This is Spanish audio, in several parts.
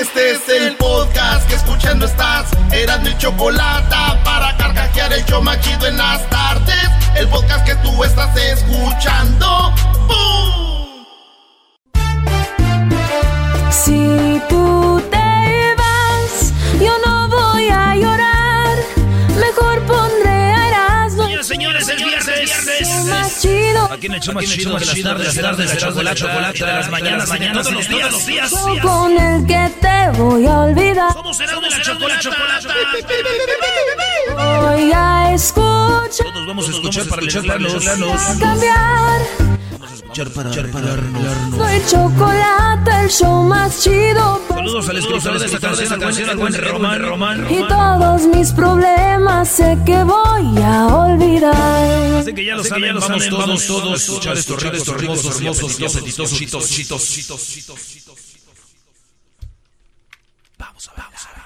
Este es el podcast que escuchando estás. Eran mi chocolate para carcajear el show machido en las tardes. El podcast que tú estás escuchando. ¡Bum! Si tú te vas, yo no voy a llorar. Señores, es viernes. Más chido. Aquí en el show más chido de las tardes, de las tardes, de chocolate, chocolate, de las mañanas, mañanas, todos los días, los días. Con el que te voy a olvidar. Somos Erasmo de la chocolate, chocolate. Voy a escuchar. Todos vamos a escuchar para escucharlos. A cambiar. Escuchar para arreglarnos. Soy chocolate, el show más chido. Saludos al escritor de esta canción, al buen Román, Román. Y todos mis problemas sé que voy a olvidar. Así que ya lo saben, vamos todos, todos a escuchar estos ricos, estos ricos, hermosos, y apetitosos, chitos, chitos, chitos, chitos, chitos. Vamos a ver, vamos a ver.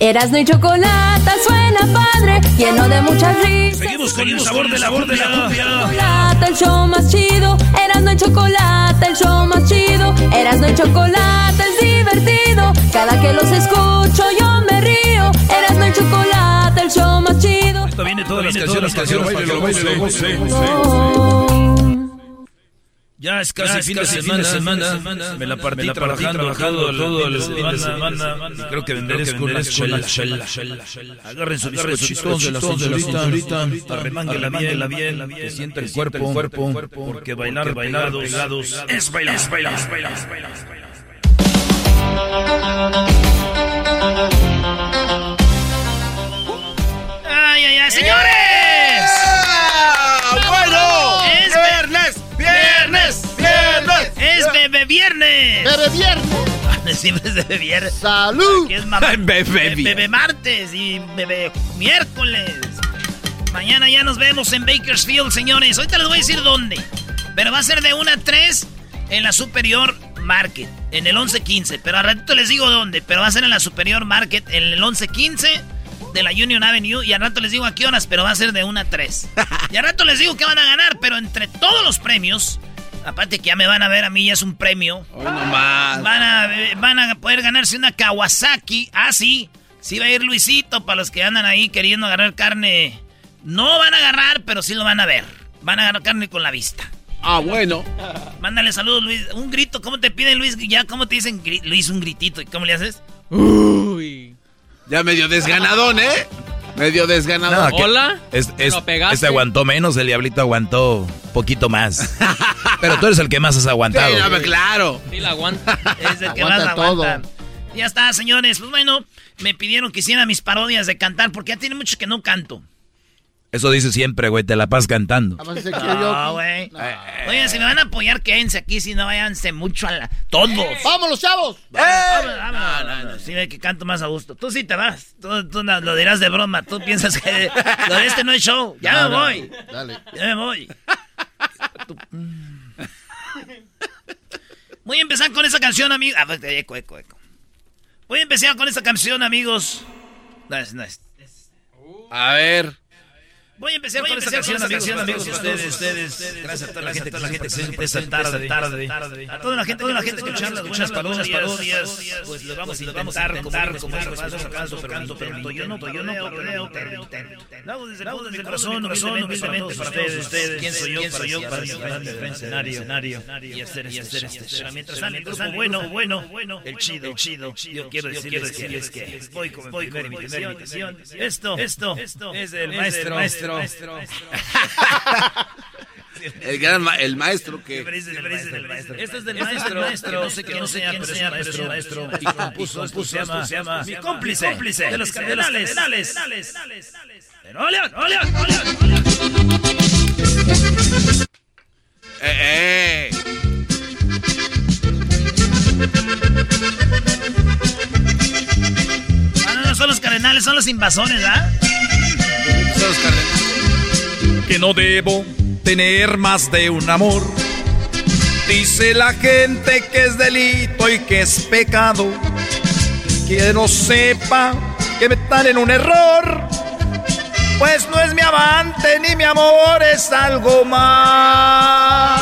Erasno y chocolate suena padre, lleno de muchas risas. Seguimos con el sabor de la sabor de la. Chocolate, el show más chido. Erasno y chocolate, el show más chido. Erasno y chocolate es divertido. Cada que los escucho yo me río. Erasno y chocolate, el show más chido. Esto viene todas las canciones, canciones Ya es casi fin de semana, me la partí trabajando, trabajando todo el fin de semana. Creo que venderé con la chela. Agarren su bizcochito de la señorita, arremánguela bien, la bien, que sienta el cuerpo, porque bailar, bailar, pegados, es bailar, es bailar, es bailar, es bailar. ¡Ay, ay, ay, señores! ¡Bueno! Es viernes, viernes, viernes. ¡Es bebé viernes! Bebe viernes. Siempre es bebé viernes. Salud. Que es mamá. Bebé bebé martes y bebé miércoles. Mañana ya nos vemos en Bakersfield, señores. Ahorita les voy a decir dónde. Pero va a ser de 1 a 3 en la Superior Market, en el 1115. Pero al ratito les digo dónde. Pero va a ser en la Superior Market, en el 1115 de la Union Avenue. Y al rato les digo a qué horas, pero va a ser de 1 a 3. y al rato les digo que van a ganar, pero entre todos los premios, aparte que ya me van a ver a mí, ya es un premio. Hoy nomás. Van a, van a poder ganarse una Kawasaki. Ah, sí. Sí va a ir Luisito para los que andan ahí queriendo agarrar carne. No van a agarrar, pero sí lo van a ver. Van a agarrar carne con la vista. Ah, bueno. Mándale saludos, Luis. Un grito. ¿Cómo te piden, Luis? Ya, ¿cómo te dicen, Luis, un gritito? ¿Y cómo le haces? Uy. Ya medio desganadón, ¿eh? Medio desganadón. No, Hola. Es, es- ¿Lo pegaste? este aguantó menos, el diablito aguantó poquito más. Pero tú eres el que más has aguantado. Sí, no, claro. Sí, la aguanta. Es el que Aguanta más todo. aguanta. Ya está, señores. Pues bueno, me pidieron que hiciera mis parodias de cantar porque ya tiene mucho que no canto. Eso dice siempre, güey, te la pasas cantando. No, güey. Oye, si me van a apoyar, quédense aquí, si no váyanse mucho a la... Todos. ¡Vámonos, chavos! Vámonos, vámonos, vámonos. Sí, ve que canto más a gusto. Tú sí te vas. Tú, tú no- lo dirás de broma. Tú piensas que lo de este no es show. Ya No, me no. voy. Dale. Ya me voy. Tú- Voy a empezar con esa canción, amigos. Eco, eco, eco. Voy a empezar con esa canción, amigos. No, es- no es- A ver. Voy a empezar con esta canción, amigos, amigos, ustedes, ustedes, gracias a toda la gente, toda la gente que se empieza tarde, tarde, a toda la gente, toda la gente que las buenas parodias, pues vamos a intentar como paso, paso, pero pero yo no, yo no, creo, lo hago desde el corazón, humildemente para todos ustedes, quién soy yo, quién soy yo para el escenario y hacer este, mientras sale el grupo bueno, bueno, bueno, el chido, el chido, yo quiero decirles que voy con mi primera invitación, esto, esto, es el maestro, maestro maestro. El gran el maestro que. Este es del maestro. maestro. No sé quién sea, pero es maestro. maestro. Y compuso, puso, se llama, se llama mi cómplice, cómplice de los cardenales. ¡Olean, olean, olean! ¡Eh, eh! Ah, no, no son los cardenales, son los invasores, ¿ah? Son los cardenales que no debo tener más de un amor. Dice la gente que es delito y que es pecado. Que no sepa que me están en un error. Pues no es mi amante ni mi amor, es algo más.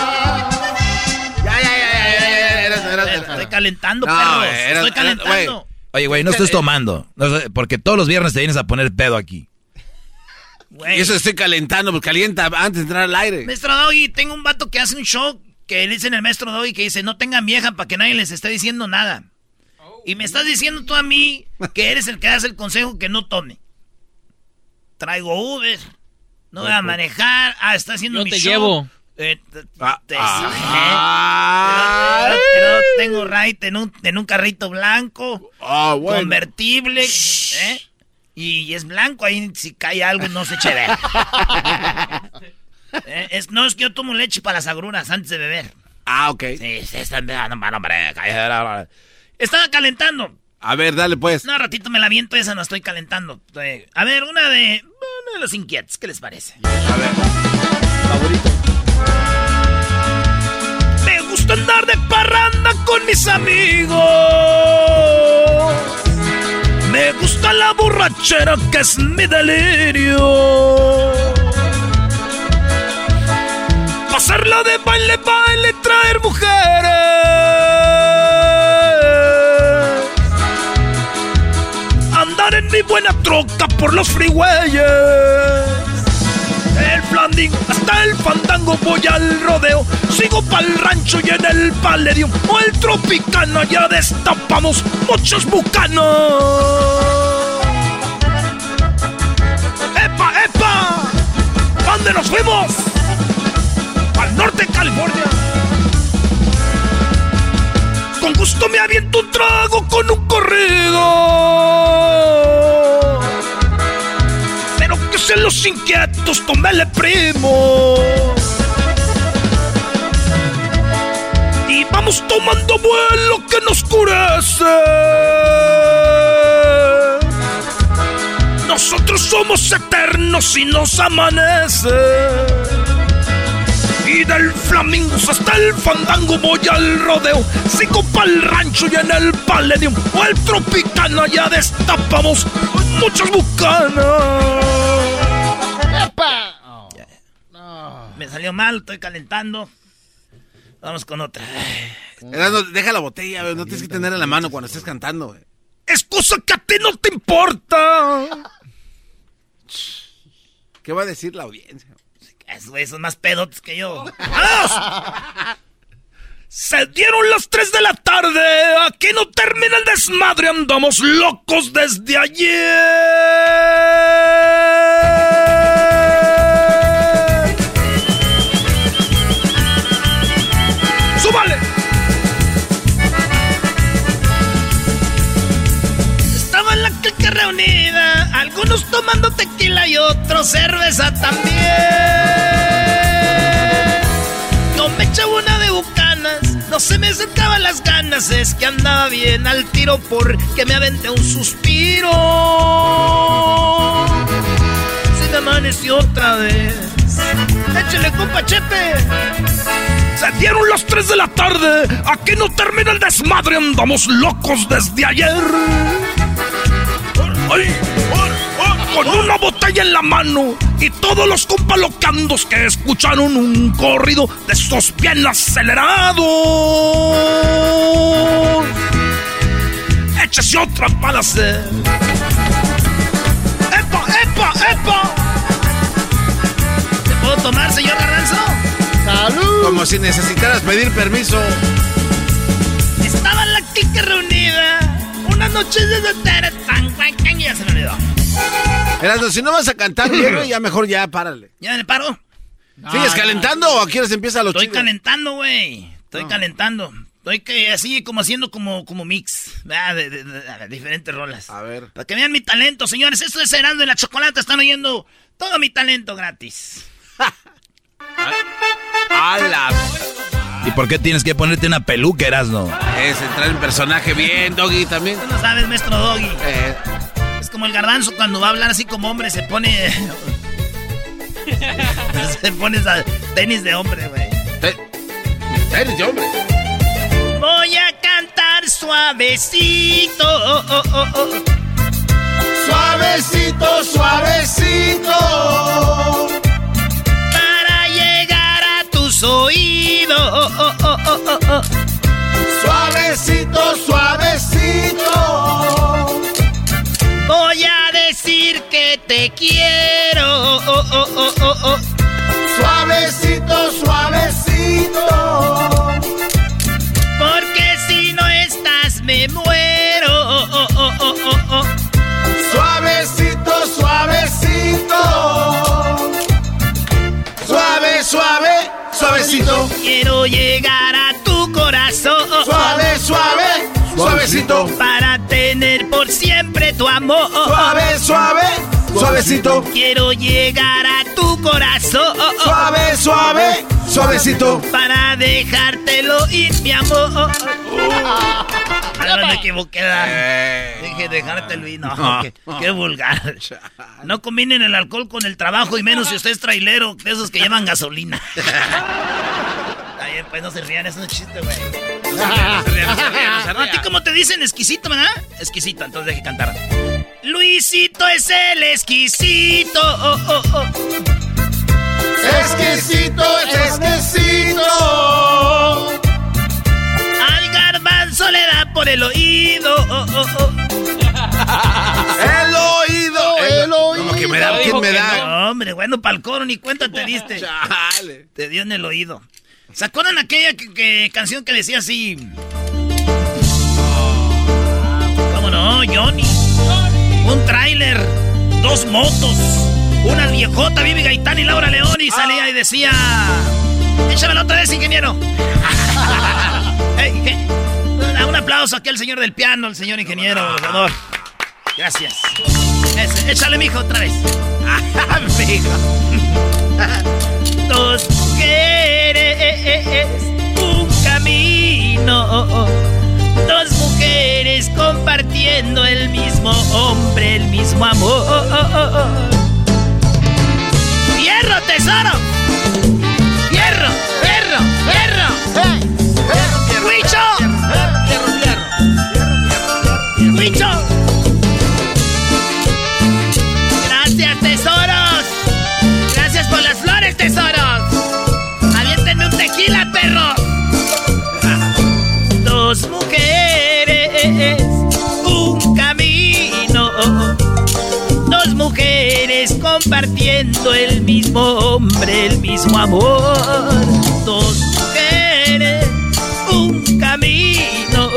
Ya, ya, ya, ya, Estoy calentando, perros. Estoy calentando. Oye, güey, no estés tomando. Porque todos los viernes te vienes a poner pedo aquí. Y eso estoy calentando, pues calienta antes de entrar al aire. Maestro Doggy, tengo un vato que hace un show que le dicen el maestro Doggy que dice, no tengan vieja para que nadie les esté diciendo nada. Y me estás diciendo tú a mí que eres el que hace el consejo que no tome. Traigo Uber, no voy a manejar, ah, está haciendo mi te show. llevo. Eh, ah, ah. tengo right en un, en un carrito blanco, convertible, ¿eh? Y es blanco, ahí si cae algo no se eche ver. Eh, es, no es que yo tomo leche para las agruras antes de beber. Ah, ok. Sí, dando mano, hombre. Estaba calentando. A ver, dale pues. No, ratito me la viento, esa no estoy calentando. Eh, a ver, una de, una de los inquietos, ¿qué les parece? A ver. Favorito. Andar de parranda con mis amigos. Me gusta la borrachera que es mi delirio. Pasarla de baile, baile, traer mujeres. Andar en mi buena troca por los freeways. Hasta el fandango voy al rodeo. Sigo pa'l rancho y en el paledio o el tropicano ya destapamos muchos bucanos. ¡Epa, epa! ¿Dónde nos fuimos? Al norte de California. Con gusto me aviento un trago con un corrido. Sean los inquietos, tomele primo. Y vamos tomando vuelo que nos oscurece. Nosotros somos eternos y nos amanece. Y del flamingo hasta el fandango voy al rodeo. Sigo pa'l rancho y en el palladium o el tropicano ya destapamos muchas bucanas. ¡Epa! Me salió mal, estoy calentando. Vamos con otra. Deja la botella. No tienes que tener en la mano cuando estés cantando, güey. Es cosa que a ti no te importa. ¿Qué va a decir la audiencia? Esos güeyes son más pedotes que yo. ¡Vámonos! Se dieron las 3 de la tarde. Aquí no termina el desmadre. Andamos locos desde ayer. ¡Súbale! Estaba en la clica reunida, algunos tomando tequila y otros cerveza también. Yo me echaba una de bucanas, no se me acercaban las ganas, es que andaba bien al tiro porque me aventé un suspiro. Se me amaneció otra vez. Échale, compa Chepe. Se dieron las 3 de la tarde. Aquí no termina el desmadre. Andamos locos desde ayer. ¡Ay! Con una botella en la mano y todos los compalocandos que escucharon un corrido de esos bien acelerados. Échese otra para hacer. ¡Epa, epa, epa! ¿Te puedo tomar, señor Garbanzo? ¡Salud! Como si necesitaras pedir permiso. Estaba la clica reunida. Una noche de tan ya se me olvidó. Erasmo, si no vas a cantar bien, ya mejor ya párale. ¿Ya me paro? ¿Sigues calentando o aquí se empieza los Estoy calentando, güey. Estoy calentando. Estoy que así como haciendo como, como mix de, diferentes rolas. A ver. Para que vean mi talento, señores. Esto es Herando en la Chocolata. Están oyendo todo mi talento gratis. ¡Hala! ¿Y por qué tienes que ponerte una peluca, Erasno? Es entrar en personaje bien, Doggy, también. Tú no sabes, maestro Doggy. Eh. Es como el garbanzo cuando va a hablar así como hombre, se pone... se pone tenis de hombre, güey. Tenis de hombre. Voy a cantar suavecito. Suavecito, suavecito. Para llegar a tus oídos. Que te quiero. Suavecito, suavecito me muero. Suavecito, suavecito. Suave, suave, suavecito. Quiero llegar a tu corazón. Suave, suave, suavecito. Para tener por siempre tu amor. Suave, suave, suavecito. Quiero llegar a tu corazón. Suave, suave, suavecito. Para dejártelo ir, mi amor. no me equivoqué. Eh. Dije dejártelo y no, qué, vulgar. No combinen el alcohol con el trabajo y menos si usted es trailero, de esos que llevan gasolina. Está bien, pues no se rían, es un chiste, güey. No se rían, no se rían, no se rían. ¿A ti cómo te dicen? Exquisito, ¿verdad? Exquisito, entonces deje cantar. Luisito es el exquisito. Oh, oh, oh. Exquisito, exquisito le da por el oído. Oh, oh, oh. el oído, el, oído. que me da, ¿quién me da? hombre, bueno, pa'l coro ni cuenta te diste. Te dio en el oído. ¿Se acuerdan aquella canción que decía así? ¿Cómo no, Johnny? Un tráiler, dos motos, una viejota, Vivi Gaitán y Laura León y salía y decía... Échamelo otra vez, ingeniero. ¿qué? un aplauso aquí al señor del piano, al señor ingeniero, favor. Gracias. échale, mijo, otra vez. Dos mujeres, un camino. Dos mujeres compartiendo el mismo hombre, el mismo amor. ¡Hierro, tesoro! ¡Hierro, hierro, hierro! ¡Hierro, ¡Huicho! Gracias, tesoros. Gracias por las flores, tesoros. Aviéntenme un tequila, perro. Dos mujeres, compartiendo el mismo hombre, el mismo amor. Dos mujeres, un camino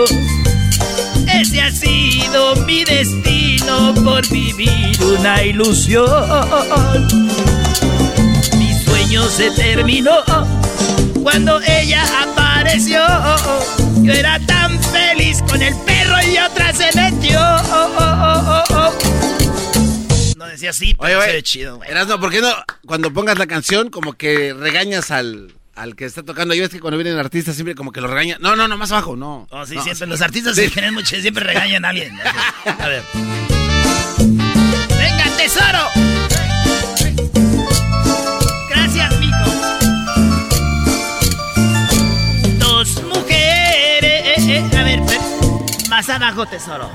ese ha sido mi destino por vivir una ilusión. Mi sueño se terminó cuando ella apareció. Yo era tan feliz con el perro y otra se metió. No decía así, pero se ve chido, güey. no, ¿por qué no cuando pongas la canción como que regañas al al que está tocando. Yo es que cuando vienen artistas siempre como que lo regañan. No, no, no, más abajo, no. Oh, sí, siempre. Los artistas siempre regañan a alguien. A ver. ¡Venga, tesoro! Gracias, mijo. Dos mujeres. A ver, Más abajo, tesoro.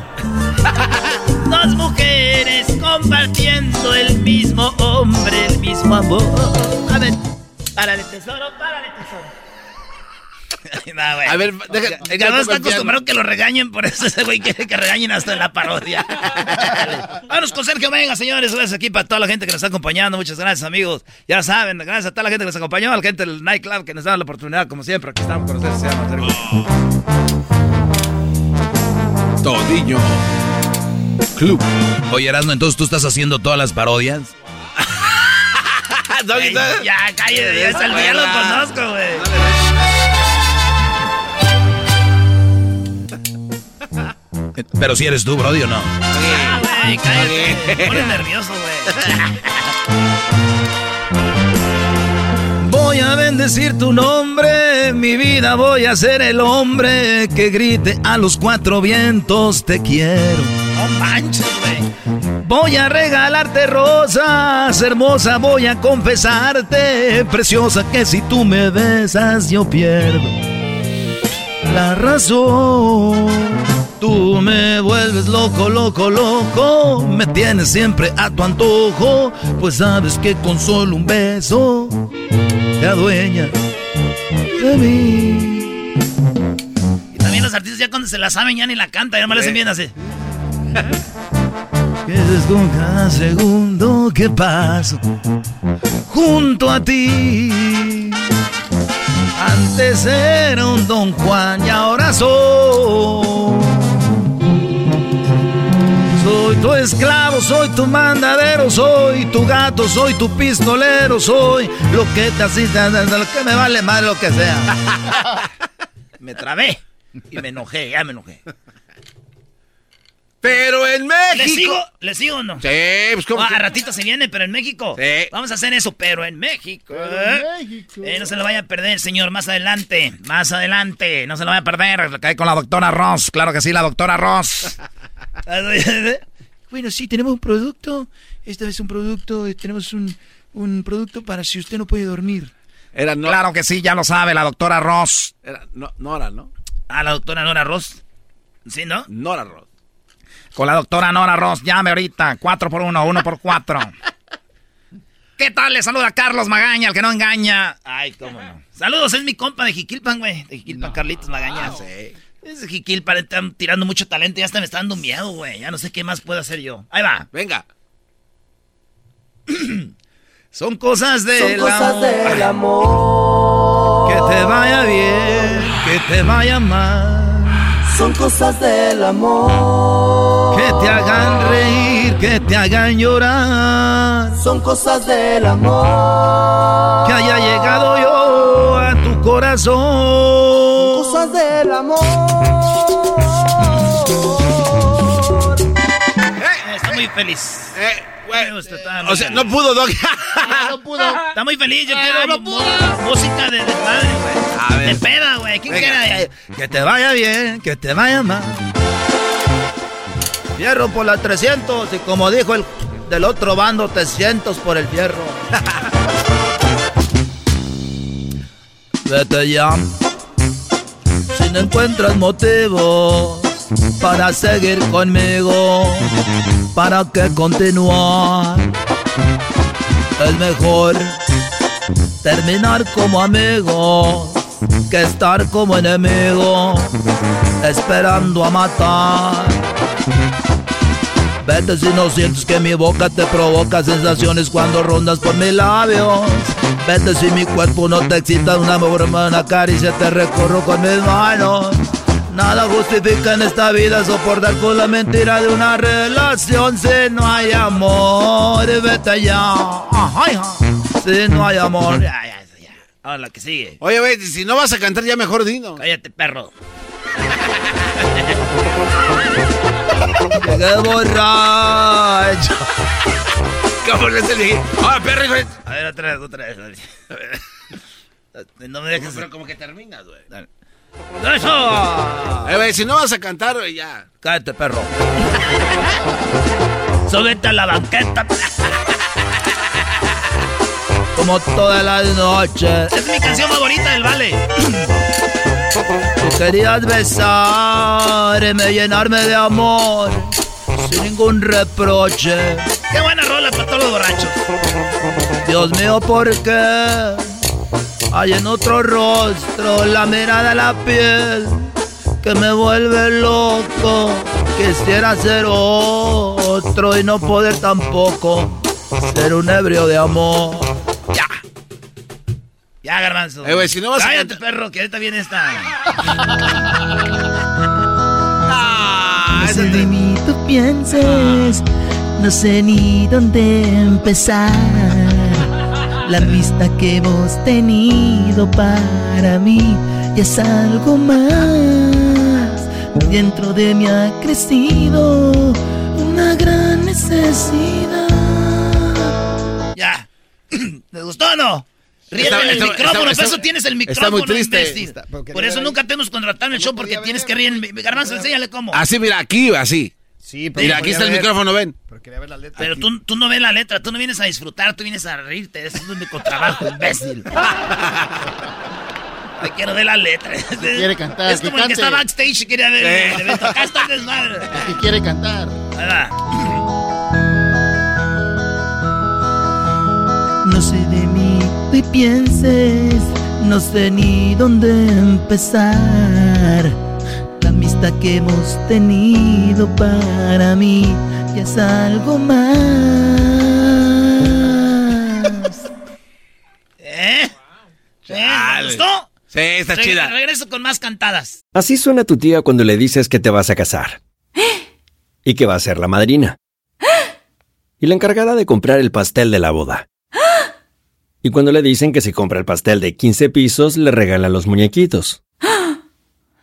Dos mujeres compartiendo el mismo hombre, el mismo amor. A ver, párale, tesoro, párale, tesoro. no, güey. A ver, deja. El cabrón está acostumbrado que lo regañen, por eso ese güey quiere que regañen hasta en la parodia. Vamos con Sergio Venga, señores. Gracias aquí para toda la gente que nos está acompañando. Muchas gracias, amigos. Ya saben, gracias a toda la gente que nos acompañó, a la gente del nightclub que nos da la oportunidad, como siempre. Aquí estamos con ustedes. Se llama Sergio. Todiño. Club. Oye, Erasmo, entonces tú estás haciendo todas las parodias. Ey, ya, cállate, ya está el día, lo conozco, güey. Pero si eres tú, Brody, ¿o no? Ah, güey, cállate. Pones nervioso, güey. Voy a bendecir tu nombre, mi vida voy a ser el hombre que grite a los cuatro vientos te quiero. No manches, güey. Voy a regalarte rosas, hermosa, voy a confesarte, preciosa, que si tú me besas yo pierdo la razón. Tú me vuelves loco, loco, loco, me tienes siempre a tu antojo, pues sabes que con solo un beso te adueñas de mí. Y también los artistas ya cuando se la saben ya ni la cantan, ya me la hacen bien así. Piensas con cada segundo que paso junto a ti. Antes era un Don Juan y ahora soy. Soy tu esclavo, soy tu mandadero, soy tu gato, soy tu pistolero, soy lo que te asiste, lo que me vale más lo que sea. me trabé y me enojé, ya me enojé. Pero en México. ¿Le sigo? ¿Le sigo o no? Sí, pues como. Ah, a ratito se viene, pero en México. Sí. Vamos a hacer eso, pero en México. Pero ¿eh? en México. Eh, no se lo vaya a perder, señor. Más adelante. Más adelante. No se lo vaya a perder. Cae con la doctora Ross. Claro que sí, la doctora Ross. bueno, sí, tenemos un producto. Esta vez un producto. eh, Tenemos un, un producto para si usted no puede dormir. Era no, Claro que sí, ya lo sabe, la doctora Ross. era no, Nora, ¿no? Ah, la doctora Nora Ross. ¿Sí, no? Nora Ross. Con la doctora Nora Ross, llame ahorita. Cuatro por uno, uno por cuatro. ¿Qué tal? Le saluda Carlos Magaña, el que no engaña. Ay, cómo no. Saludos, es mi compa de Jiquilpan, güey. De Jiquilpan, Carlitos Magaña. Sí. Es de Jiquilpan, están tirando mucho talento. Ya hasta me está dando miedo, güey. Ya no sé qué más puedo hacer yo. Ahí va. Venga. Son cosas del Son cosas amor. del amor. Que te vaya bien, que te vaya mal. Son cosas del amor. Que te hagan reír, que te hagan llorar. Son cosas del amor. Que haya llegado yo a tu corazón. Cosas del amor. Está muy feliz. Eh, está muy O sea, no pudo, Doc. No pudo. Está muy feliz, yo Ah, quiero no pudo. música de A güey. ver. De peda, güey. ¿Quién quiera? Que te vaya bien, que te vaya mal. Fierro por la 300 y como dijo el del otro bando, 300 por el fierro. Vete ya. Si no encuentras motivos para seguir conmigo, ¿para qué continuar? Es mejor terminar como amigos que estar como enemigos, esperando a matar. Vete si no sientes que mi boca te provoca sensaciones cuando rondas por mis labios. Vete si mi cuerpo no te excita una broma, una caricia te recorro con mis manos. Nada justifica en esta vida soportar con la mentira de una relación si no hay amor. Vete ya. Si no hay amor. Ya, ya, ya. Ahora la que sigue. Oye, güey, si no vas a cantar ya mejor dino. Cállate, perro. Llegué borracho. ¿Cómo le dije? Ah, perro, güey. A ver, otra vez, otra vez. A ver. No me dejes. Pero como que terminas, güey. ¡Eso! Eh, güey, si no vas a cantar, ya. Cállate, perro. Súbete a la banqueta. Como todas las noches. Es mi canción favorita del Vale. Tú querías besarme, llenarme de amor, sin ningún reproche. Qué buena rola para todos los borrachos. Dios mío, ¿por qué? Hay en otro rostro la mirada, la piel que me vuelve loco. Quisiera ser otro y no poder tampoco ser un ebrio de amor. Ya. Ya, garbanzo. Eh, si no vas a Cállate, perro, que ahorita viene esta. No sé mí tú pienses, no sé ni dónde empezar. La amistad que hemos tenido para mí ya es algo más. Dentro de mí ha crecido una gran necesidad. Ya. ¿Te gustó o no? Ríete Está- en el está- micrófono, está- por eso está- tienes el está micrófono, muy triste. Está- por eso nunca te hemos contratado en el show, porque tienes que reír. Garbanzo, enséñale cómo. Así, mira, aquí, así. Sí, Mira, aquí está el micrófono, ven. Pero tú, tú no ves la letra, tú no vienes a disfrutar, tú vienes a reírte. Eso es un trabajo, imbécil. Te quiero ver la letra. quiere cantar, Es que como el que está backstage y quería ver el evento. Acá está el desmadre. que quiere cantar. Ahí va. No sé de mí tú pienses, no sé ni dónde empezar. La amistad que hemos tenido para mí ya es algo más. ¿Eh? ¿Eh? ¿Te gustó? Sí, está Reg- chida. Regreso con más cantadas. Así suena tu tía cuando le dices que te vas a casar. Y que va a ser la madrina. Y la encargada de comprar el pastel de la boda. Y cuando le dicen que si compra el pastel de 15 pisos, le regalan los muñequitos.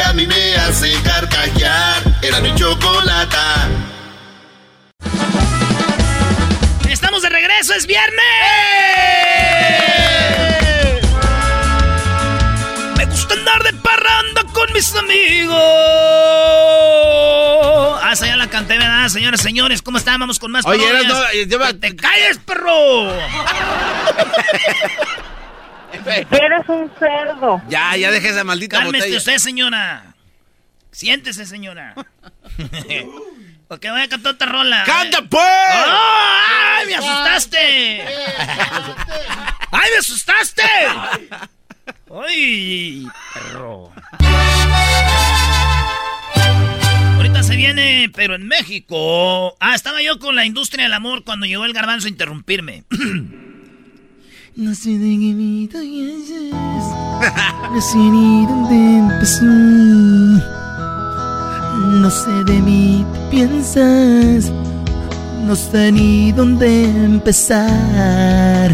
que a mí me hace carcajear. Era mi chocolata. Estamos de regreso, es viernes. Me gusta andar de parranda con mis amigos. Ah, ya la canté, ¿verdad, señores, señores? ¿Cómo están? Vamos con más Oye, no, lleva- ¡Que ¡Te calles, perro! Eres un cerdo. Ya, ya deje esa maldita Cálmese botella. usted, señora. Siéntese, señora. Porque voy a cantar otra rola. ¡Canta, pues! ¡Ay, me asustaste! ¡Ay, me asustaste! ¡Ay, perro! Ahorita se viene, pero en México. Ah, estaba yo con la industria del amor cuando llegó el garbanzo a interrumpirme. No sé de qué piensas, no sé ni dónde empezó. No sé de mí piensas, no sé ni dónde empezar.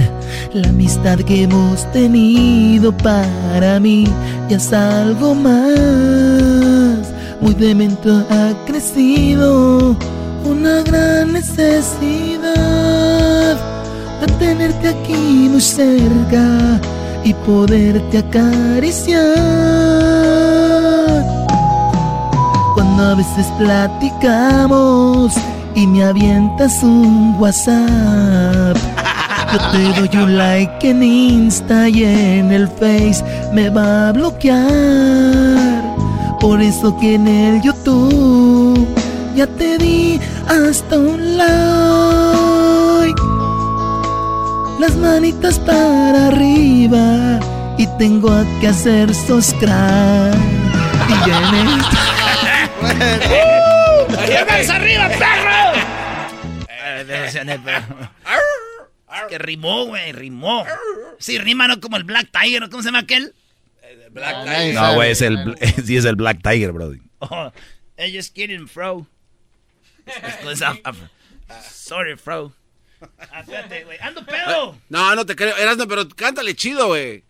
La amistad que hemos tenido para mí ya es algo más. Muy de momento ha crecido una gran necesidad de tenerte aquí muy cerca y poderte acariciar. Cuando a veces platicamos y me avientas un WhatsApp. Yo te doy un like en Insta y en el Face me va a bloquear. Por eso que en el YouTube ya te di hasta un like. Las manitas para arriba y tengo que hacer subscribe. Y ya en esta- ¡Manos arriba, perro! Eh, que rimó, güey, rimó. Sí, rima, no como el Black Tiger, ¿cómo se llama aquel? Black No, güey, es el, sí es el Black Tiger, brody. Oh, just kidding, bro. Es- Sorry, bro. Espérate, güey. ¡Ando pedo! No, no te creo. Erasmo, pero cántale chido, güey.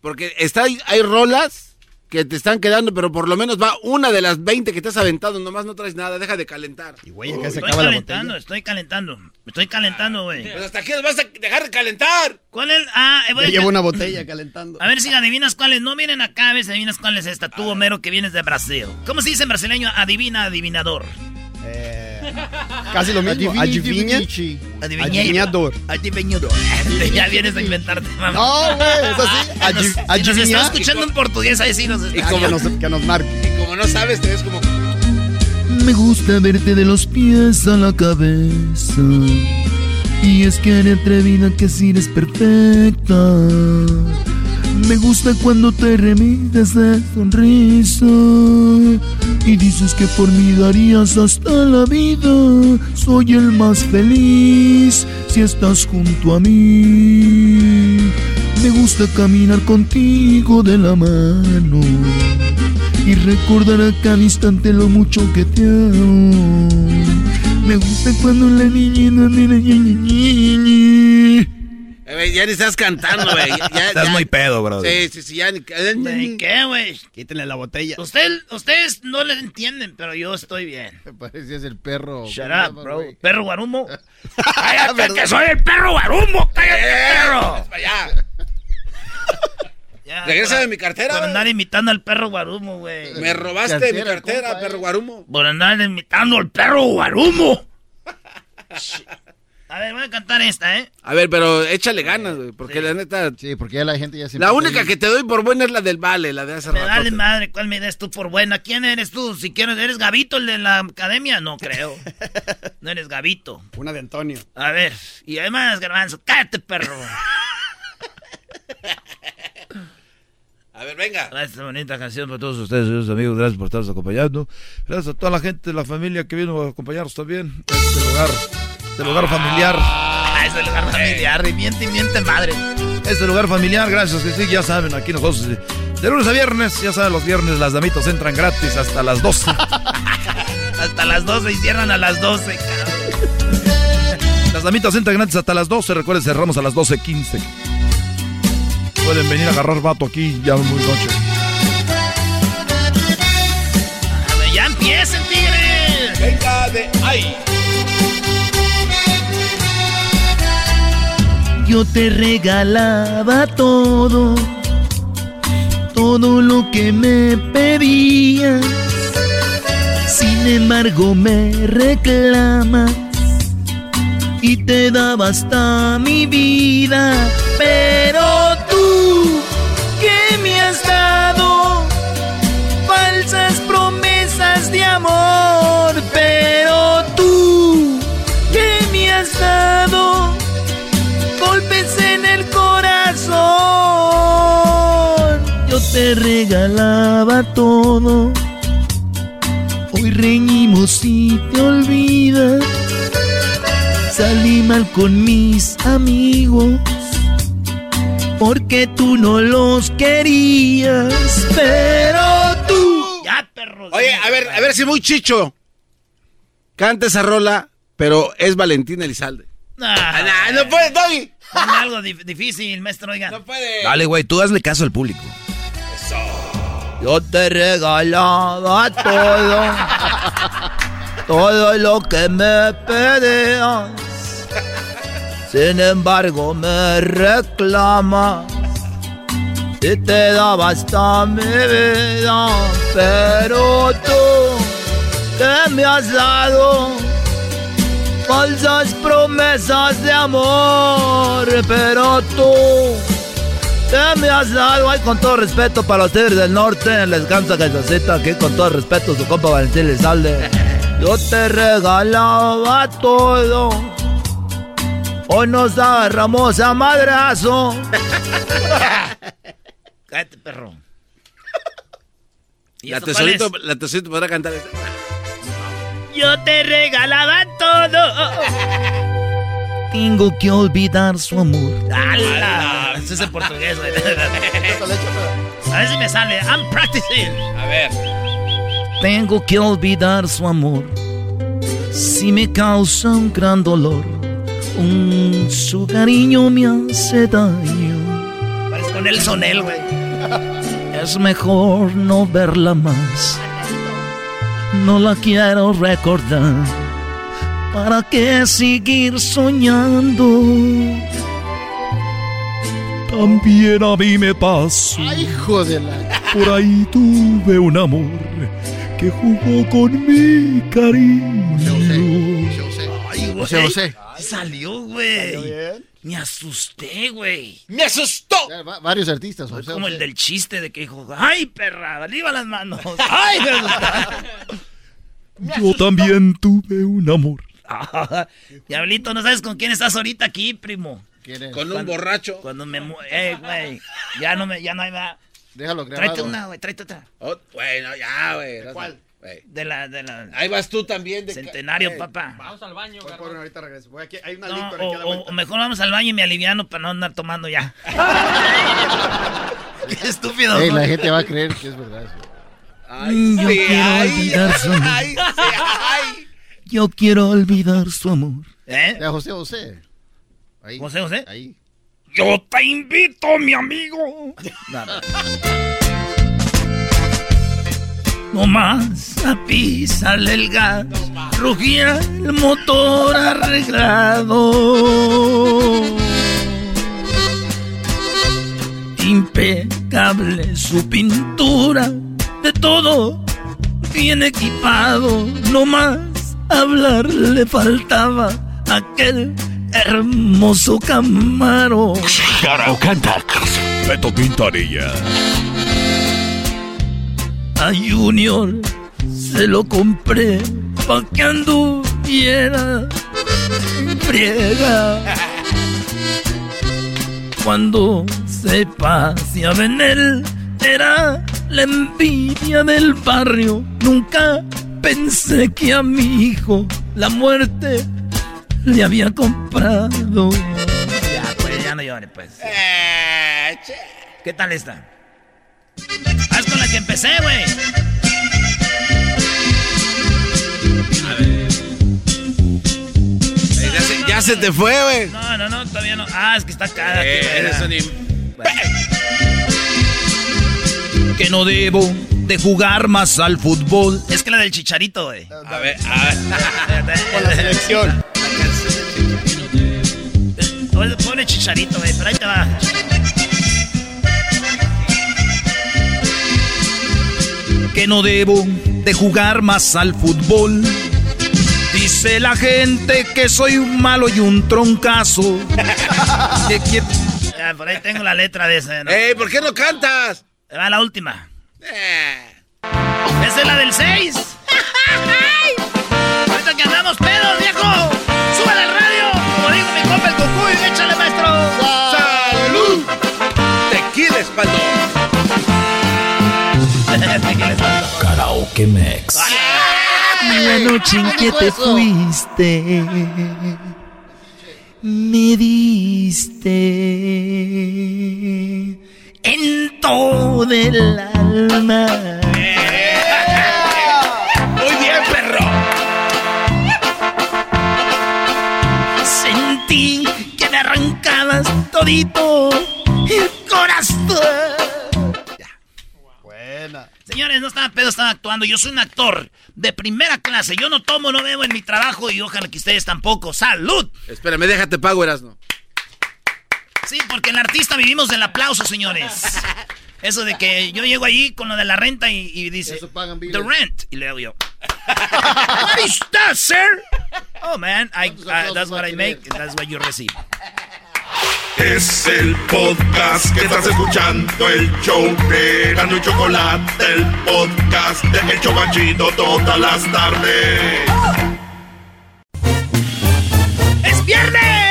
Porque está, hay rolas que te están quedando, pero por lo menos va una de las 20 que te has aventado. Nomás no traes nada, deja de calentar. Y güey, acá Estoy calentando, estoy calentando. Me estoy calentando, güey. Pues hasta aquí nos vas a dejar de calentar. ¿Cuál es? Ah, eh, voy Ya a- llevo una botella calentando. A ver si adivinas cuál es. No vienen acá, a ver si adivinas cuál es esta. Tú, Homero, que vienes de Brasil. ¿Cómo se dice en brasileño? Adivina, adivinador. Casi lo mismo. Adivinha. Adivinador. Adivinador. ya vienes a inventarte, mamá. No, güey, es así. Nos- Adi- si nos está escuchando en portugués, ahí sí nos Y está. como nos, que nos marque. Y como no sabes, te ves como... Me gusta verte de los pies a la cabeza. Y es que eres atrevida que si eres perfecta. Me gusta cuando te remites de sonrisa. Y dices que por mí darías hasta la vida. Soy el más feliz si estás junto a mí. Me gusta caminar contigo de la mano y recordar a cada instante lo mucho que te amo. Me gusta cuando la niña Eh, güey, ya ni estás cantando, güey. Ya- ya- Estás ya. muy pedo, brody. Sí, sí, sí, ya ni... ¿De qué, güey? Quítenle la botella. Usted, ustedes no le entienden, pero yo estoy bien. Me parecías el perro. Shut ¿cómo se up, bro. ¿Perro guarumo? ¡Cállate, que soy el perro guarumo! ¡Cállate, perro! Ya, Regresa por- de mi cartera, Por andar imitando al perro guarumo, güey. Me robaste mi cartera, perro guarumo. Por andar imitando al perro guarumo. A ver, voy a cantar esta, ¿eh? A ver, pero échale ganas, güey, porque la neta... Sí, porque ya la gente ya se... La única que te doy por buena es la del vale, la de hace rato. vale madre, ¿cuál me des tú por buena? ¿Quién eres tú? Si quieres, ¿eres Gavito, el de la academia? No creo. No eres Gavito. Una de Antonio. A ver, y además, Garbanzo, cállate, perro. A ver, venga. Esta bonita canción para todos ustedes, queridos amigos, gracias por estarnos acompañando. Gracias a toda la gente de la familia que vino a acompañarnos también. a Este lugar, este lugar familiar. Ah, es el lugar familiar, y miente y miente madre. Este lugar familiar, gracias que sí, ya saben, aquí nosotros de lunes a viernes, ya saben, los viernes las damitas entran gratis hasta las 12. Hasta las 12 y cierran a las 12, cabrón. Las damitas entran gratis hasta las 12, recuerden, cerramos a las 12.15. Pueden venir a agarrar vato aquí ya muy noche. A ver, ya empiecen, tigres. Venga de ahí. Yo te regalaba todo, todo lo que me pedías. Sin embargo me reclamas y te daba hasta mi vida. Pero tú, ¿qué me has dado? Falsas promesas de amor. Te regalaba todo. Hoy reñimos y te olvidas. Salí mal con mis amigos. Porque tú no los querías. Pero tú. Ya, perro. Oye, a ver, a ver si muy chicho. Canta esa rola, pero es Valentín Elizalde. Ah, Ah, no puedes, Doggy. Ponme algo dif- difícil, maestro, oiga. No puede. Dale, güey, tú hazle caso al público. Yo te regalaba todo, todo lo que me pedías. Sin embargo, me reclamas y te daba hasta mi vida. Pero tú, ¿qué me has dado? Falsas promesas de amor, pero tú ¿Qué me has dado? Ay, con todo respeto para los tigres del norte. Les canta Calzacita aquí con todo respeto su compa Valentín Lizalde. Yo te regalaba todo. Hoy nos agarramos a madrazo. Cállate, perro. ¿Y La tesorito, es? la tesorito podrá cantar. Yo te regalaba todo. Tengo que olvidar su amor. ¡Hala! Ese es en portugués, güey. A ver si me sale. I'm practicing. A ver. Tengo que olvidar su amor. Si me causa un gran dolor, un, su cariño me hace daño. Parece con el sonel, güey. Es mejor no verla más. No la quiero recordar. ¿Para qué seguir soñando? También a mí me pasó. Ay, hijo de la. Por ahí tuve un amor que jugó con mi cariño. Ay, güey. José José. Salió, güey. Me asusté, güey. ¡Me asustó! Ya, va- varios artistas, Fue José como el del chiste de que dijo, ¡ay, perra! ¡Arriba las manos! ¡Ay, me asustaba! Yo también tuve un amor. Ah, Diablito, ¿no sabes con quién estás ahorita aquí, primo? ¿Quién es? Con un Cuando- borracho. Cuando me... mu- Eh, güey. Ya no me... Ya no hay más. Déjalo grabado. Tráete una, güey. Tráete otra. Oh, bueno, ya, güey. ¿Cuál? De la... De la... Ahí vas tú también. De Centenario, Güey. papá. Vamos al baño, Voy a poner ahorita regreso. Voy aquí, hay una No, o, aquí a la o- o mejor vamos al baño y me aliviano para no andar tomando ya. Qué estúpido. Ey, ¿no? la gente va a creer que es verdad eso. Ay, Yo sí, quiero ay, olvidar su amor. ay, sí, ay. Yo quiero olvidar su amor. ¿Eh? Ya, José José. Ahí. José José. Ahí. Yo te invito, mi amigo. No más a pisarle el gas, rugía el motor arreglado. Impecable su pintura, de todo bien equipado. No más hablar le faltaba aquel hermoso Camaro. Caro canta. Beto Quintanilla. A Junior se lo compré pa' que anduviera en friega. Cuando se paseaba en él, era la envidia del barrio. Nunca pensé que a mi hijo la muerte le había comprado. Ya, pues, ya no llore, pues. Eh, che. ¿Qué tal está? Haz con la que empecé, güey. Eh, Ya se, ya se te fue, güey. No, no, no, todavía no. Ah, es que está acá. Eh, que eres un im- Que no debo de jugar más al fútbol. Es que la del chicharito, güey. A ver, a ver. Con la selección. Pone- Pone chicharito, güey, pero ahí te va. Que no debo de jugar más al fútbol. Dice la gente que soy un malo y un troncazo. Que por ahí tengo la letra de ese, ¿no? Ey, ¿por qué no cantas? Va la última. Eh. Esa es la del 6. Ahorita que andamos pedos, viejo. Súbele al radio. Como digo mi compa el cucuy, échale, maestro. ¡Salud! Tequila espaldo. Karaoke Mex. La noche en que te fuiste, me diste en todo el alma. Muy bien, perro. Sentí que me arrancabas todito el corazón. Buena. Señores, no estaba pedo, estaba actuando. Yo soy un actor de primera clase. Yo no tomo, no bebo en mi trabajo y ojalá que ustedes tampoco. ¡Salud! Espérame, déjate pago, Erasno. Sí, porque el artista vivimos del aplauso, señores. Eso de que yo llego allí con lo de la renta y, y dice, Eso pagan the rent. Y le hago yo, what is that, sir? Oh, man, I, I- that's what I make, that's what you receive. Es el podcast que estás escuchando, el show de Gano y Chocolate, el podcast de El Chobachito todas las tardes. ¡Es viernes!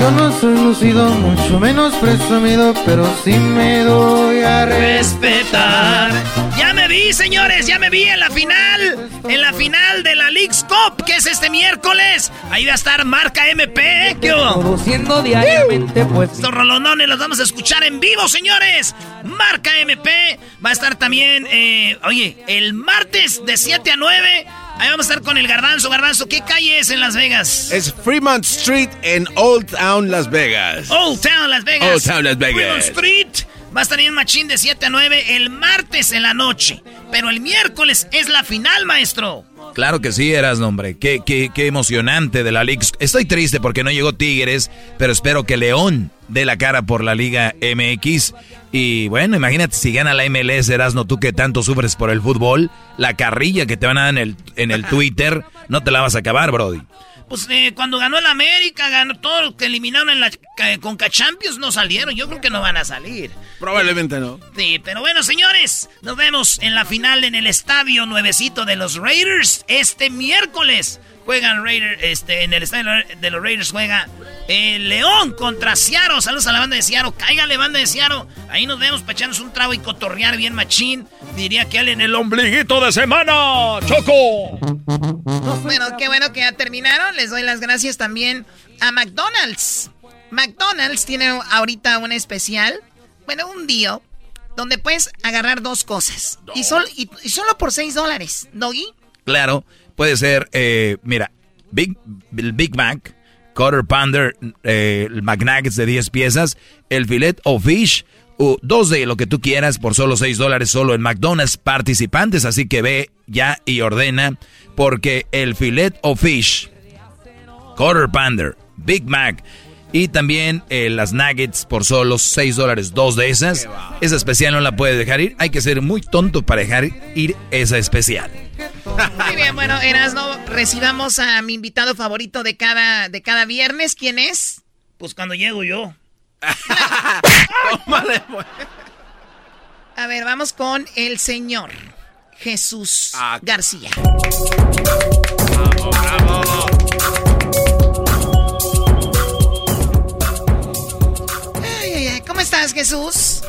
Yo no soy lucido, mucho menos presumido, pero sí me doy a respetar. Ya me vi, señores, ya me vi en la final, en la final de la League's Cup, que es este miércoles. Ahí va a estar Marca MP, ¿eh? ¿Qué? Produciendo diariamente, pues. Estos rolonones los vamos a escuchar en vivo, señores. Marca MP va a estar también, eh, oye, el martes de 7 a 9. Ahí vamos a estar con el Garbanzo. Garbanzo, ¿qué calle es en Las Vegas? Es Fremont Street en Old Town, Las Vegas. Old Town, Las Vegas. Old Town, Las Vegas. Fremont Street. Va a estar en Machín de 7 a 9 el martes en la noche. Pero el miércoles es la final, maestro. Claro que sí, eras hombre. Qué, qué, qué emocionante de la Liga. Estoy triste porque no llegó Tigres, pero espero que León dé la cara por la Liga MX. Y bueno, imagínate si gana la MLS, Erasno, tú que tanto sufres por el fútbol, la carrilla que te van a dar en el, en el Twitter, no te la vas a acabar, Brody. Pues eh, cuando ganó el América, ganó todo lo que eliminaron en la ca- Conca Champions, no salieron. Yo creo que no van a salir. Probablemente no. Sí, pero bueno, señores, nos vemos en la final en el estadio nuevecito de los Raiders este miércoles. Juegan Raiders, este, en el estadio de los Raiders juega León contra Seattle. Saludos a la banda de Seattle. Cáigale, banda de Seattle. Ahí nos vemos para echarnos un trago y cotorrear bien machín. Diría que alguien el ombliguito de semana, Choco. Bueno, qué bueno que ya terminaron. Les doy las gracias también a McDonald's. McDonald's tiene ahorita un especial, bueno, un día, donde puedes agarrar dos cosas. Y, sol- y, y solo por 6 dólares, ¿Doggy? Claro, puede ser, eh, mira, Big, Big Mac, Quarter Pounder, eh, McNuggets de 10 piezas, el filet o fish, o dos de lo que tú quieras por solo 6 dólares solo en McDonald's participantes, así que ve ya y ordena, porque el filet o fish, Quarter Pounder, Big Mac y también eh, las nuggets por solo 6 dólares, dos de esas. Esa especial no la puedes dejar ir. Hay que ser muy tonto para dejar ir esa especial. Muy bien, bueno, Erasno, recibamos a mi invitado favorito de cada, de cada viernes. ¿Quién es? Pues cuando llego yo. A ver, vamos con el señor Jesús García. Ay, estás, Jesús?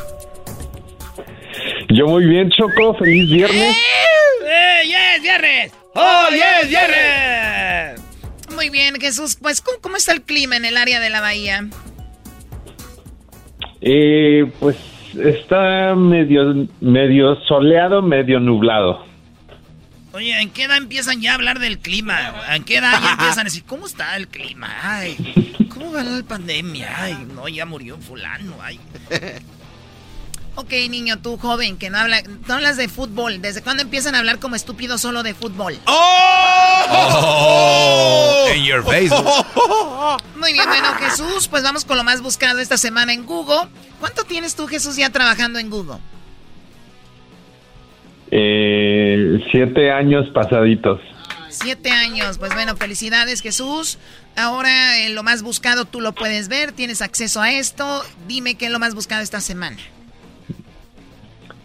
Yo muy bien, Choco. Feliz viernes. ¡Eh, yes, viernes! ¡Oh, yes, viernes! Muy bien, Jesús. Pues, ¿cómo, cómo está el clima en el área de la bahía? Eh, pues está medio, medio soleado, medio nublado. Oye, ¿en qué edad empiezan ya a hablar del clima? ¿En qué edad ya empiezan a decir, ¿cómo está el clima? Ay, ¿cómo va la pandemia? Ay, no, ya murió fulano, ay. Ok, niño, tú joven, que no, habla, no hablas de fútbol. ¿Desde cuándo empiezan a hablar como estúpido solo de fútbol? Oh, en your Facebook. Muy bien, bueno, Jesús, pues vamos con lo más buscado esta semana en Google. ¿Cuánto tienes tú, Jesús, ya trabajando en Google? Eh, siete años pasaditos. Siete años. Pues bueno, felicidades, Jesús. Ahora eh, lo más buscado tú lo puedes ver, tienes acceso a esto. Dime qué es lo más buscado esta semana.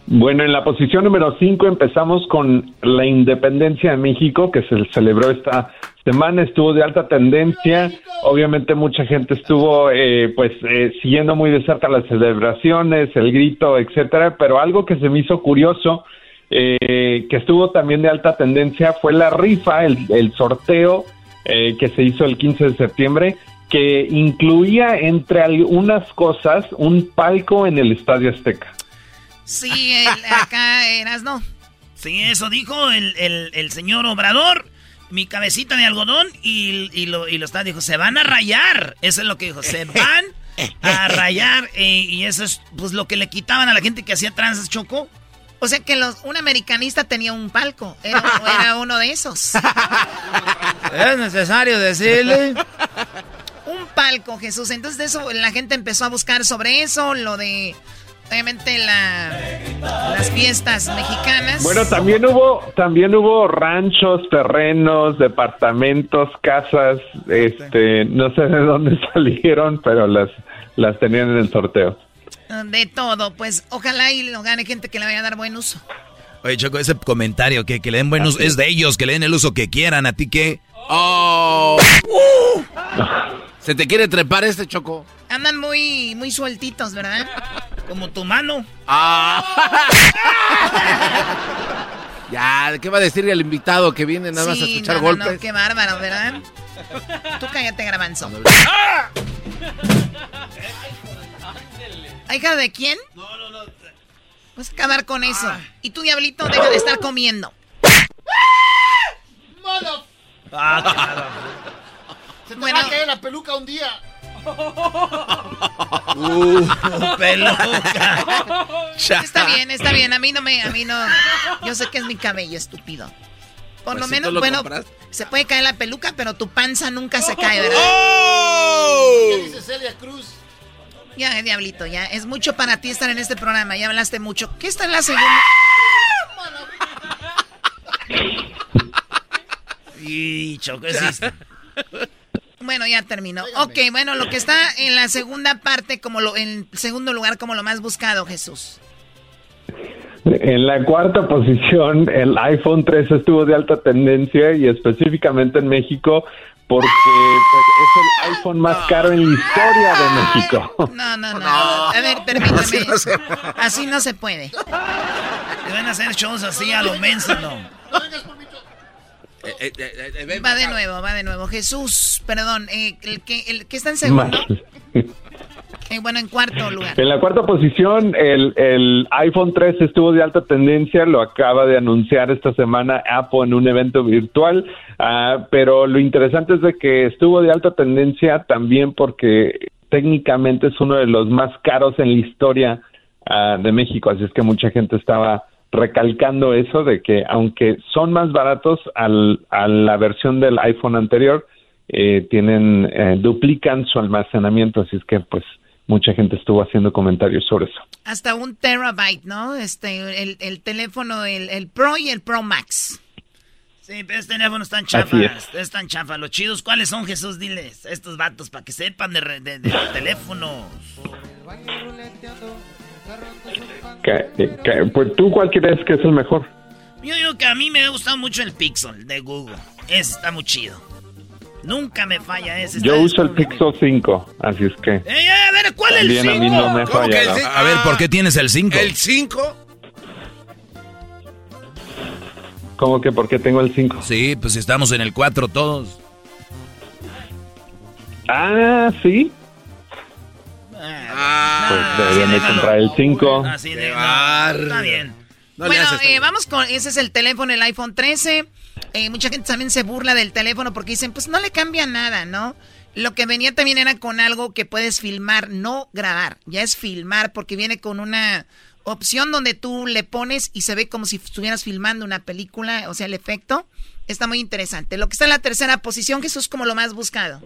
Bueno, en la posición número 5 empezamos con la independencia de México, que se celebró esta semana, estuvo de alta tendencia. Obviamente mucha gente estuvo eh, pues eh, siguiendo muy de cerca las celebraciones, el grito, etcétera, pero algo que se me hizo curioso, eh, que estuvo también de alta tendencia, fue la rifa, el, el sorteo eh, que se hizo el 15 de septiembre, que incluía entre algunas cosas un palco en el Estadio Azteca. Sí, el- acá eras no. Sí, eso dijo el, el- el señor Obrador. Mi cabecita de algodón y, y lo, y lo está, dijo, se van a rayar. Eso es lo que dijo, se van a rayar eh, y eso es pues lo que le quitaban a la gente que hacía tranzas, Choco. O sea que los, un americanista tenía un palco. Era, era uno de esos. Es necesario decirle. Un palco, Jesús. Entonces de eso la gente empezó a buscar sobre eso, lo de obviamente la, las fiestas mexicanas. Bueno, también hubo, también hubo ranchos, terrenos, departamentos, casas, este, no sé de dónde salieron, pero las, las tenían en el sorteo. De todo, pues ojalá y lo gane gente que le vaya a dar buen uso. Oye, Choco, ese comentario que, que le den buen uso es de ellos, que le den el uso que quieran. ¿A ti qué? ¡Oh! ¿Se te quiere trepar este Choco? Andan muy, muy sueltitos, ¿verdad? Como tu mano. Ah. ya, ¿qué va a decir el invitado que viene nada más a escuchar no, no, golpes? no, qué bárbaro, ¿verdad? Tú cállate, Grabanzo. ¿Hija de quién? No, no, no. Pues acabar con eso. Y tú, diablito, deja de estar comiendo. Ah, Se te Bueno. va a caer la peluca un día. Uh, peluca. Está bien, está bien. A mí no me, a mí no. Yo sé que es mi cabello, estúpido. Por Pues lo si menos, lo bueno, se puede caer la peluca, pero tu panza nunca se cae, ¿verdad? ¿Qué dice Celia Cruz? Ya, diablito, ya. Es mucho para ti estar en este programa. Ya hablaste mucho. ¿Qué está en la segunda? Y Choco, sí. Bueno, ya terminó. Ok, bueno, lo que está en la segunda parte, como lo, en segundo lugar, como lo más buscado, Jesús. En la cuarta posición, el iPhone 3 estuvo de alta tendencia y específicamente en México porque pues, es el iPhone más caro en la historia de México. No, no, no. A ver, permítame. Así no se- Así no se puede. Te van a hacer shows así a lo menso, ¿no? Eh, eh, eh, Va de nuevo, va de nuevo. Jesús, perdón, eh, el, que, el que está en segundo, en la cuarta posición, el, el iPhone 3 estuvo de alta tendencia, lo acaba de anunciar esta semana Apple en un evento virtual, ah, pero lo interesante es de que estuvo de alta tendencia también porque técnicamente es uno de los más caros en la historia ah, de México, así es que mucha gente estaba recalcando eso de que aunque son más baratos al, a la versión del iPhone anterior, eh, tienen eh, duplican su almacenamiento, así es que pues mucha gente estuvo haciendo comentarios sobre eso. Hasta un terabyte, ¿no? Este, el, el teléfono, el, el Pro y el Pro Max. Sí, pero este teléfono están chafas. Están chafas. Los chidos, ¿cuáles son, Jesús? Diles. Estos vatos, para que sepan de, de, de teléfonos. Que- que- pues tú cuál crees que es el mejor? Yo digo que a mí me ha gustado mucho el Pixel de Google. Ese está muy chido. Nunca me falla ese. Yo uso el. Pixel 5, así es que ¡Ey, ¿cuál es el también a mí 5? no me ¿Cómo que falla. el ¿no? cinco? A ver, ¿por qué tienes el 5? ¿El 5? ¿Cómo que por qué tengo el 5? Sí, pues estamos en el 4 todos. Ah, sí. Ah, Pues deberían de comprar el 5. Así de. Bárbaro. está bien. No bueno, haces eh, vamos con, ese es el teléfono, el iPhone 13. Eh, mucha gente también se burla del teléfono porque dicen, pues no le cambia nada, ¿no? Lo que venía también era con algo que puedes filmar, no grabar, ya es filmar porque viene con una opción donde tú le pones y se ve como si estuvieras filmando una película, o sea, el efecto. Está muy interesante. Lo que está en la tercera posición, es como lo más buscado.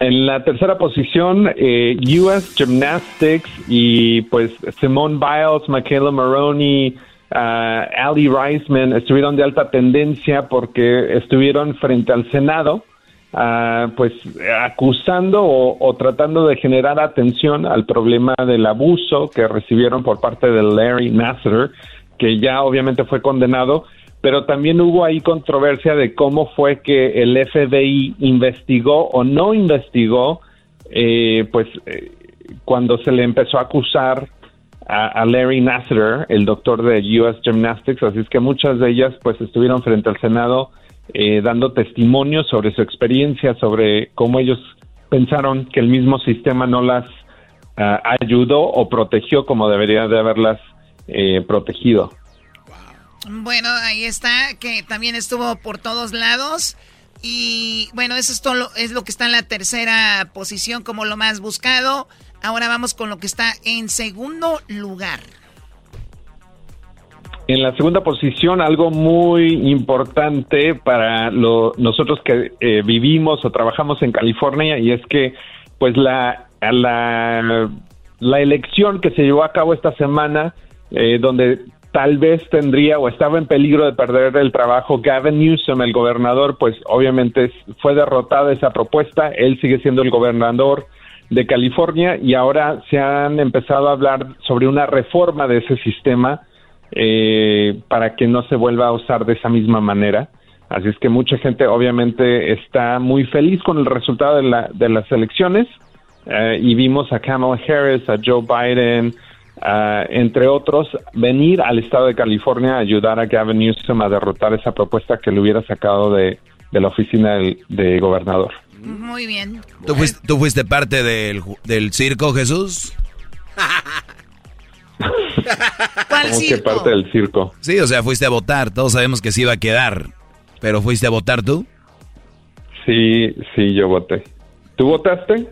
En la tercera posición, eh, US Gymnastics y pues Simone Biles, Michaela Maroney, ah, Ali Reisman estuvieron de alta tendencia porque estuvieron frente al Senado, ah, pues acusando o, tratando de generar atención al problema del abuso que recibieron por parte de Larry Nassar, que ya obviamente fue condenado, pero también hubo ahí controversia de cómo fue que el FBI investigó o no investigó, eh, pues eh, cuando se le empezó a acusar a, Larry Nassar, el doctor de US Gymnastics, así es que muchas de ellas pues estuvieron frente al Senado eh, dando testimonio sobre su experiencia, sobre cómo ellos pensaron que el mismo sistema no las ah, ayudó o protegió como debería de haberlas eh, protegido. Bueno, ahí está, que también estuvo por todos lados. Y bueno, eso es todo lo, es lo que está en la tercera posición como lo más buscado. Ahora vamos con lo que está en segundo lugar. En la segunda posición, algo muy importante para lo- nosotros que eh, vivimos o trabajamos en California y es que pues la, la, la elección que se llevó a cabo esta semana, eh, donde tal vez tendría o estaba en peligro de perder el trabajo Gavin Newsom, el gobernador, pues obviamente fue derrotada esa propuesta, él sigue siendo el gobernador de California y ahora se han empezado a hablar sobre una reforma de ese sistema eh, para que no se vuelva a usar de esa misma manera. Así es que mucha gente obviamente está muy feliz con el resultado de, la- de las elecciones eh, y vimos a Kamala Harris, a Joe Biden, ah, entre otros, venir al estado de California a ayudar a Gavin Newsom a derrotar esa propuesta que le hubiera sacado de, de la oficina del de gobernador. Muy bien. ¿Tú fuiste, tú fuiste parte del, del circo, Jesús? ¿Cuál Como que parte del circo. Sí, o sea, fuiste a votar. Todos sabemos que se iba a quedar. ¿Pero fuiste a votar tú? Sí, sí, yo voté. ¿Tú votaste?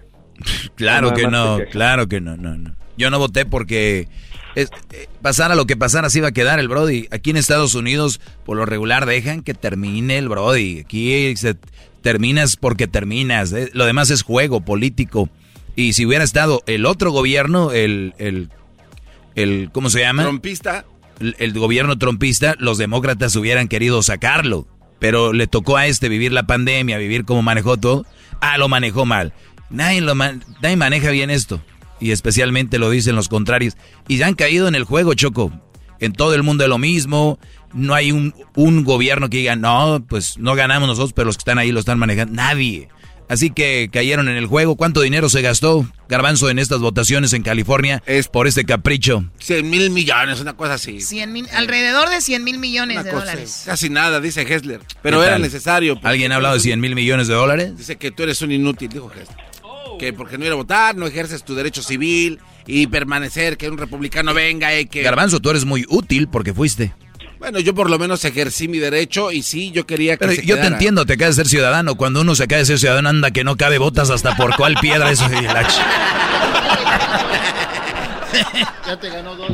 Claro que no, claro que no, no, no. Yo no voté porque es- eh, pasara lo que pasara, se iba a quedar el Brody. Aquí en Estados Unidos, por lo regular, dejan que termine el Brody. Aquí se terminas porque terminas. eh, Lo demás es juego político. Y si hubiera estado el otro gobierno, el, el, el ¿cómo se llama? Trompista. el, el gobierno trompista, los demócratas hubieran querido sacarlo. Pero le tocó a este vivir la pandemia, vivir como manejó todo. Ah, lo manejó mal. Nadie, lo man- nadie maneja bien esto. Y especialmente lo dicen los contrarios. Y ya han caído en el juego, Choco. En todo el mundo es lo mismo. No hay un, un gobierno que diga, no, pues no ganamos nosotros, pero los que están ahí lo están manejando. Nadie. Así que cayeron en el juego. ¿Cuánto dinero se gastó, Garbanzo, en estas votaciones en California por este capricho? 100 mil millones, una cosa así. 100 mil- alrededor de 100 mil millones Una de cosa, dólares. Casi nada, dice Hessler. Pero ¿Qué era tal? necesario. ¿Alguien ha hablado de 100 mil millones de dólares? Dice que tú eres un inútil, dijo Hessler. Que porque no ir a votar, no ejerces tu derecho civil y permanecer, que un republicano venga y que... Garbanzo, tú eres muy útil porque fuiste. Bueno, yo por lo menos ejercí mi derecho y sí, yo quería que Pero se yo te entiendo, te acabas de ser ciudadano. Cuando uno se acaba de ser ciudadano, anda que no cabe botas hasta por cuál piedra eso. y la Ya te ganó dos.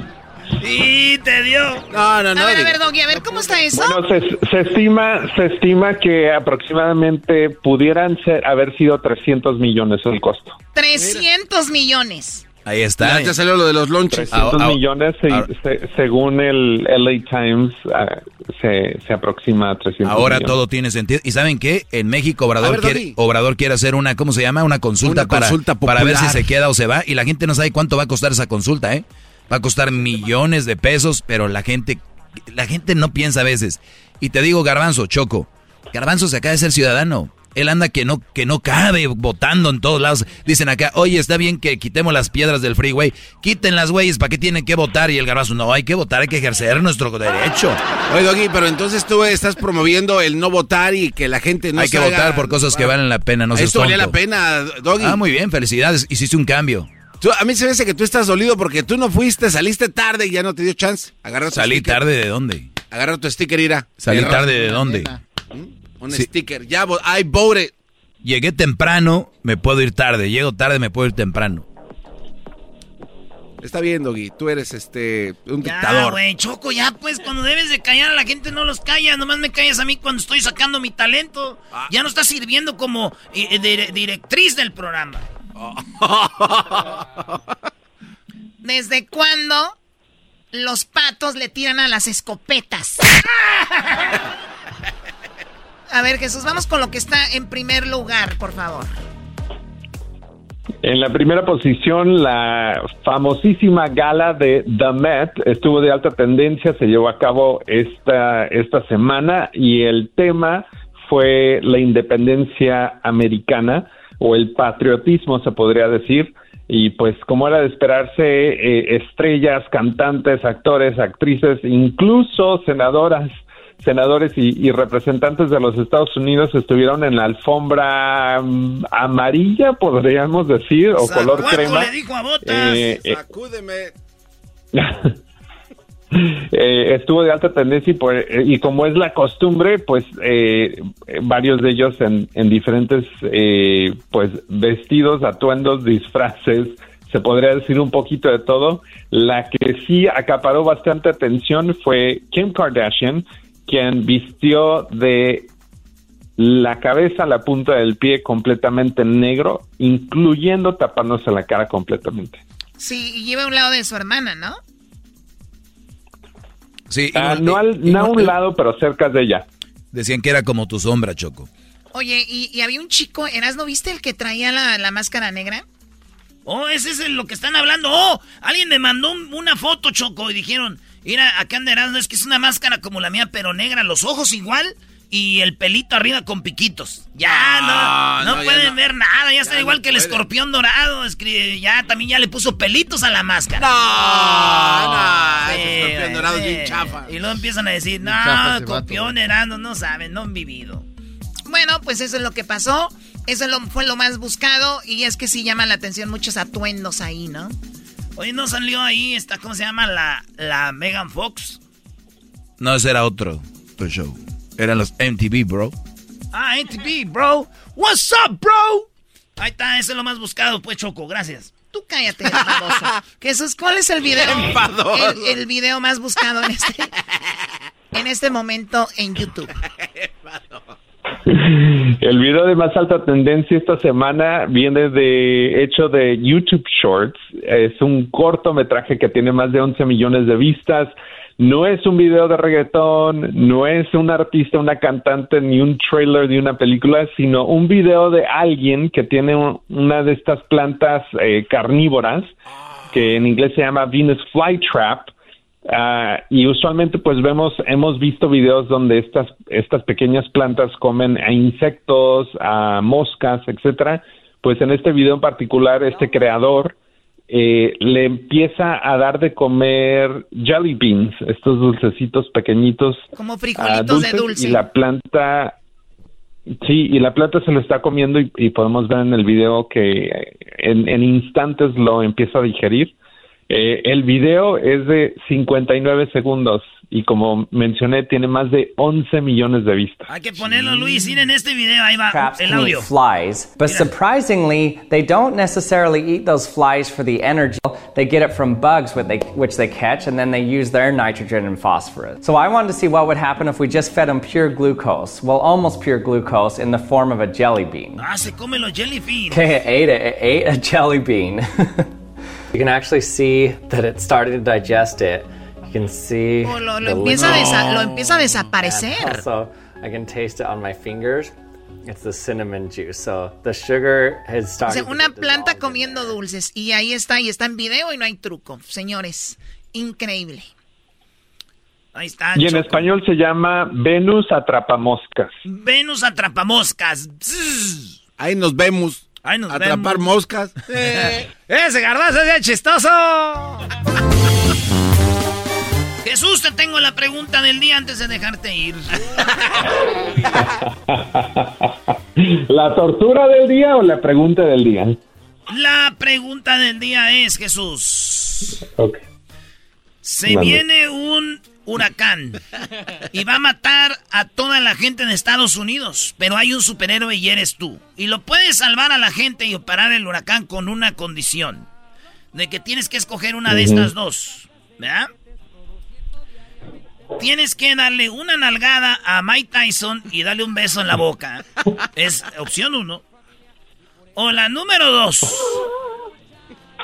Y te dio. No, no, A ver, a ver, Doggy, a ver, ¿cómo está eso? Bueno, se, se estima se estima que aproximadamente pudieran ser, haber sido 300 millones el costo. 300 millones. Ahí está. Ya, ya salió lo de los lonches. 300 Ah, ah, millones, se- ah. se- según el LA Times, ah, se, se aproxima a 300 Ahora millones. todo tiene sentido. ¿Y saben qué? En México Obrador, ver, quiere. Obrador quiere hacer una, ¿cómo se llama? Una consulta, Una para, consulta para ver si se queda o se va. Y la gente no sabe cuánto va a costar esa consulta, ¿eh? Va a costar millones de pesos, pero la gente, la gente no piensa a veces. Y te digo, Garbanzo, Choco, Garbanzo se acaba de ser ciudadano. Él anda que no, que no cabe votando en todos lados. Dicen acá, oye, está bien que quitemos las piedras del freeway. Quiten las güeyes, ¿para qué tienen que votar? Y el garbanzo, no, hay que votar, hay que ejercer nuestro derecho. Oye, Doggy, pero entonces tú estás promoviendo el no votar y que la gente no hay que votar por cosas que valen la pena, no Esto valía la pena, Doggy. Ah, muy bien, felicidades, hiciste un cambio. Tú- a mí se me hace que tú estás dolido porque tú no fuiste, saliste tarde y ya no te dio chance. Agarra tu Salí sticker. tarde de dónde? Agarra tu sticker, ira. Salí tarde de dónde? Un Sí. sticker. Ya, vo- I voted. Llegué temprano, me puedo ir tarde. Llego tarde, me puedo ir temprano. Está bien, Doggy. Tú eres este un Ya, dictador. güey, Choco, ya pues, cuando debes de callar a la gente no los callas, nomás me callas a mí cuando estoy sacando mi talento. Ah. Ya no estás sirviendo como eh, eh, dire- directriz del programa. ¿Desde cuándo los patos le tiran a las escopetas? A ver, Jesús, vamos con lo que está en primer lugar, por favor. En la primera posición, la famosísima gala de The Met estuvo de alta tendencia, se llevó a cabo esta, esta semana y el tema fue la independencia americana o el patriotismo, se podría decir. Y pues como era de esperarse, eh, estrellas, cantantes, actores, actrices, incluso senadoras senadores y, y representantes de los Estados Unidos estuvieron en la alfombra mm, amarilla, podríamos decir, o color crema. le dijo a Botas. Eh, eh, Sacúdeme. eh, estuvo de alta tendencia y, por- eh, y como es la costumbre, pues eh, eh, varios de ellos en, en diferentes eh, pues vestidos, atuendos, disfraces, se podría decir un poquito de todo. La que sí acaparó bastante atención fue Kim Kardashian, quien vistió de la cabeza a la punta del pie completamente negro, incluyendo tapándose la cara completamente. Sí, y lleva a un lado de su hermana, ¿no? Sí, Ah, y- no, al- y- no a un lado, pero cerca de ella. Decían que era como tu sombra, Choco. Oye, y, y había un chico, ¿eras no viste el que traía la, la máscara negra? Oh, ese es lo que están hablando. Oh, alguien me mandó un- una foto, Choco, y dijeron, mira, acá anda Erasmo, es que es una máscara como la mía, pero negra, los ojos igual y el pelito arriba con piquitos. Ya, Ah, no, no, no, ya pueden no. ver nada, ya está Ya igual no que el escorpión dorado, escri- ya también ya le puso pelitos a la máscara. No, no, Sí, ese escorpión dorado es bien chafa. Y luego empiezan a decir, no, escorpión, Erasmo, no saben, no han vivido. Bueno, pues eso es lo que pasó. Eso es lo- fue lo más buscado. Y es que sí llaman la atención muchos atuendos ahí, ¿no? Oye, ¿no salió ahí esta, cómo se llama, la, la Megan Fox? No, ese era otro tu show. Eran los MTV, bro. Ah, NTV, bro. What's up, bro? Ahí está, ese es lo más buscado, pues, Choco, gracias. Tú cállate, enfadoso. Jesús, ¿cuál es el video? El, el video más buscado en este, en este momento en YouTube. El video de más alta tendencia esta semana viene de hecho de YouTube Shorts. Es un cortometraje que tiene más de 11 millones de vistas. No es un video de reggaetón, no es un artista, una cantante, ni un trailer de una película, sino un video de alguien que tiene un- una de estas plantas eh, carnívoras que en inglés se llama Venus Flytrap. Ah, y usualmente pues vemos, hemos visto videos donde estas, estas pequeñas plantas comen a insectos, a moscas, etcétera. Pues en este video en particular, este creador eh, le empieza a dar de comer jelly beans, estos dulcecitos pequeñitos. Como ah, frijolitos de dulces, dulce. Y la planta, sí, y la planta se lo está comiendo y, y podemos ver en el video que en, en instantes lo empieza a digerir. Eh, el video es de 59 segundos y como mencioné tiene más de 11 millones de vistas. Hay que ponerlo, Luis, ir en este video, ahí va traps el audio. eat flies, but surprisingly, they don't necessarily eat those flies for the energy. They get it from bugs, which they, which they catch, and then they use their nitrogen and phosphorus. So I wanted to see what would happen if we just fed them pure glucose, well, almost pure glucose in the form of a jelly bean. Ah, se come los jellyfish. Okay, it ate a, it ate a jelly bean. you can actually see that it's starting to digest it. You can see. O lo, lo the empieza, desa- lo empieza a desaparecer. And also, I can taste it on my fingers. It's the cinnamon juice. So the sugar has O started. sea, una planta comiendo dulces. Y ahí está, y está en video y no hay truco. Señores, increíble. Ahí está. Y en Choco. español se llama Venus atrapamoscas. Venus atrapamoscas. Ahí nos vemos. Ahí nos Atrapar vemos. moscas. Ese garbazo es chistoso. Jesús, te tengo la pregunta del día antes de dejarte ir. ¿La tortura del día o la pregunta del día? La pregunta del día es, Jesús. Ok. Se viene un huracán y va a matar a toda la gente en Estados Unidos, pero hay un superhéroe y eres tú. Y lo puedes salvar a la gente y parar el huracán con una condición. De que tienes que escoger una de estas dos. ¿Verdad? Tienes que darle una nalgada a Mike Tyson y darle un beso en la boca. Es opción uno. O la número dos.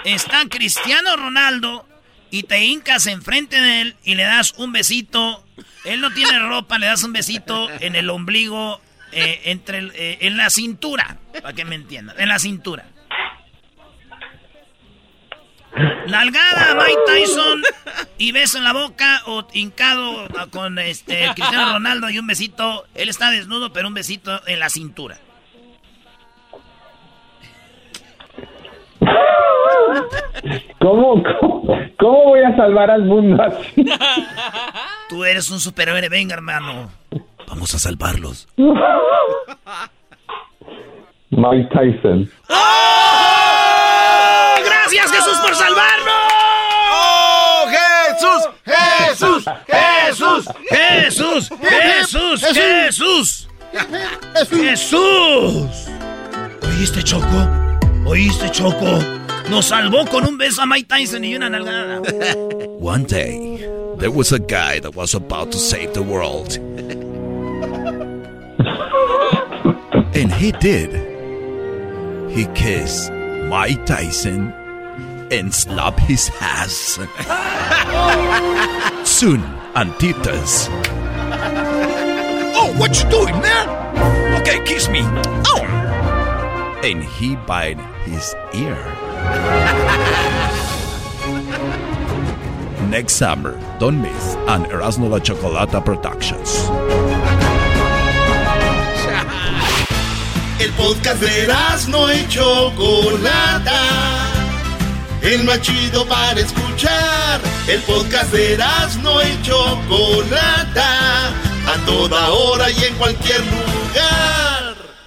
Está Cristiano Ronaldo y te hincas enfrente de él y le das un besito. Él no tiene ropa, le das un besito en el ombligo, eh, entre el- eh, en la cintura, para que me entiendan, en la cintura. Nalgada Mike Tyson y beso en la boca o hincado con este Cristiano Ronaldo y un besito. Él está desnudo, pero un besito en la cintura. ¿Cómo, cómo, cómo voy a salvar al mundo así? Tú eres un superhéroe, venga hermano. Vamos a salvarlos. Mike Tyson. ¡Gracias Jesús por salvarnos! ¡Oh, Jesús! ¡Jesús! Jesús, Jesús, Jesús. Jesús. ¿Oíste, Choco? ¿Oíste, Choco? Nos salvó con un beso a Mike Tyson y una nalgada. One day, there was a guy that was about to save the world. and he did. He kissed Mike Tyson and slapped his ass. Soon, Antitas. Oh, what you doing, man? Okay, kiss me. Oh. And he bite his ear. Next summer, don't miss on Erasmo La Chocolata Productions. El podcast de no y Chocolata. El más chido para escuchar. El podcast de no y Chocolata. A toda hora y en cualquier lugar.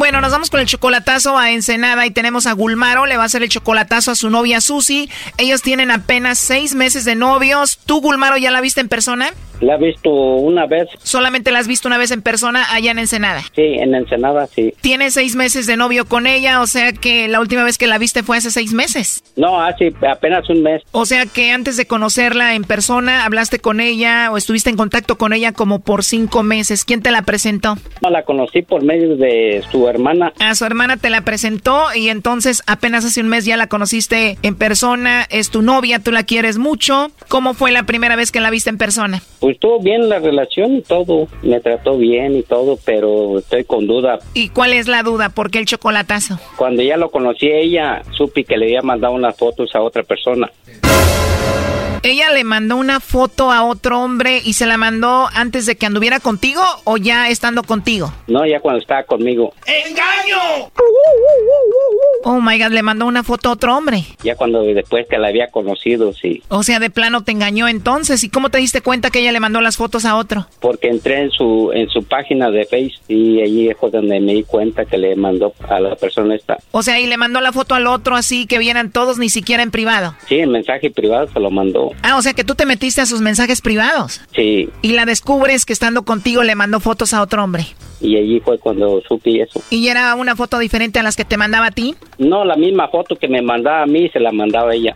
Bueno, nos vamos con el chocolatazo a Ensenada y tenemos a Gulmaro, le va a hacer el chocolatazo a su novia Susi. Ellos tienen apenas seis meses de novios. ¿Tú, Gulmaro, ya la viste en persona? La he visto una vez. ¿Solamente la has visto una vez en persona allá en Ensenada? Sí, en Ensenada, sí. Tiene seis meses de novio con ella, o sea que la última vez que la viste fue hace seis meses. No, hace apenas un mes. O sea que antes de conocerla en persona, hablaste con ella o estuviste en contacto con ella como por cinco meses. ¿Quién te la presentó? No, la conocí por medio de su hermana. A su hermana te la presentó y entonces apenas hace un mes ya la conociste en persona. Es tu novia, tú la quieres mucho. ¿Cómo fue la primera vez que la viste en persona? Pues estuvo bien la relación y todo, me trató bien y todo, pero estoy con duda. ¿Y cuál es la duda? ¿Por qué el chocolatazo? Cuando ya lo conocí ella, supe que le había mandado unas fotos a otra persona. ¿Ella le mandó una foto a otro hombre y se la mandó antes de que anduviera contigo o ya estando contigo? No, ya cuando estaba conmigo. ¡Engaño! Oh my god, le mandó una foto a otro hombre. Ya cuando después que la había conocido, sí. O sea, de plano te engañó entonces. ¿Y cómo te diste cuenta que ella le mandó las fotos a otro? Porque entré en su en su página de Facebook y allí fue donde me di cuenta que le mandó a la persona esta. O sea, y le mandó la foto al otro así que vieran todos ni siquiera en privado. Sí, en mensaje privado se lo mandó. Ah, o sea que tú te metiste a sus mensajes privados. Sí. Y la descubres que estando contigo le mandó fotos a otro hombre. Y allí fue cuando supe eso. ¿Y era una foto diferente a las que te mandaba a ti? No, la misma foto que me mandaba a mí se la mandaba ella.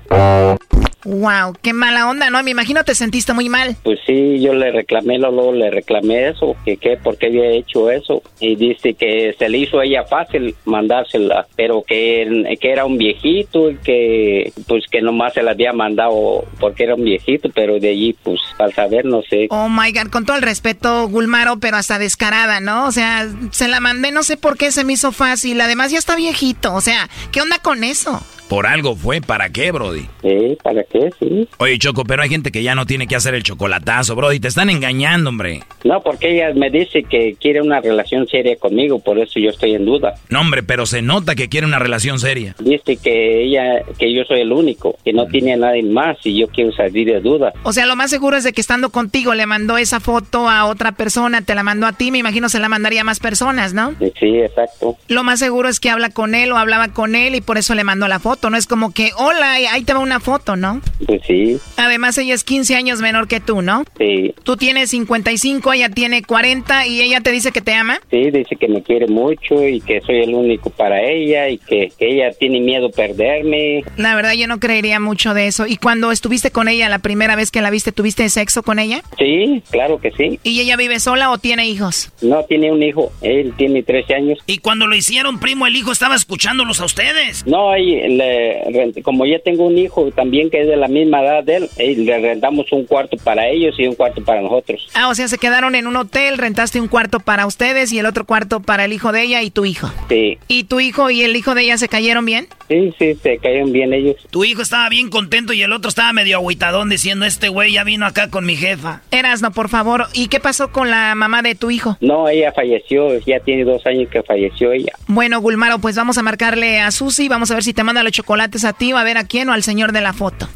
Wow, qué mala onda, ¿no? Me imagino te sentiste muy mal. Pues sí, yo le reclamé, luego le reclamé eso, que qué, por qué había hecho eso. Y dice que se le hizo a ella fácil mandársela, pero que, que era un viejito y que pues que nomás se la había mandado porque era un viejito, pero de allí pues al saber no sé. Oh my god, con todo el respeto, Gulmaro, pero hasta descarada, ¿no? O sea, se la mandé, no sé por qué se me hizo fácil. Además ya está viejito, o sea, ¿qué onda con eso? Por algo fue, ¿para qué, Brody? Sí, ¿para qué? Sí. Oye, Choco, pero hay gente que ya no tiene que hacer el chocolatazo, Brody. Te están engañando, hombre. No, porque ella me dice que quiere una relación seria conmigo, por eso yo estoy en duda. No, hombre, pero se nota que quiere una relación seria. Dice que ella, que yo soy el único, que no tiene a nadie más y yo quiero salir de duda. O sea, lo más seguro es de que estando contigo le mandó esa foto a otra persona, te la mandó a ti, me imagino se la mandaría a más personas, ¿no? Sí, exacto. Lo más seguro es que habla con él o hablaba con él y por eso le mandó la foto, no es como que, hola, ahí te va una foto, ¿no? Pues sí. Además, ella es 15 años menor que tú, ¿no? Sí. Tú tienes 55, ella tiene 40 y ella te dice que te ama. Sí, dice que me quiere mucho y que soy el único para ella y que, que ella tiene miedo perderme. La verdad, yo no creería mucho de eso. ¿Y cuando estuviste con ella la primera vez que la viste, tuviste sexo con ella? Sí, claro que sí. ¿Y ella vive sola o tiene hijos? No, tiene un hijo. Él tiene 13 años. ¿Y cuando lo hicieron, primo, el hijo estaba escuchándolos a ustedes? No, ahí le, como ya tengo un hijo también que es de la misma edad de él, eh, le rentamos un cuarto para ellos y un cuarto para nosotros. Ah, o sea, se quedaron en un hotel, rentaste un cuarto para ustedes y el otro cuarto para el hijo de ella y tu hijo. Sí. ¿Y tu hijo y el hijo de ella se cayeron bien? Sí, sí, se caen bien ellos. Tu hijo estaba bien contento y el otro estaba medio agüitadón diciendo, este güey ya vino acá con mi jefa. Erasno, por favor. ¿Y qué pasó con la mamá de tu hijo? No, ella falleció, ya tiene dos años que falleció ella. Bueno, Gulmaro, pues vamos a marcarle a Susi, vamos a ver si te manda los chocolates a ti, va a ver a quién o al señor de la foto.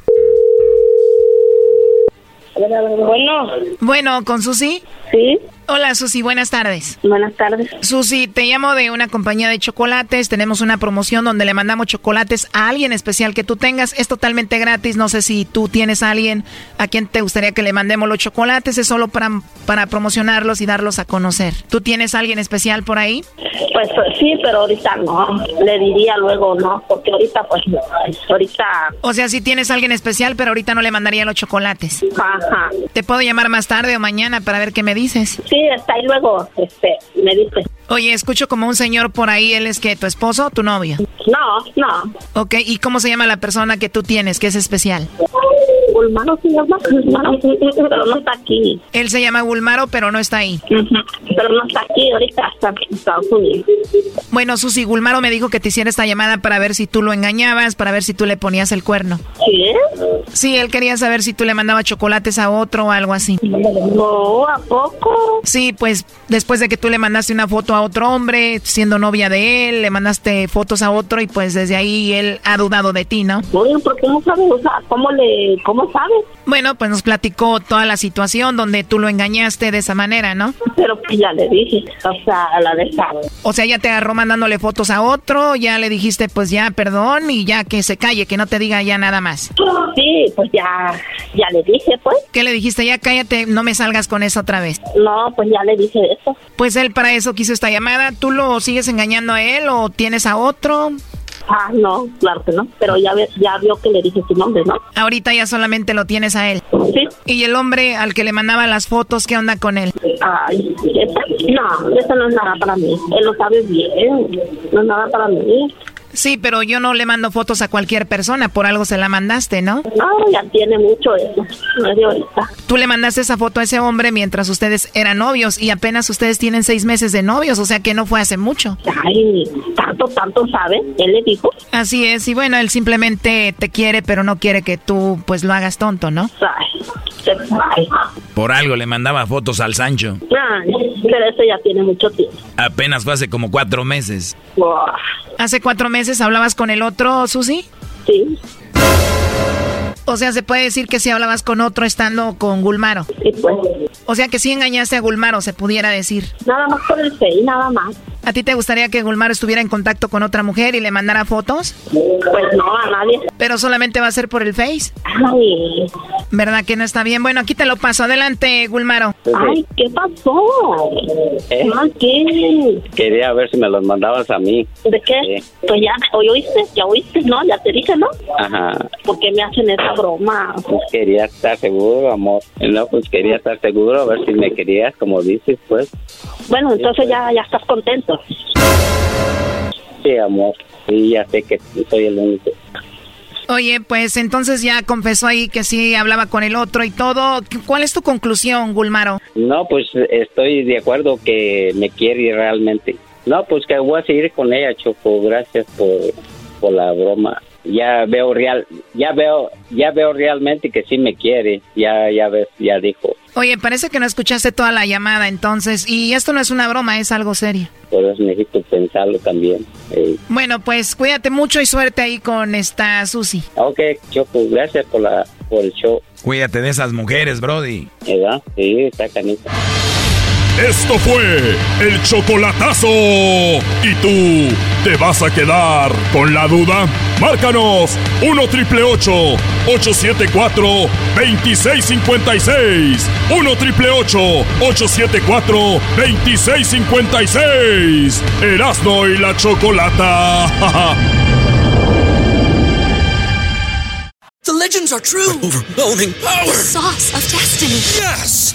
Bueno. Bueno, ¿con Susi? Sí. Hola Susi, buenas tardes. Buenas tardes. Susi, te llamo de una compañía de chocolates. Tenemos una promoción donde le mandamos chocolates a alguien especial que tú tengas. Es totalmente gratis. No sé si tú tienes a alguien a quien te gustaría que le mandemos los chocolates. Es solo para, para promocionarlos y darlos a conocer. ¿Tú tienes a alguien especial por ahí? Pues sí, pero ahorita no. Le diría luego no, porque ahorita pues no. Ahorita... O sea, si tienes a alguien especial, pero ahorita no le mandaría los chocolates. Ajá. ¿Te puedo llamar más tarde o mañana para ver qué me dices? Sí, está ahí luego, este, me dice. Oye, escucho como un señor por ahí, ¿él es que tu esposo o tu novio? No, no. Ok, ¿y cómo se llama la persona que tú tienes, que es especial? Gulmaro se llama, Gulmaro, pero no está aquí. Él se llama Gulmaro, pero no está ahí. Pero no está aquí, ahorita está en Estados Unidos. Bueno, Susi, Gulmaro me dijo que te hiciera esta llamada para ver si tú lo engañabas, para ver si tú le ponías el cuerno. ¿Sí? Sí, él quería saber si tú le mandabas chocolates a otro o algo así. No, ¿a poco? Sí, pues después de que tú le mandaste una foto a otro hombre, siendo novia de él, le mandaste fotos a otro y pues desde ahí él ha dudado de ti, ¿no? Oye, ¿por qué no sabes? O sea, ¿cómo le, cómo sabes? Bueno, pues nos platicó toda la situación donde tú lo engañaste de esa manera, ¿no? Pero pues ya le dije, o sea, a la de O sea, ya te agarró mandándole fotos a otro, ya le dijiste pues ya perdón y ya que se calle, que no te diga ya nada más. Sí, pues ya, ya le dije, pues. ¿Qué le dijiste? Ya cállate, no me salgas con eso otra vez. No, pues ya le dije eso. Pues él para eso quiso esta llamada. ¿Tú lo sigues engañando a él o tienes a otro? Ah, no, claro que no. Pero ya, ve, ya vio que le dije su nombre, ¿no? Ahorita ya solamente lo tienes a él. Sí. ¿Y el hombre al que le mandaba las fotos, qué onda con él? Ay, esa, no, eso no es nada para mí. Él lo sabe bien. No es nada para mí. Sí, pero yo no le mando fotos a cualquier persona, por algo se la mandaste, ¿no? Ah, ya tiene mucho eso, no es de ahorita. Tú le mandaste esa foto a ese hombre mientras ustedes eran novios y apenas ustedes tienen seis meses de novios, o sea que no fue hace mucho. Ay, tanto, tanto sabe, él le dijo. Así es, y bueno, él simplemente te quiere, pero no quiere que tú pues lo hagas tonto, ¿no? Ay, se- ay. Por algo le mandaba fotos al Sancho. Ay, pero eso ya tiene mucho tiempo. Apenas fue hace como cuatro meses. Buah. ¿Hace cuatro meses hablabas con el otro, Susi? Sí. O sea, se puede decir que sí hablabas con otro estando con Gulmaro. Sí, pues. O sea, que sí engañaste a Gulmaro, se pudiera decir. Nada más por el Face, nada más. ¿A ti te gustaría que Gulmaro estuviera en contacto con otra mujer y le mandara fotos? Pues no, a nadie. Pero solamente va a ser por el Face. Ay. ¿Verdad que no está bien? Bueno, aquí te lo paso. Adelante, Gulmaro. Ay, ¿qué pasó? ¿Eh? ¿qué? Quería ver si me los mandabas a mí. ¿De qué? Pues ya, oíste, ya oíste, ¿no? Ya te dije, ¿no? Ajá. ¿Por qué me hacen esa broma? Pues quería estar seguro, amor. No, pues quería estar seguro, a ver si me querías, como dices, pues. Bueno, entonces ya, ya estás contento. Sí, amor. Sí, ya sé que soy el único. Oye, pues entonces ya confesó ahí que sí hablaba con el otro y todo. ¿Cuál es tu conclusión, Gulmaro? No, pues estoy de acuerdo que me quiere realmente. No, pues que voy a seguir con ella, Choco. Gracias por, por la broma. Ya veo real, ya veo, ya veo realmente que sí me quiere. Ya, ya ves, ya dijo. Oye, parece que no escuchaste toda la llamada entonces. Y esto no es una broma, es algo serio. Por eso necesito pensarlo también. Eh, Bueno, pues cuídate mucho y suerte ahí con esta Susi. ok, Choco, gracias por la, por el show. Cuídate de esas mujeres, Brody. ¿Verdad? Sí, está canita. Esto fue el chocolatazo. ¿Y tú te vas a quedar con la duda? Márcanos 1 triple 874 2656. 1 triple 874 2656. Erasno y la chocolata. The legends are true. overwhelming power! sauce of destiny. Yes!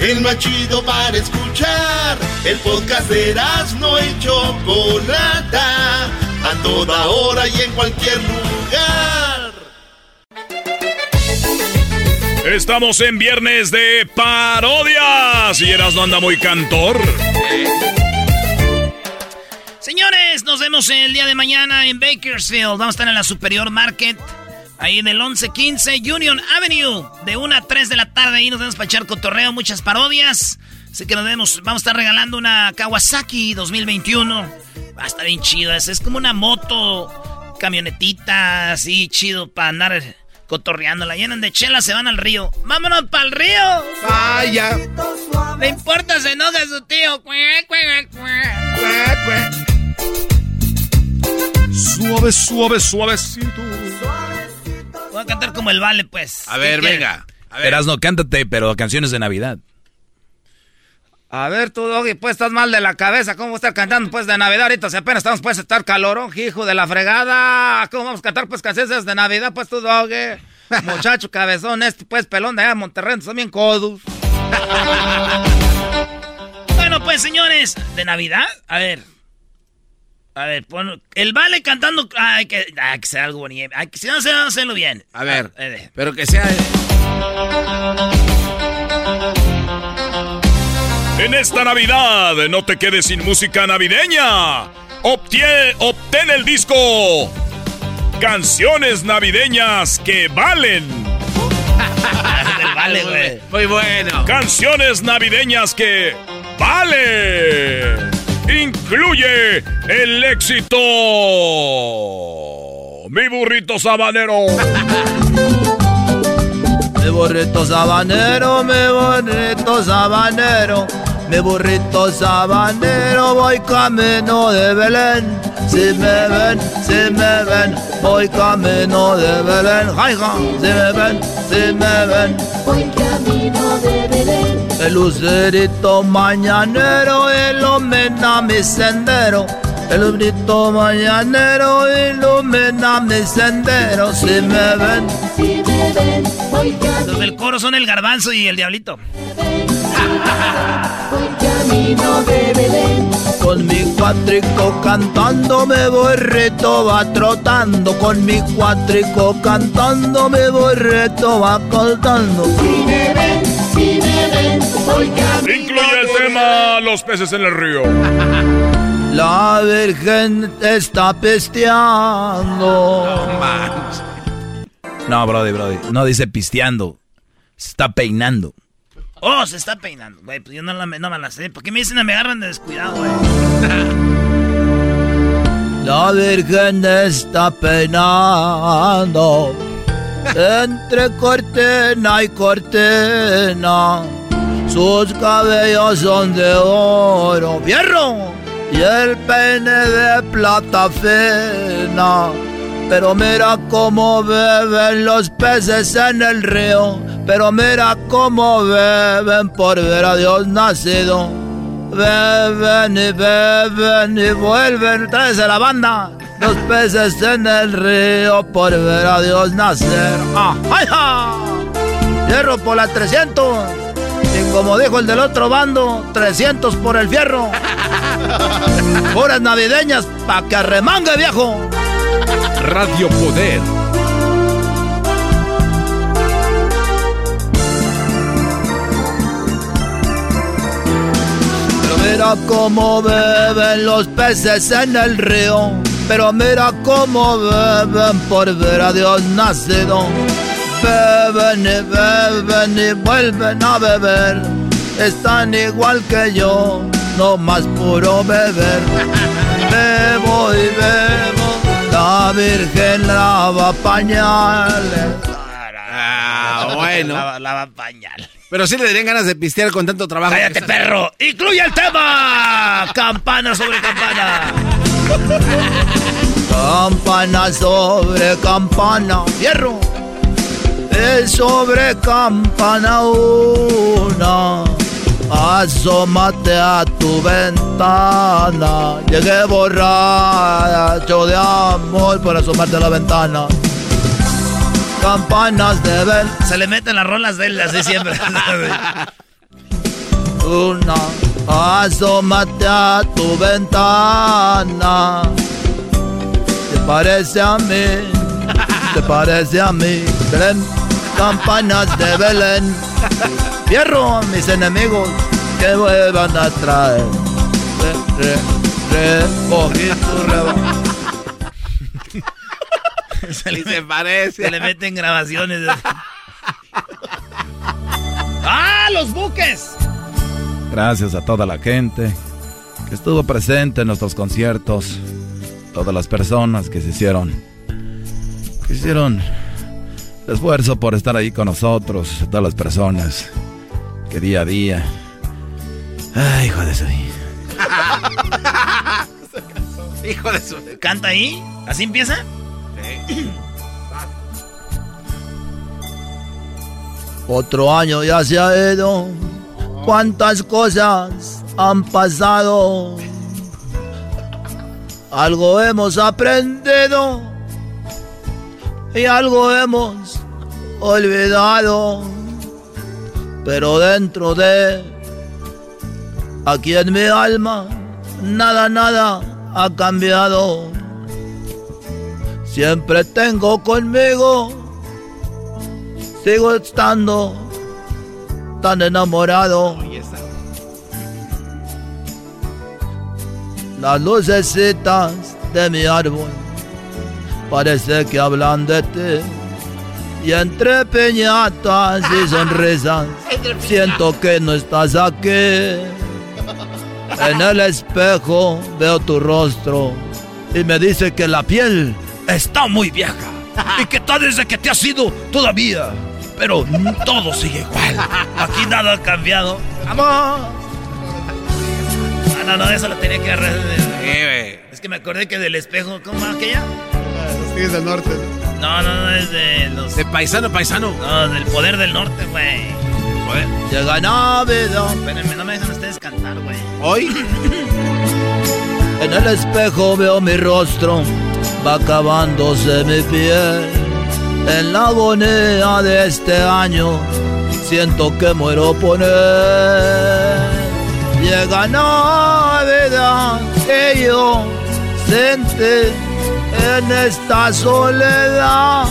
El más chido para escuchar. El podcast de no y Chocolata. A toda hora y en cualquier lugar. Estamos en viernes de parodias. Y Eras no anda muy cantor. Señores, nos vemos el día de mañana en Bakersfield. Vamos a estar en la Superior Market. Ahí del 1115 Union Avenue. De 1 a 3 de la tarde. Ahí nos vamos a echar cotorreo, muchas parodias. Así que nos vemos. Vamos a estar regalando una Kawasaki 2021. Va a estar bien chido. Es, es como una moto, camionetita, así chido para andar cotorreando. La llenan de chela, se van al río. ¡Vámonos para el río! ¡Vaya! No importa, se enoja su tío. Suave, suave, suavecito. Voy a cantar como el vale, pues. A ver, venga. A ver. Erasno, cántate, pero canciones de Navidad. A ver, tú, Doggy, pues estás mal de la cabeza. ¿Cómo vas a estar cantando, pues, de Navidad ahorita? Si apenas estamos, pues, a estar calorón, hijo de la fregada. ¿Cómo vamos a cantar, pues, canciones de Navidad, pues, tú, Doggy? Muchacho cabezón, este, pues, pelón de allá de Monterrey, son bien codos. bueno, pues, señores, ¿de Navidad? A ver. A ver, pon, el vale cantando. Hay que, hay que ser algo bonito. Hay que, si no, se va a hacerlo bien. A ver, Ah, eh, pero que sea. En esta Navidad, no te quedes sin música navideña. Obtie- obtén el disco Canciones Navideñas que Valen. del vale, güey. Muy bueno. Canciones Navideñas que Valen. Incluye el éxito. Mi burrito sabanero. Mi burrito sabanero, mi burrito sabanero, mi burrito sabanero, voy camino de Belén. Si me ven, si me ven, voy camino de Belén. Si me ven, si me ven, Voy camino de Belén. El lucerito mañanero ilumina mi sendero. El lucerito mañanero ilumina mi sendero. Si me ven, Si me ven, voy Los del coro son el garbanzo y el diablito. camino de Belén. Con mi cuatrico cantando, mi burrito va trotando. Con mi cuatrico cantando, mi burrito va cantando. Si me ven, camino Incluye el tema Los peces en el río. La Virgen está pesteando. No, Brody, Brody. No dice pisteando. Se está peinando. Oh, se está peinando, güey. Pues yo no, la, no me la sé. ¿Por qué me dicen me agarran de descuidado, güey? La Virgen está peinando. Entre cortina y cortina. Sus cabellos son de oro. ¡Fierro! Y el peine de plata fina. Pero mira cómo beben los peces en el río. Pero mira cómo beben por ver a Dios nacido. Beben y beben y vuelven. Tráese la banda. Los peces en el río por ver a Dios nacer. ¡Ah! ¡Ay, ja! Fierro por las 300. Y como dijo el del otro bando, 300 por el fierro. Horas navideñas pa' que arremangue, viejo. Radio Poder. Pero mira cómo beben los peces en el río. Pero mira cómo beben por ver a Dios nacido. Beben y beben y vuelven a beber. Están igual que yo, no más puro beber. Bebo y bebo, la Virgen lava pañales. Ah, bueno. Lava, lava pañal. Pero sí le darían ganas de pistear con tanto trabajo. ¡Cállate, perro! ¡Incluye el tema! Campana sobre campana. Campana sobre campana, fierro. Es sobre campana una. Asómate a tu ventana. Llegué borracho de amor por asomarte a la ventana. Campanas de ver. Se le meten las rolas de él así siempre. Una, asómate a tu ventana. ¿Te parece a mí? ¿Te parece a mí? Belén, campanas de Belén. Fierro a mis enemigos que vuelvan a traer. Re, re, recogí tu reba. se, le, se parece. Se le meten grabaciones. ¡Ah, los buques! Gracias a toda la gente que estuvo presente en nuestros conciertos. Todas las personas que se hicieron. Que hicieron el esfuerzo por estar ahí con nosotros. Todas las personas que día a día. Ay, hijo de su. hijo de su. ¿Canta ahí? ¿Así empieza? Otro año ya se ha ido. Cuántas cosas han pasado. Algo hemos aprendido y algo hemos olvidado. Pero dentro de aquí en mi alma, nada, nada ha cambiado. Siempre tengo conmigo, sigo estando tan enamorado. Las lucecitas de mi árbol parece que hablan de ti. Y entre peñatas y sonrisas siento que no estás aquí. En el espejo veo tu rostro y me dice que la piel está muy vieja y que tal desde que te has ido todavía. Pero todo sigue igual. Aquí nada ha cambiado. ¡Vamos! Ah, no, no, eso lo tenía que agarrar. Es que me acordé que del espejo, ¿cómo aquella? Los Tigres del Norte. No, no, no, es de los. De paisano, paisano. No, del poder del norte, güey. Llega Navidad. Espérenme, no me dejan ustedes cantar, güey. ¿Hoy? En el espejo veo mi rostro, va acabándose mi piel. En la agonía de este año, siento que muero por él. Llega Navidad que yo sentí en esta soledad.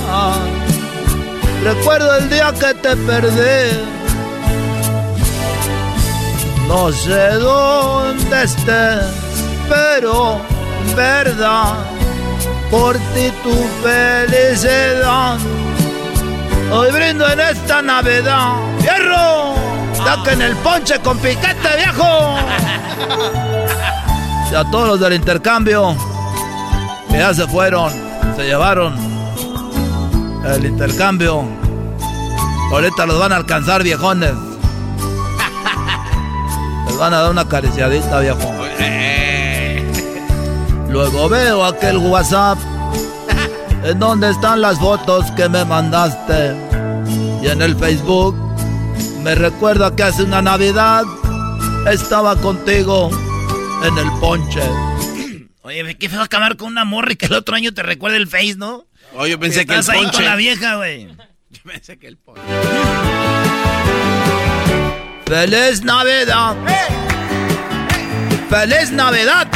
Recuerdo el día que te perdí. No sé dónde estés, pero verdad, por ti tu felicidad. Hoy brindo en esta Navidad. Que en el ponche con piquete, viejo. Y a todos los del intercambio que ya se fueron, se llevaron el intercambio. Ahorita los van a alcanzar, viejones. Les van a dar una acariciadita, viejo. Luego veo aquel WhatsApp en donde están las fotos que me mandaste. Y en el Facebook me recuerda que hace una Navidad estaba contigo en el ponche. Oye, ¿qué fue a acabar con una morra y que el otro año te recuerde el Face, no? Oye, yo pensé que el Estás ahí ponche. con la vieja, güey. Yo pensé que el ponche. ¡Feliz Navidad! ¡Feliz Navidad!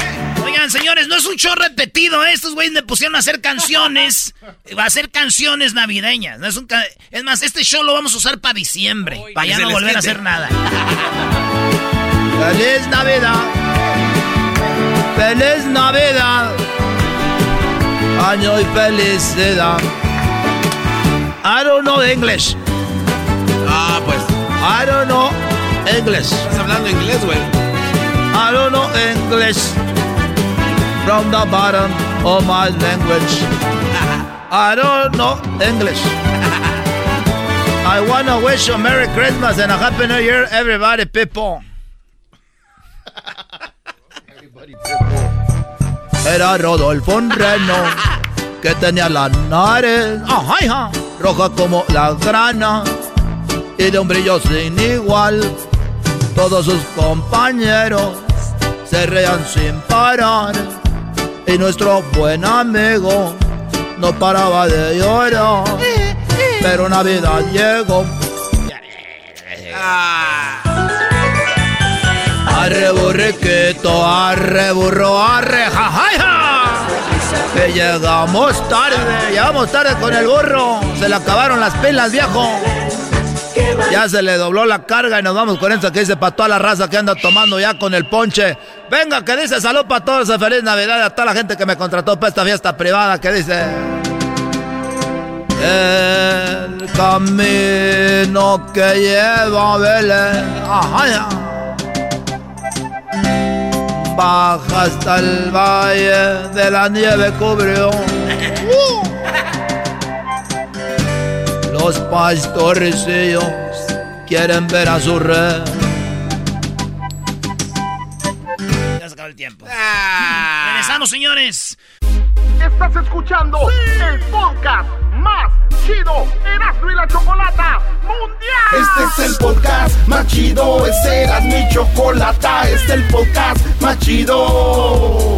Oigan, señores, no es un show repetido. ¿eh? Estos güeyes me pusieron a hacer canciones. Va a hacer canciones navideñas. No es, un ca- es más, este show lo vamos a usar para diciembre. para ya no volver a hacer nada. ¡Feliz Navidad! ¡Feliz Navidad! año y felicidad. I don't know English. Ah, pues. I don't know English. Estás hablando inglés, güey. I don't know English. From the bottom of my language. I don't know English. I wanna wish you Merry Christmas and a Happy New Year, everybody, people. Era Rodolfo un reno que tenía la nariz ajá, roja como la grana y de un brillo sin igual. Todos sus compañeros se reían sin parar y nuestro buen amigo no paraba de llorar. Pero Navidad llegó. Arre burriquito, arre burro, arre jajaja. Que llegamos tarde, llegamos tarde con el burro. Se le acabaron las pilas, viejo. Ya se le dobló la carga y nos vamos con esto que dice para toda la raza que anda tomando ya con el ponche. Venga, que dice salud para todos, feliz Navidad a toda la gente que me contrató para esta fiesta privada que dice... El camino que lleva a Belén, ajá, ya. baja hasta el valle de la nieve cubrió. Los pastorcillos quieren ver a su rey. Ya se acabó el tiempo. Regresamos, señores. Estás escuchando el podcast más chido Erasmo y la Chocolata Mundial. Este es el podcast más chido, este era mi chocolata, este es el podcast más chido.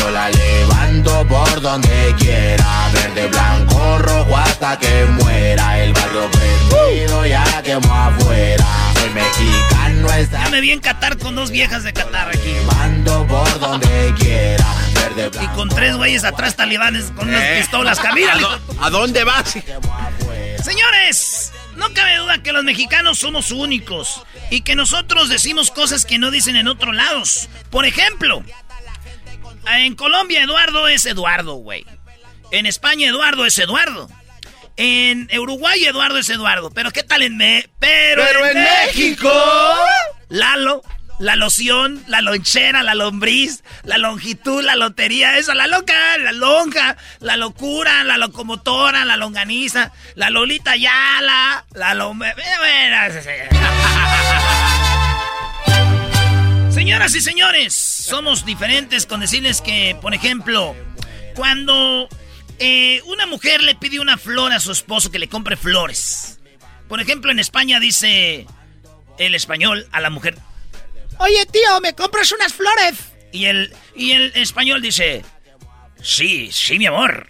la levanto por donde quiera. Verde, blanco, rojo hasta que muera. El barrio prendido ya quemó afuera. Soy mexicano, esa Ya me vi en Qatar con dos viejas de Qatar aquí. Mando por donde quiera. Verde, Y con tres güeyes atrás talibanes con unas Eh. pistolas. Camina. ¿A, a dónde vas? Señores, no cabe duda que los mexicanos somos únicos y que nosotros decimos cosas que no dicen en otros lados. Por ejemplo, en Colombia Eduardo es Eduardo, güey. En España Eduardo es Eduardo. En Uruguay Eduardo es Eduardo. Pero ¿qué tal en Me Pero, Pero en México. Lalo, la loción, la lonchera, la lombriz, la longitud, la lotería, eso, la loca, la lonja, la locura, la locomotora, la longaniza, la lolita yala, la lome... Señoras y señores, somos diferentes con decirles que, por ejemplo, cuando eh, una mujer le pide una flor a su esposo que le compre flores. Por ejemplo, en España dice el español a la mujer, Oye, tío, ¿me compras unas flores? Y el, y el español dice, sí, sí, mi amor.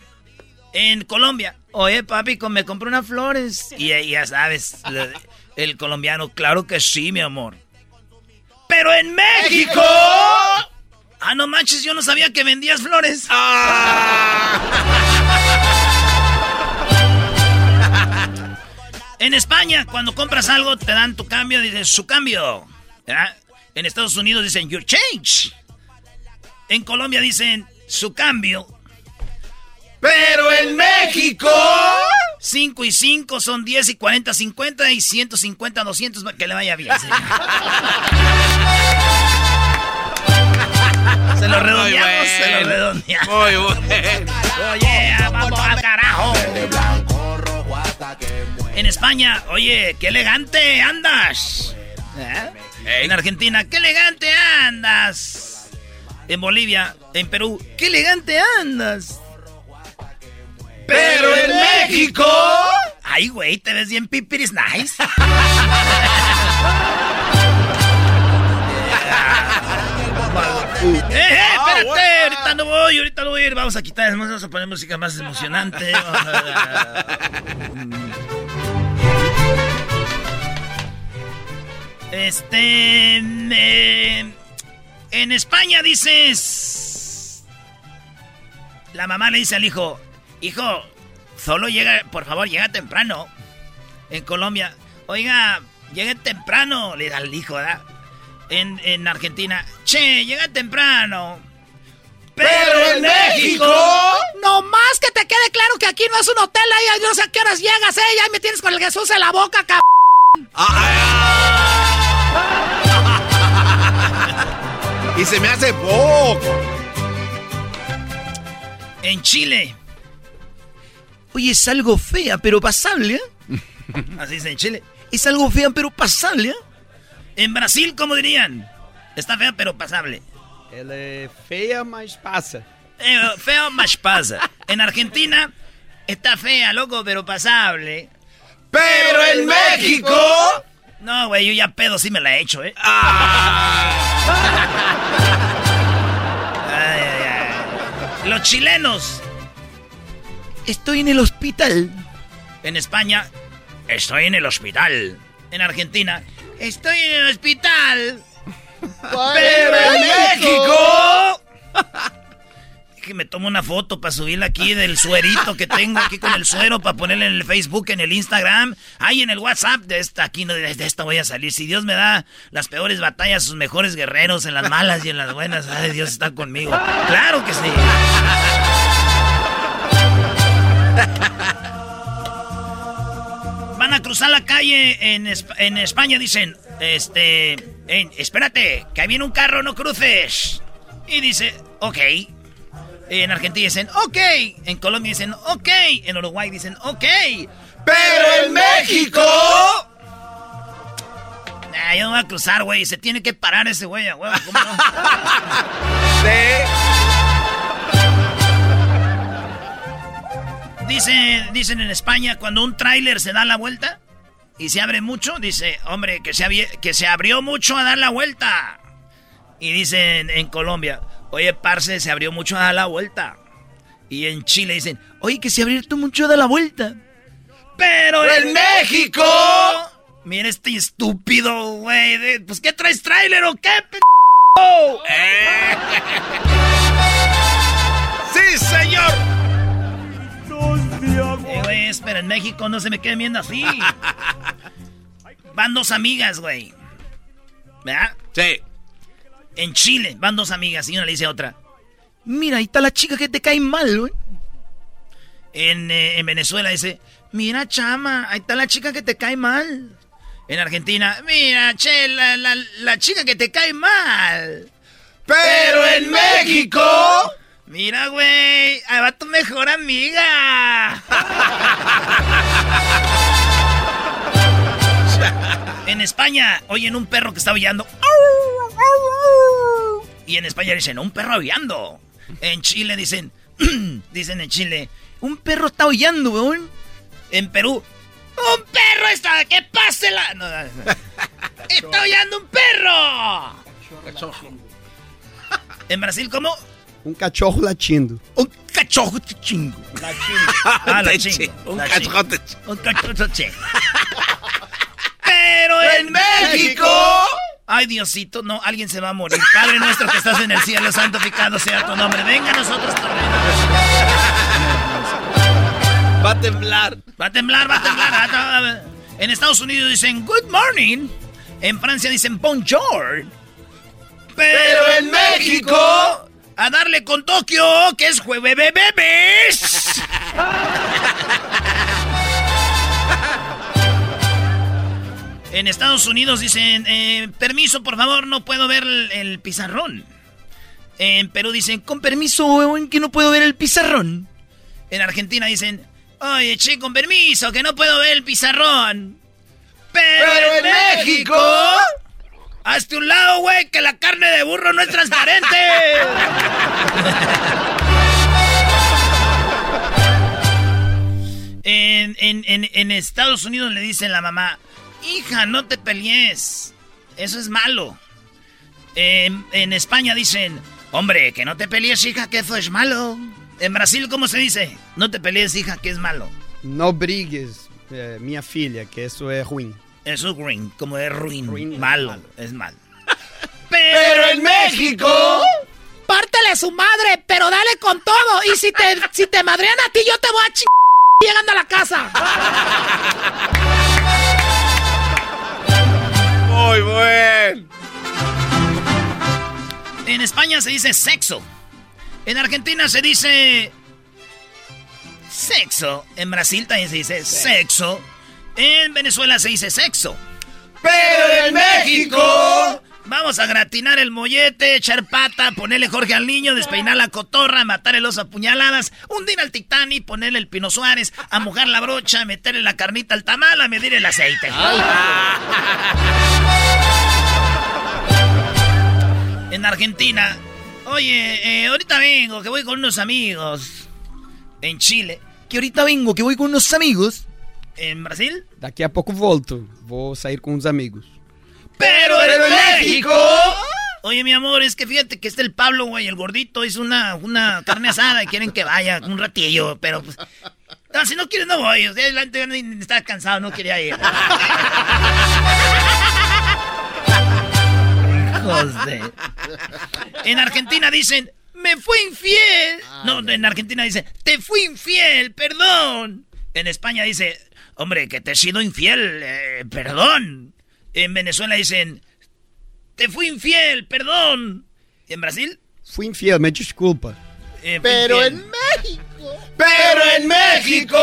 En Colombia, oye, papi, ¿me compré unas flores? Y, ya sabes, el colombiano, claro que sí, mi amor. Pero en México... Ah, no manches, yo no sabía que vendías flores. En España, cuando compras algo, te dan tu cambio, dices su cambio. ¿verdad? En Estados Unidos dicen your change. En Colombia dicen su cambio. Pero en México. 5 y 5 son 10 y 40, 50 y 150, 200. Que le vaya bien. Se lo redondeamos, se lo redondeamos. Muy bueno. Oye, vamos al carajo. En España, oye, qué elegante andas. ¿Eh? En Argentina, qué elegante andas. En Bolivia, en Perú, qué elegante andas. Pero en México. Ay, güey, te ves bien pipiris nice. ¡Eh, eh! ¡Espérate! Ahorita no voy, ahorita no voy a ir. Vamos a quitar, vamos a poner música más emocionante. Este. eh, en España dices. La mamá le dice al hijo: Hijo, solo llega, por favor, llega temprano. En Colombia, oiga, llegue temprano, le da al hijo, ¿verdad? En, en Argentina, che, llega temprano. Pero en México. No más que te quede claro que aquí no es un hotel, ahí no sé a qué horas llegas, eh, ya me tienes con el Jesús en la boca, cabrón. Y se me hace poco. En Chile. Oye, es algo fea, pero pasable, ¿eh? Así dice en Chile. Es algo fea, pero pasable, ¿eh? En Brasil, ¿cómo dirían? Está fea, pero pasable. Ela é feia, mas passa. Eh, feo, más pasa. En Argentina, está fea, loco, pero pasable. ¡Pero en México! No, güey, yo ya pedo sí me la he hecho, ¿eh? Ay, ay, ay. Los chilenos. Estoy en el hospital. En España, estoy en el hospital. En Argentina, estoy en el hospital. ¡Pero en México! Que me tomo una foto para subirla aquí del suerito que tengo aquí con el suero para ponerla en el Facebook, en el Instagram, ahí en el WhatsApp. De esta, aquí no, de esta voy a salir. Si Dios me da las peores batallas, sus mejores guerreros, en las malas y en las buenas, ay, Dios está conmigo. Claro que sí. En, Esp- en España, dicen, este, espérate, que ahí viene un carro, no cruces. Y dice, ok. En Argentina dicen, ok. En Colombia dicen, ok. En Uruguay dicen, ok. ¡Pero en México! Nah, yo no voy a cruzar, güey. Se tiene que parar ese güey, a huevo, ¿cómo no? Dice, dicen en España, cuando un tráiler se da la vuelta y se abre mucho, dice, hombre, que se, que se abrió mucho a dar la vuelta. Y dicen en Colombia, oye, parce, se abrió mucho a dar la vuelta. Y en Chile dicen, oye, que se abrió mucho a dar la vuelta. Pero en México... Mira este estúpido, güey. Pues, ¿qué traes tráiler o qué, p***? ¡Sí, señor! Espera, en México no se me queden viendo así. Van dos amigas, güey. ¿Verdad? Sí. En Chile van dos amigas y una le dice a otra. Mira, ahí está la chica que te cae mal, güey. En, eh, en Venezuela dice, mira, chama, ahí está la chica que te cae mal. En Argentina, mira, che, la, la- la chica que te cae mal. ¡Pero en México! Mira, güey, ahí va tu mejor amiga. en España, oyen un perro que está aullando. Y en España dicen, un perro aullando. En Chile dicen, dicen en Chile, un perro está aullando, weón. En Perú, un perro está, que pase la... No, no, no. está aullando un perro. En Brasil, ¿cómo? Um cachorro latindo. Un cachorro te chingo. Ah, la chingo. Un la cachorro chingo. Un cachorro chingo. Pero en México. Ay, Diosito, no, alguien se va a morir. Padre nuestro que estás en el cielo, santificado sea tu nombre. Venga a nosotros tu reino. Va a temblar. Va a temblar, va a temblar. Ah, En Estados Unidos dicen good morning. En Francia dicen bonjour. Pero en México. A darle con Tokio, que es jueves bebés. En Estados Unidos dicen, eh, permiso, por favor, no puedo ver el, el pizarrón. En Perú dicen, con permiso, que no puedo ver el pizarrón. En Argentina dicen, oye, che, con permiso, que no puedo ver el pizarrón. Pero, Pero en México... Hazte un lado, güey, que la carne de burro no es transparente. en, en- en- en Estados Unidos le dicen la mamá, hija, no te pelees. Eso es malo. En, España dicen, hombre, que no te pelees, hija, que eso es malo. En Brasil, ¿cómo se dice? No te pelees, hija, que es malo. No brigues, eh, filha, que eso es ruim. Eso es ruin, como es ruin, malo, es malo. Pero en México. Pártele su madre, pero dale con todo. Y si te, si te madrean a ti, yo te voy a chingar llegando a la casa. Muy buen. En España se dice sexo. En Argentina se dice sexo. En Brasil también se dice sexo. En Venezuela se dice sexo. Pero en México. Vamos a gratinar el mollete, echar pata, ponerle Jorge al niño, despeinar la cotorra, matar el oso a puñaladas, hundir al Titanic, ponerle el Pino Suárez, a mojar la brocha, meterle la carnita al tamal, a medir el aceite. En Argentina, oye, eh, ahorita vengo, que voy con unos amigos. En Chile, que ahorita vengo, que voy con unos amigos. En Brasil, Daqui a pouco volto. Vou sair com uns amigos. pero en México. Oye, mi amor, es que fíjate que está el Pablo, güey, el gordito, hizo una, una carne asada y quieren que vaya un ratillo, pero pues. No, si no quieres, no voy. O sea, la gente está cansado, no quería ir. De- En Argentina dicen, me fue infiel. No, en Argentina dicen, te fui infiel, perdón. En España dice, hombre, que te he sido infiel, eh, perdón. En Venezuela dicen, te fui infiel, perdón. ¿Y en Brasil? Fui infiel, me desculpa. Eh, fui Pero infiel. en México. Pero en México.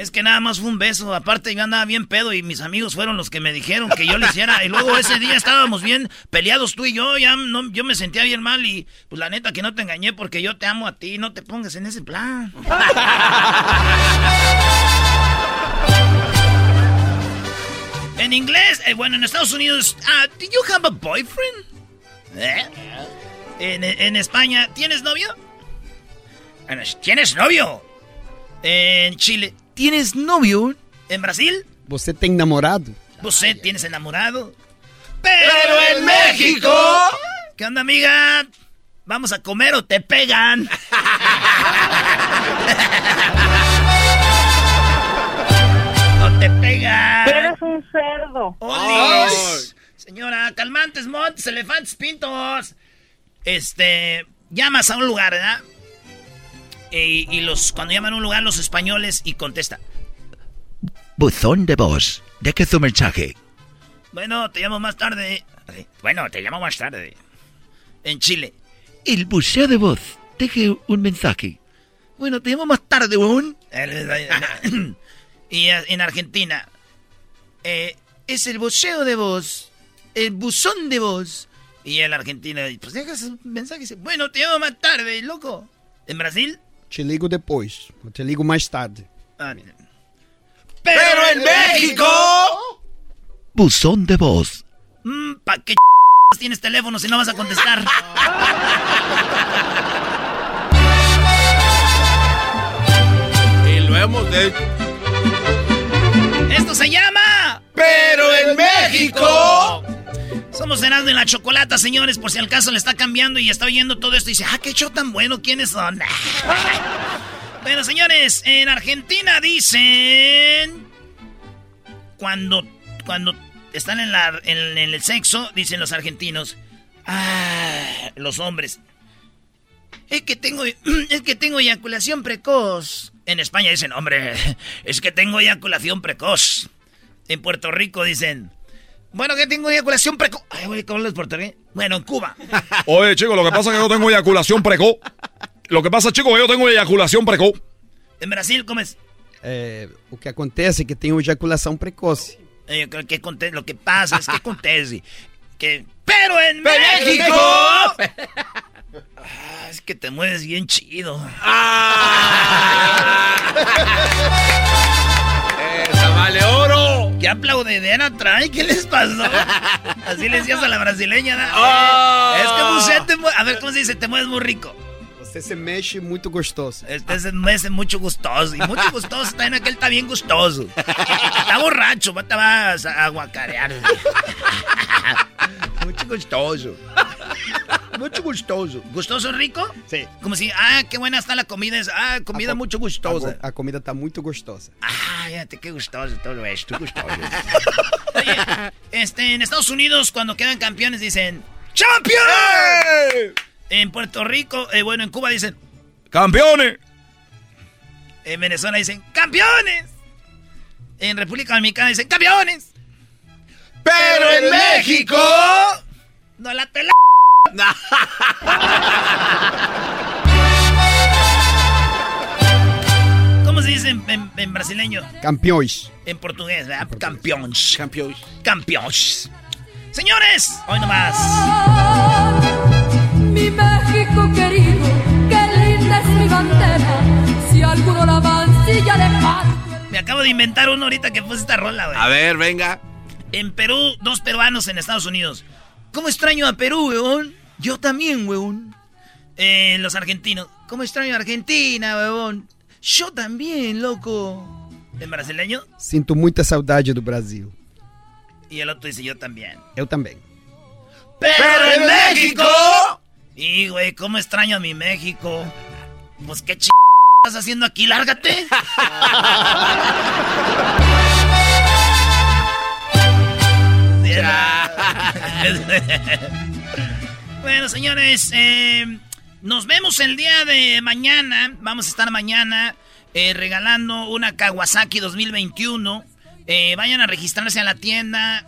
Es que nada más fue un beso. Aparte, yo andaba bien pedo y mis amigos fueron los que me dijeron que yo le hiciera. Y luego ese día estábamos bien peleados tú y yo. Ya no, yo me sentía bien mal y pues la neta que no te engañé porque yo te amo a ti. No te pongas en ese plan. en inglés, eh, bueno, en Estados Unidos, ah, ¿do you have a boyfriend? ¿Eh? En, España, ¿tienes novio? En- ¿Tienes novio? En Chile, ¿tienes novio? En Brasil, Você tem namorado? ¿Você tienes enamorado? Pero en México. ¿Qué onda, amiga? ¿Vamos a comer o te pegan? o te pegan. Eres un cerdo. ¡Olis! Señora, calmantes, montes, elefantes, pintos. Este, llamas a un lugar, ¿verdad? Y, y los, cuando llaman a un lugar los españoles y contesta. Buzón de voz. Deje su mensaje. Bueno, te llamo más tarde. Bueno, te llamo más tarde. En Chile. El buceo de voz. Deje un mensaje. Bueno, te llamo más tarde, weón. y eh, en Argentina. eh, es el buceo de voz. El buzón de voz. Y en Argentina, pues dejas un mensaje. y dice, Bueno, te llamo más tarde, loco. En Brasil. Te ligo depois. Eu te ligo mais tarde. Ah, mira. Pero en México. Buzón de voz. Mm, ¿Pa' qué tienes teléfono si no vas a contestar? Y lo hemos de... Esto se llama. Pero en México. Somos cenando en la chocolata, señores, por si al caso le está cambiando y está oyendo todo esto y dice, ah, qué show tan bueno, ¿quiénes son? bueno, señores, en Argentina dicen... Cuando, cuando están en, la, en el sexo, dicen los argentinos, ah, los hombres, es que tengo, es que tengo eyaculación precoz. En España dicen, hombre, es que tengo eyaculación precoz. En Puerto Rico dicen, bueno, que tengo eyaculación precoz. Ay, güey, ¿cómo les Rico? Bueno, en Cuba. Oye, chicos, lo que pasa es que yo tengo eyaculación precoz. Lo que pasa, chicos, es que yo tengo eyaculación precoz. En Brasil, ¿cómo es? É, o que acontece é que tem ejaculação precoce. Eh, que- que aconte- lo que pasa es que acontece que... Pero en México. México... Ah, es que te mueves bien chido. ¡Esa vale oro! ¿Qué aplaudidera trae? ¿Qué les pasó? Así le decías a la brasileña, ¿no? Oh. Es que Bucet A ver, ¿cómo se dice? Te mueves muy rico. Você se mexe muito gostoso. Este se mexe mucho gustoso. Y mucho gustoso también aquel está bien gustoso. Está borracho, te vas a aguacarear. mucho gustoso. Mucho gustoso. ¿Gustoso rico? Sí. Como si, ah, qué buena está la comida. Ah, comida mucho gustosa. A, a comida está muito gostosa. Ah, fíjate qué gustoso todo esto, gustoso. Oye, este, en Estados Unidos, cuando quedan campeones, dicen ¡Champion! En Puerto Rico, eh, bueno, en Cuba dicen ¡Campeones! En Venezuela dicen ¡Campeones! En República Dominicana dicen ¡Campeones! Pero en México. No la tela. ¿Cómo se dice en, en- en brasileño? Campeões. En portugués, ¿verdad? Campeones. Campeones. Campeones. Señores, hoy nomás. Mi México querido, qué linda es mi bandera. Si alguno la mancilla le parte. Me acabo de inventar uno ahorita que puse esta rola, güey. A ver, venga. En Perú, dos peruanos en Estados Unidos. ¿Cómo extraño a Perú, weón? Yo también, weón. Eh, los argentinos. ¿Cómo extraño a Argentina, weón? Yo también, loco. En brasileño. Sinto muita saudade do Brasil. Y el otro dice yo también. Eu também. ¡Pero en México! Y, güey, ¿cómo extraño a mi México? Pues qué ch... estás haciendo aquí, lárgate. bueno, señores, eh, nos vemos el día de mañana. Vamos a estar mañana eh, regalando una Kawasaki 2021. Eh, vayan a registrarse a la tienda.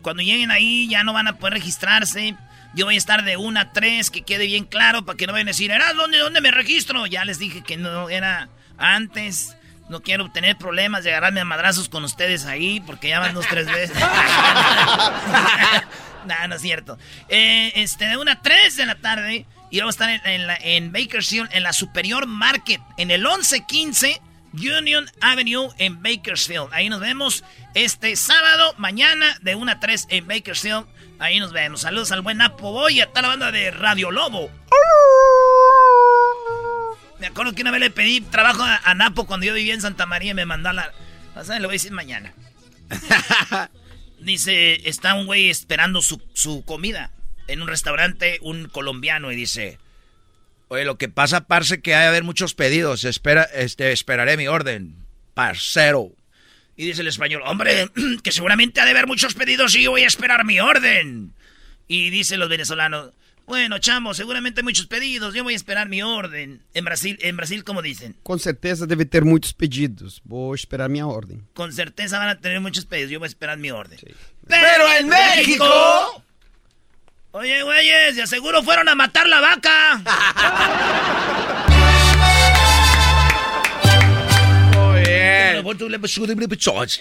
Cuando lleguen ahí ya no van a poder registrarse. Yo voy a estar de 1 a 3, que quede bien claro, para que no vayan a decir, ¿era dónde, dónde me registro? Ya les dije que no era antes. No quiero tener problemas de agarrarme a madrazos con ustedes ahí, porque ya van dos, tres veces. no, no es cierto. Eh, este, de 1 a 3 de la tarde, y vamos a estar en, la- en Bakersfield, en la Superior Market, en el 1115 Union Avenue en Bakersfield. Ahí nos vemos este sábado, mañana, de 1 a 3 en Bakersfield. Ahí nos vemos. Saludos al buen Napo Boy y a toda la banda de Radio Lobo. Me acuerdo que una vez le pedí trabajo a, a Napo cuando yo vivía en Santa María y me mandó a la... O sea, le voy a decir mañana. dice, está un güey esperando su, su comida en un restaurante, un colombiano, y dice... Oye, lo que pasa, parce, que hay a haber muchos pedidos. Espera, este, esperaré mi orden. Parcero. Y dice el español, hombre, que seguramente ha de haber muchos pedidos y yo voy a esperar mi orden. Y dice los venezolanos, bueno, chamo, seguramente hay muchos pedidos, yo voy a esperar mi orden. En Brasil, en Brasil, ¿cómo dicen? Com certeza deve ter muitos pedidos. Vou esperar minha ordem. Con certeza van a tener muchos pedidos, yo voy a esperar mi orden. Pero en México. Oye, güeyes, de seguro fueron a matar la vaca.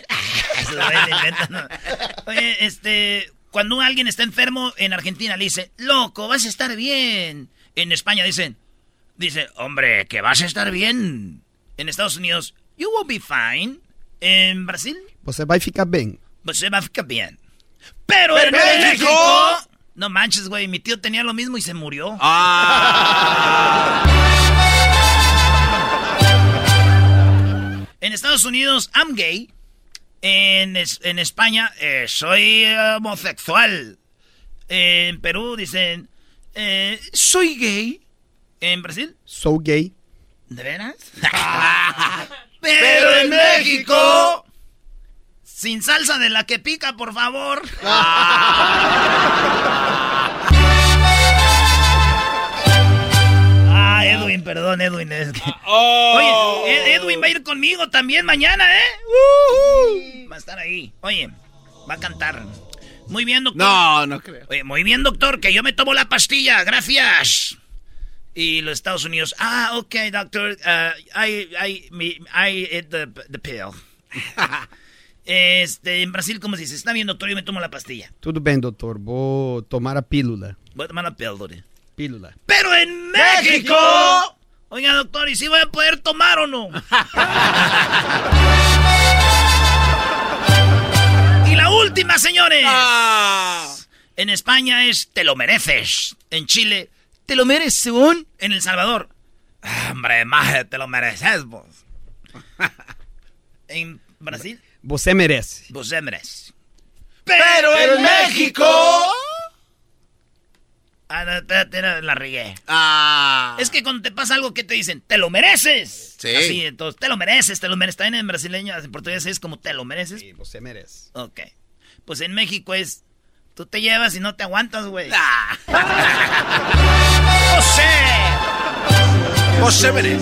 Oye, este, cuando alguien está enfermo en Argentina le dice, loco, vas a estar bien. En España dicen, dice, hombre, que vas a estar bien. En Estados Unidos, you will be fine. En Brasil, Você vai ficar bem. você a ficar bien. Pero en ¡Pero en México... México! No manches, güey, mi tío tenía lo mismo y se murió. En Estados Unidos, I'm gay. En, es- en España, eh, soy eh, homosexual. En Perú dicen, eh, soy gay. En Brasil, Sou gay. ¿de veras? Pero en México. Sin salsa de la que pica, por favor. perdón, Edwin. es que- Oye, Ed- Edwin va a ir conmigo también mañana, ¿eh? Va a estar ahí. Oye, va a cantar. Muy bien, doctor. No, no creo. Oye, muy bien, doctor, que yo me tomo la pastilla, gracias. Y los Estados Unidos, ah, ok, doctor, uh, I, I, me, I ate the, the pill. este, en Brasil, ¿cómo se dice? Está bien, doctor, yo me tomo la pastilla. Tudo bem, doutor. Vou tomar a pílula. Voy a tomar la píldora. Pílula. Pero en México. Oiga, doctor, ¿y si voy a poder tomar o no? y la última, señores. En España es te lo mereces. En Chile, ¿Te lo mereces, según? En El Salvador. Ah, hombre, maje, te lo mereces vos. en Brasil. Vos se merece. Vos se merece. Pero en México. Ah, no, espérate, no, la regué. Ah. Es que cuando te pasa algo, ¿qué te dicen? ¡Te lo mereces! Sí. Así, entonces, te lo mereces, te lo mereces. También en brasileño, en portugués es como te lo mereces. Sí, vos se merece. Ok. Pues en México es, tú te llevas y no te aguantas, güey. Ah. ¡José! ¡José Merez!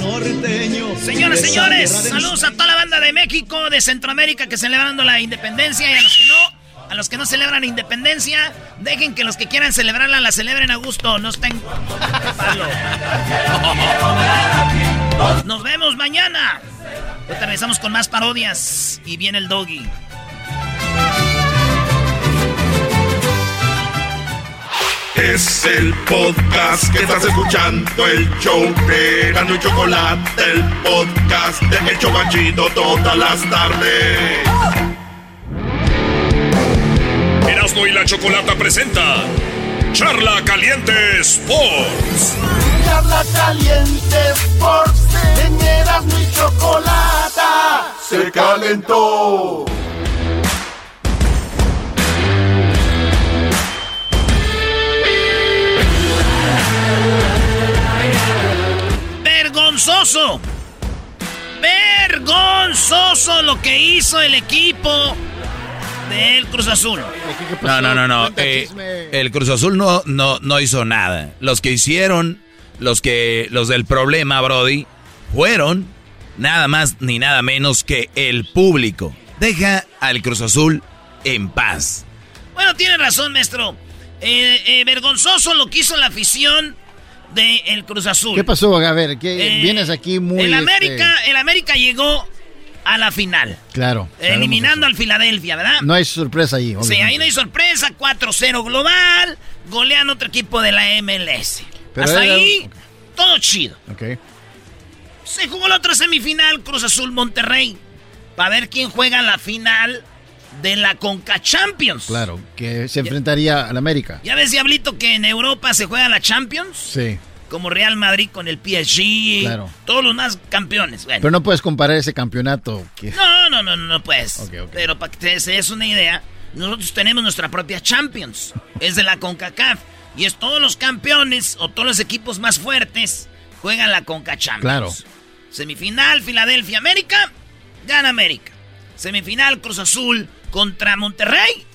Señoras, señores, saludos a toda la banda de México, de Centroamérica que celebrando la independencia y a los que no, a los que no celebran independencia, dejen que los que quieran celebrarla la celebren a gusto, no estén palo. Nos vemos mañana. Ahorita regresamos con más parodias y viene el doggy. Es el podcast que estás escuchando, el show de Erasmo y Chocolate, el podcast de El Chocachito todas las tardes. Erasmo y la Chocolata presenta Charla Caliente Sports. Charla caliente Sports, en Erasmo y Chocolata se calentó. Vergonzoso. Vergonzoso lo que hizo el equipo del Cruz Azul. No, no, no, no. eh, el Cruz Azul no, no, no hizo nada. Los que hicieron, los que, los del problema, Brody, fueron nada más ni nada menos que el público. Deja al Cruz Azul en paz. Bueno, tiene razón, maestro. Eh, eh, vergonzoso lo que hizo la afición del Cruz Azul. ¿Qué pasó? A ver, ¿qué, Eh, vienes aquí muy... el este, América, el América llegó a la final, Claro. eliminando al Filadelfia, ¿verdad? No hay sorpresa ahí. Sí, obviamente. ahí no hay sorpresa, 4-0 global, golean otro equipo de la MLS. Pero Hasta era- ahí, todo chido. Ok. Se jugó la otra semifinal, Cruz Azul Monterrey, para ver quién juega la final de la Conca Champions. Claro, que se enfrentaría al América. ¿Ya ves, Diablito, que en Europa se juega la Champions? Sí. Como Real Madrid con el PSG. Claro. Todos los más campeones. Bueno. Pero no puedes comparar ese campeonato. Que... No, no, no, no, no puedes. Pero para que te des una idea, nosotros tenemos nuestra propia Champions. Es de la CONCACAF. Y es todos los campeones o todos los equipos más fuertes juegan la CONCA Champions. Claro. Semifinal, Filadelfia, América. Gana América. Semifinal, Cruz Azul contra Monterrey.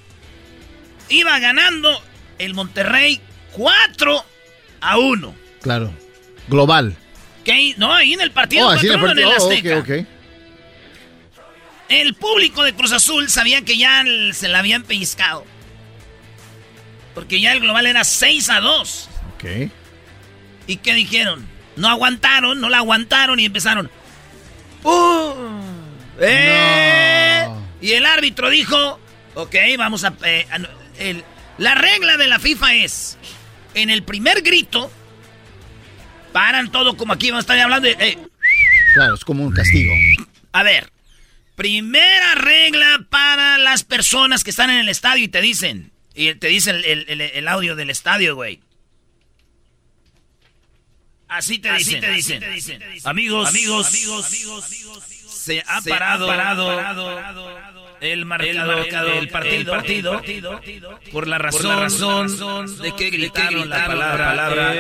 Iba ganando el Monterrey 4 a 1. Claro. Global. Ahí- no, ahí en el partido Oh, así en el 4-1 en el partido. Oh, Azteca. ok, ok. El público de Cruz Azul sabía que ya se la habían pellizcado. Porque ya el global era 6 a 2. Ok. ¿Y qué dijeron? No aguantaron, no la aguantaron y empezaron. ¡Uh! ¡Eh! Y el árbitro dijo: Ok, vamos a. eh, a no- el- la regla de la FIFA es: en el primer grito, paran todo como aquí vamos a estar hablando. de, eh, Claro, es como un castigo. a ver, primera regla para las personas que están en el estadio y te dicen, y te dicen el, el- audio del estadio, güey. Así te dicen, te dicen. Amigos, amigos, amigos, se ha parado, el marcador del partido, partido, por la razón, de que gritaron la palabra,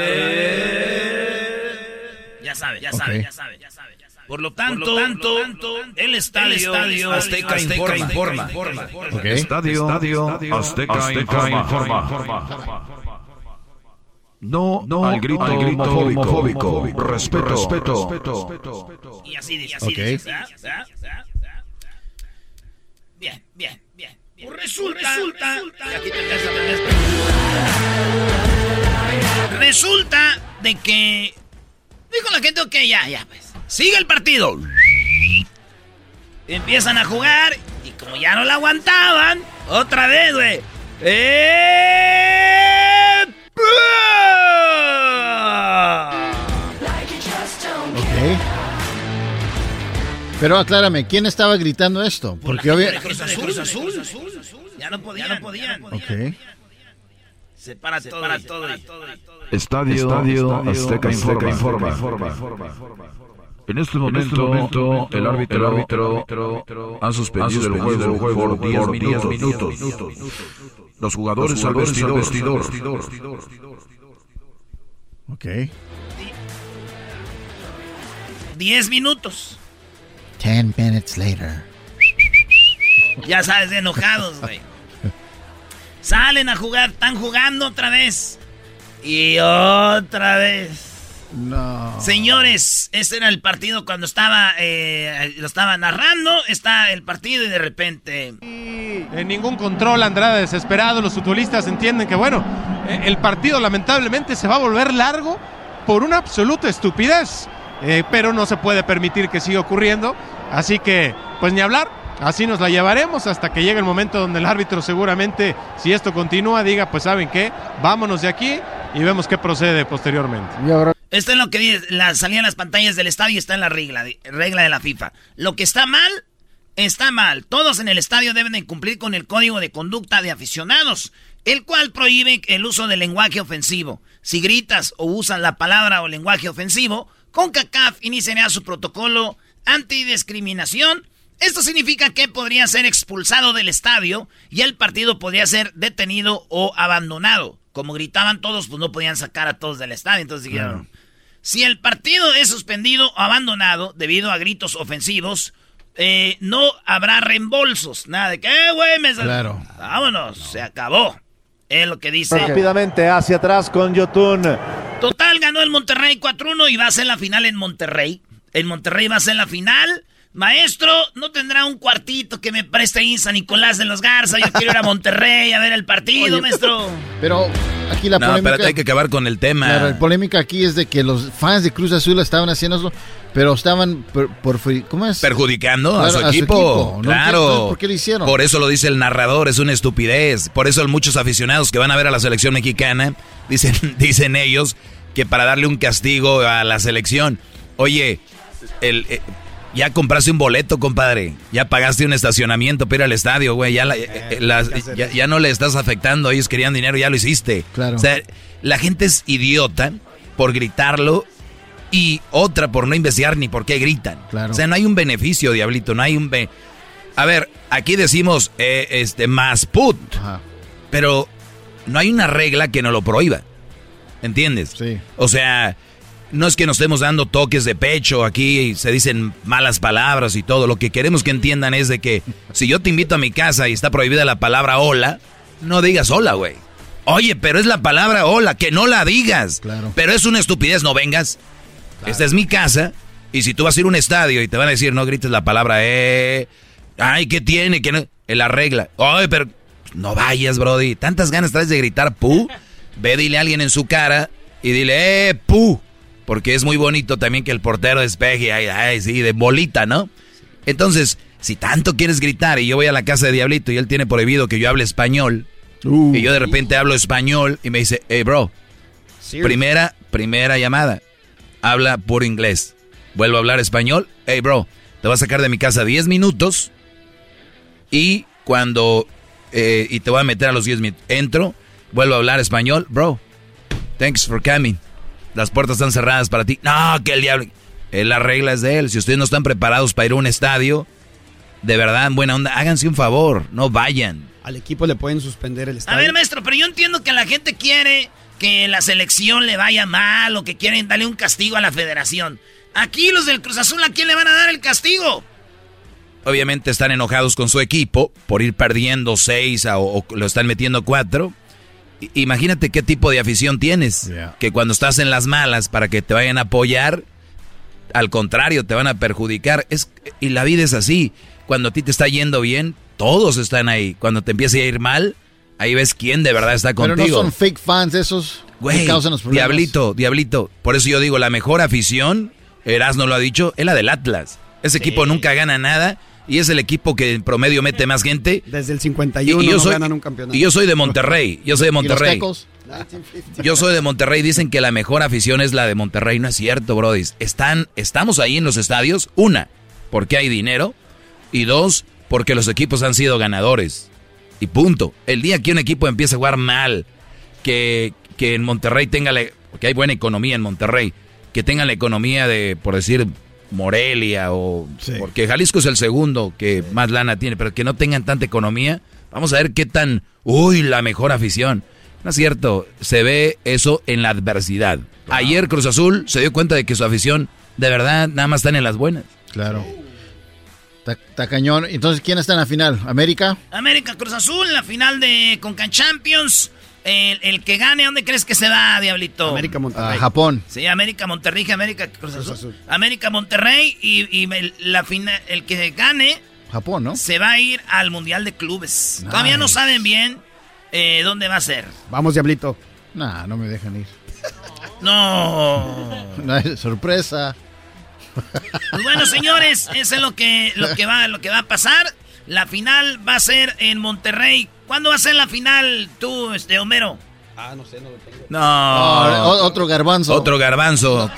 ya sabe, ya sabe, ya sabe, ya sabe. Por lo tanto, tanto, el estadio, Azteca informa. Ok. Estadio, Azteca, informa. No, al grito, homofóbico. Respeto, respeto. Y así dice, así Ok. dice. ¿verdad? ¿verdad? Bien, bien, bien. bien. Pues resulta, resulta, y aquí te ves, te ves. Resulta de que dijo la gente, ok, ya, ya, pues. Sigue el partido. Empiezan a jugar y como ya no la aguantaban, otra vez, güey. ¡Eh! Pero aclárame, ¿quién estaba gritando esto? Porque obvio... Cruz Azul, Cruz Azul. Ya no podían, ya no podían. Ok. Se para todo. Para todo. Estadio, Estadio Azteca, informa. En este momento, el árbitro, ha suspendido el juego, por 10 minutos. Los jugadores, al vestidor. Ok. 10 minutos. Ten minutes later. Ya sabes, enojados, güey. Salen a jugar, están jugando otra vez. Y otra vez. No. Señores, este era el partido cuando estaba, eh, lo estaba narrando, está el partido y de repente... En ningún control, Andrade desesperado, los futbolistas entienden que bueno, eh, el partido lamentablemente se va a volver largo por una absoluta estupidez, eh, pero no se puede permitir que siga ocurriendo, así que pues ni hablar, así nos la llevaremos hasta que llegue el momento donde el árbitro seguramente, si esto continúa, diga pues saben qué, vámonos de aquí y vemos qué procede posteriormente. Esto es lo que dice, la, salían las pantallas del estadio y está en la regla, de- regla de la FIFA. Lo que está mal, está mal. Todos en el estadio deben de cumplir con el código de conducta de aficionados, el cual prohíbe el uso del lenguaje ofensivo. Si gritas o usas la palabra o lenguaje ofensivo, CONCACAF iniciará su protocolo antidiscriminación. Esto significa que podría ser expulsado del estadio y el partido podría ser detenido o abandonado. Como gritaban todos, pues no podían sacar a todos del estadio. Entonces dijeron, si el partido es suspendido o abandonado debido a gritos ofensivos, eh, no habrá reembolsos. Nada de que, eh, güey, me sal-". Claro. Vámonos, se acabó. Es lo que dice. Rápidamente hacia atrás con Yotun. Total, ganó el Monterrey 4-1 y va a ser la final en Monterrey. El Monterrey va a ser la final. Maestro, ¿no tendrá un cuartito que me preste ahí en San Nicolás de los Garza? Yo quiero ir a Monterrey a ver el partido, Oye, maestro. Pero aquí la no, polémica. espérate, hay que acabar con el tema. Claro, la polémica aquí es de que los fans de Cruz Azul estaban haciendo eso, pero estaban por, por ¿cómo es? Perjudicando a, su a su equipo. No claro. por qué lo hicieron. Por eso lo dice el narrador, es una estupidez. Por eso muchos aficionados que van a ver a la selección mexicana, dicen, dicen ellos, que para darle un castigo a la selección. Oye, el, eh, ya compraste un boleto, compadre. Ya pagaste un estacionamiento para ir al estadio, güey. Ya, la- eh, eh, ya no le estás afectando. Ellos querían dinero, ya lo hiciste. Claro. O sea, la gente es idiota por gritarlo y otra por no investigar ni por qué gritan. Claro. O sea, no hay un beneficio, diablito, no hay un... be- A ver, aquí decimos eh, este más put, pero no hay una regla que no lo prohíba. ¿Entiendes? Sí. O sea, no es que nos estemos dando toques de pecho aquí y se dicen malas palabras y todo. Lo que queremos que entiendan es de que si yo te invito a mi casa y está prohibida la palabra hola, no digas hola, güey. Oye, pero es la palabra hola, que no la digas. Claro. Pero es una estupidez, no vengas. Esta es mi casa y si tú vas a ir a un estadio y te van a decir no grites la palabra eh, ay, ¿qué tiene? que no? Es la regla. Oye, pero no vayas, brody. Tantas ganas traes de gritar pu. Ve, dile a alguien en su cara y dile, eh, pu. Porque es muy bonito también que el portero despeje, ay, ay, sí, de bolita, ¿no? Entonces, si tanto quieres gritar y yo voy a la casa de Diablito y él tiene prohibido que yo hable español, y yo de repente hablo español y me dice, hey, bro, primera, primera llamada, habla puro inglés. Vuelvo a hablar español, hey, bro, te voy a sacar de mi casa 10 minutos y cuando, eh, y te voy a meter a los 10 minutos, entro, vuelvo a hablar español, bro, thanks for coming. Las puertas están cerradas para ti. No, que el diablo. Eh, la regla es de él. Si ustedes no están preparados para ir a un estadio, de verdad, en buena onda, háganse un favor, no vayan. Al equipo le pueden suspender el A estadio. ver, maestro, pero yo entiendo que la gente quiere que la selección le vaya mal o que quieren darle un castigo a la federación. Aquí los del Cruz Azul, ¿a quién le van a dar el castigo? Obviamente están enojados con su equipo por ir perdiendo seis a- o, o lo están metiendo cuatro. I- Imagínate qué tipo de afición tienes. Que cuando estás en las malas para que te vayan a apoyar, al contrario, te van a perjudicar. Es, y la vida es así. Cuando a ti te está yendo bien, todos están ahí. Cuando te empieza a ir mal, ahí ves quién de verdad está Pero contigo. no son fake fans esos Güey, que causan los problemas. diablito, diablito. Por eso yo digo, la mejor afición, Erasmo lo ha dicho, es la del Atlas. Ese equipo nunca gana nada y es el equipo que en promedio mete más gente. Desde el 51 Y yo no soy- ganan un campeonato. Y yo soy de Monterrey, yo soy de ¿Y los Monterrey. Yo soy de Monterrey, dicen que la mejor afición es la de Monterrey, no es cierto, Brody. Están, estamos ahí en los estadios, una, porque hay dinero, y dos, porque los equipos han sido ganadores. Y punto. El día que un equipo empieza a jugar mal, que que, que en Monterrey tenga la, porque hay buena economía en Monterrey, que tenga la economía de, por decir, Morelia o porque Jalisco es el segundo que más lana tiene, pero que no tengan tanta economía, vamos a ver qué tan, uy, la mejor afición. No es cierto, se ve eso en la adversidad. Ayer Cruz Azul se dio cuenta de que su afición de verdad nada más están en las buenas. Claro. Está cañón. Entonces, ¿quién está en la final? ¿América? América Cruz Azul, la final de Concan Champions. El, que gane, ¿dónde crees que se va, Diablito? América Monterrey. A Japón. Sí, América Monterrey, América Cruz Azul. América Monterrey y, la final, el que gane. Japón, ¿no? Se va a ir al Mundial de Clubes. Todavía no saben bien eh, dónde va a ser. Vamos, Diablito. Nah, no me dejan ir. No. no sorpresa. Pues bueno, señores, eso es lo que, lo que va, lo que va a pasar. La final va a ser en Monterrey. ¿Cuándo va a ser la final tú, este Homero? Ah, no sé, no lo tengo. No. otro garbanzo. Otro garbanzo.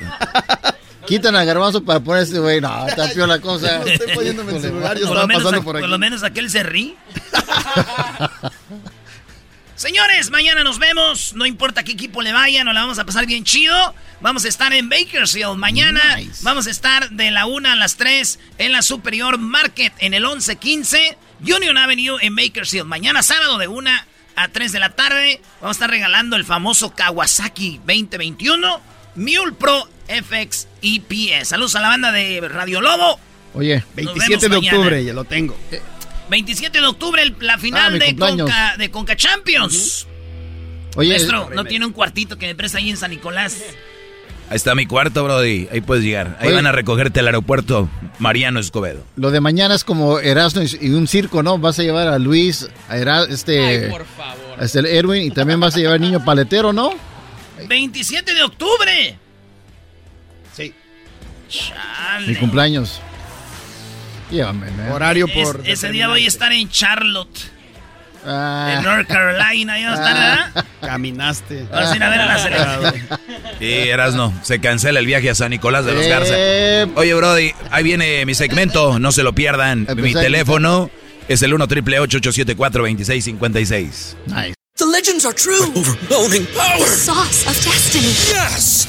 Quitan al garbanzo para poner este güey. No, está peor la cosa. Estoy poniéndome el celular. Yo estaba pasando por aquí. Por lo menos aquel se rí. Señores, mañana nos vemos. No importa qué equipo le vaya, nos la vamos a pasar bien chido. Vamos a estar en Bakersfield mañana. Vamos a estar de la 1 a las 3 en la Superior Market en el 1115 Union Avenue en Bakersfield. Mañana sábado de 1 a 3 de la tarde. Vamos a estar regalando el famoso Kawasaki 2021 Mule Pro FX EPS. Saludos a la banda de Radio Lobo. Oye, 27 de octubre, ya lo tengo. 27 de octubre, la final ah, de, Conca, de Conca Champions. Oye, Maestro, ¿no tiene un cuartito que me presta ahí en San Nicolás? Ahí está mi cuarto, Brody. Ahí puedes llegar. Ahí van a recogerte al aeropuerto Mariano Escobedo. Lo de mañana es como Erasmo y un circo, ¿no? Vas a llevar a Luis, a este. Ay, por favor. A este Erwin y también vas a llevar al niño paletero, ¿no? 27 de octubre. Sí. Chale. Mi cumpleaños. Llévame, ¿eh? Horario por. ese día voy a estar en Charlotte. Ah. En North Carolina, ¿ya estar, ah. Caminaste. Vas a ir a ver a la selección. Sí, Erasno, se cancela el viaje a San Nicolás de los Garza. Oye, Brody, ahí viene mi segmento, no se lo pierdan. Mi teléfono es el 1 triple 874 2656. Nice. The legends are true. overwhelming power. sauce of destiny. Yes.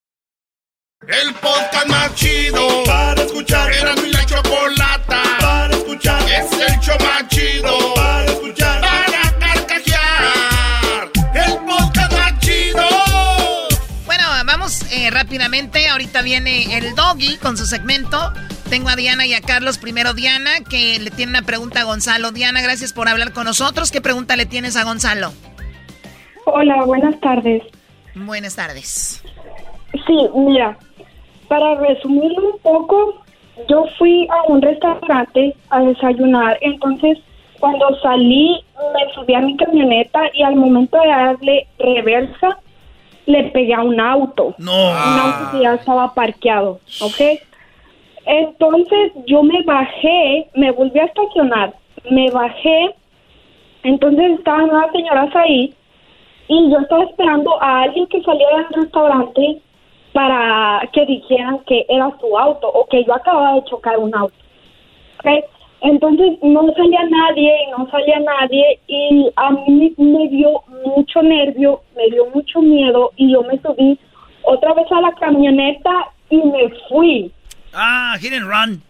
El podcast más chido para escuchar. Era mi la chocolata para escuchar. Es el show más chido para escuchar. Para carcajear. El podcast más chido. Bueno, vamos eh, rápidamente. Ahorita viene el doggy con su segmento. Tengo a Diana y a Carlos. Primero Diana, que le tiene una pregunta a Gonzalo. Diana, gracias por hablar con nosotros. ¿Qué pregunta le tienes a Gonzalo? Hola, buenas tardes. Buenas tardes. Sí, mira, para resumirlo un poco, yo fui a un restaurante a desayunar, entonces cuando salí me subí a mi camioneta y al momento de darle reversa le pegué a un auto. No. Un auto que ya estaba parqueado, ¿ok? Entonces yo me bajé, me volví a estacionar, me bajé, entonces estaban las señoras ahí y yo estaba esperando a alguien que saliera del restaurante para que dijeran que era su auto o que yo acababa de chocar un auto. ¿Okay? Entonces no salía nadie, no salía nadie y a mí me dio mucho nervio, me dio mucho miedo y yo me subí otra vez a la camioneta y me fui. Ah, hit and run.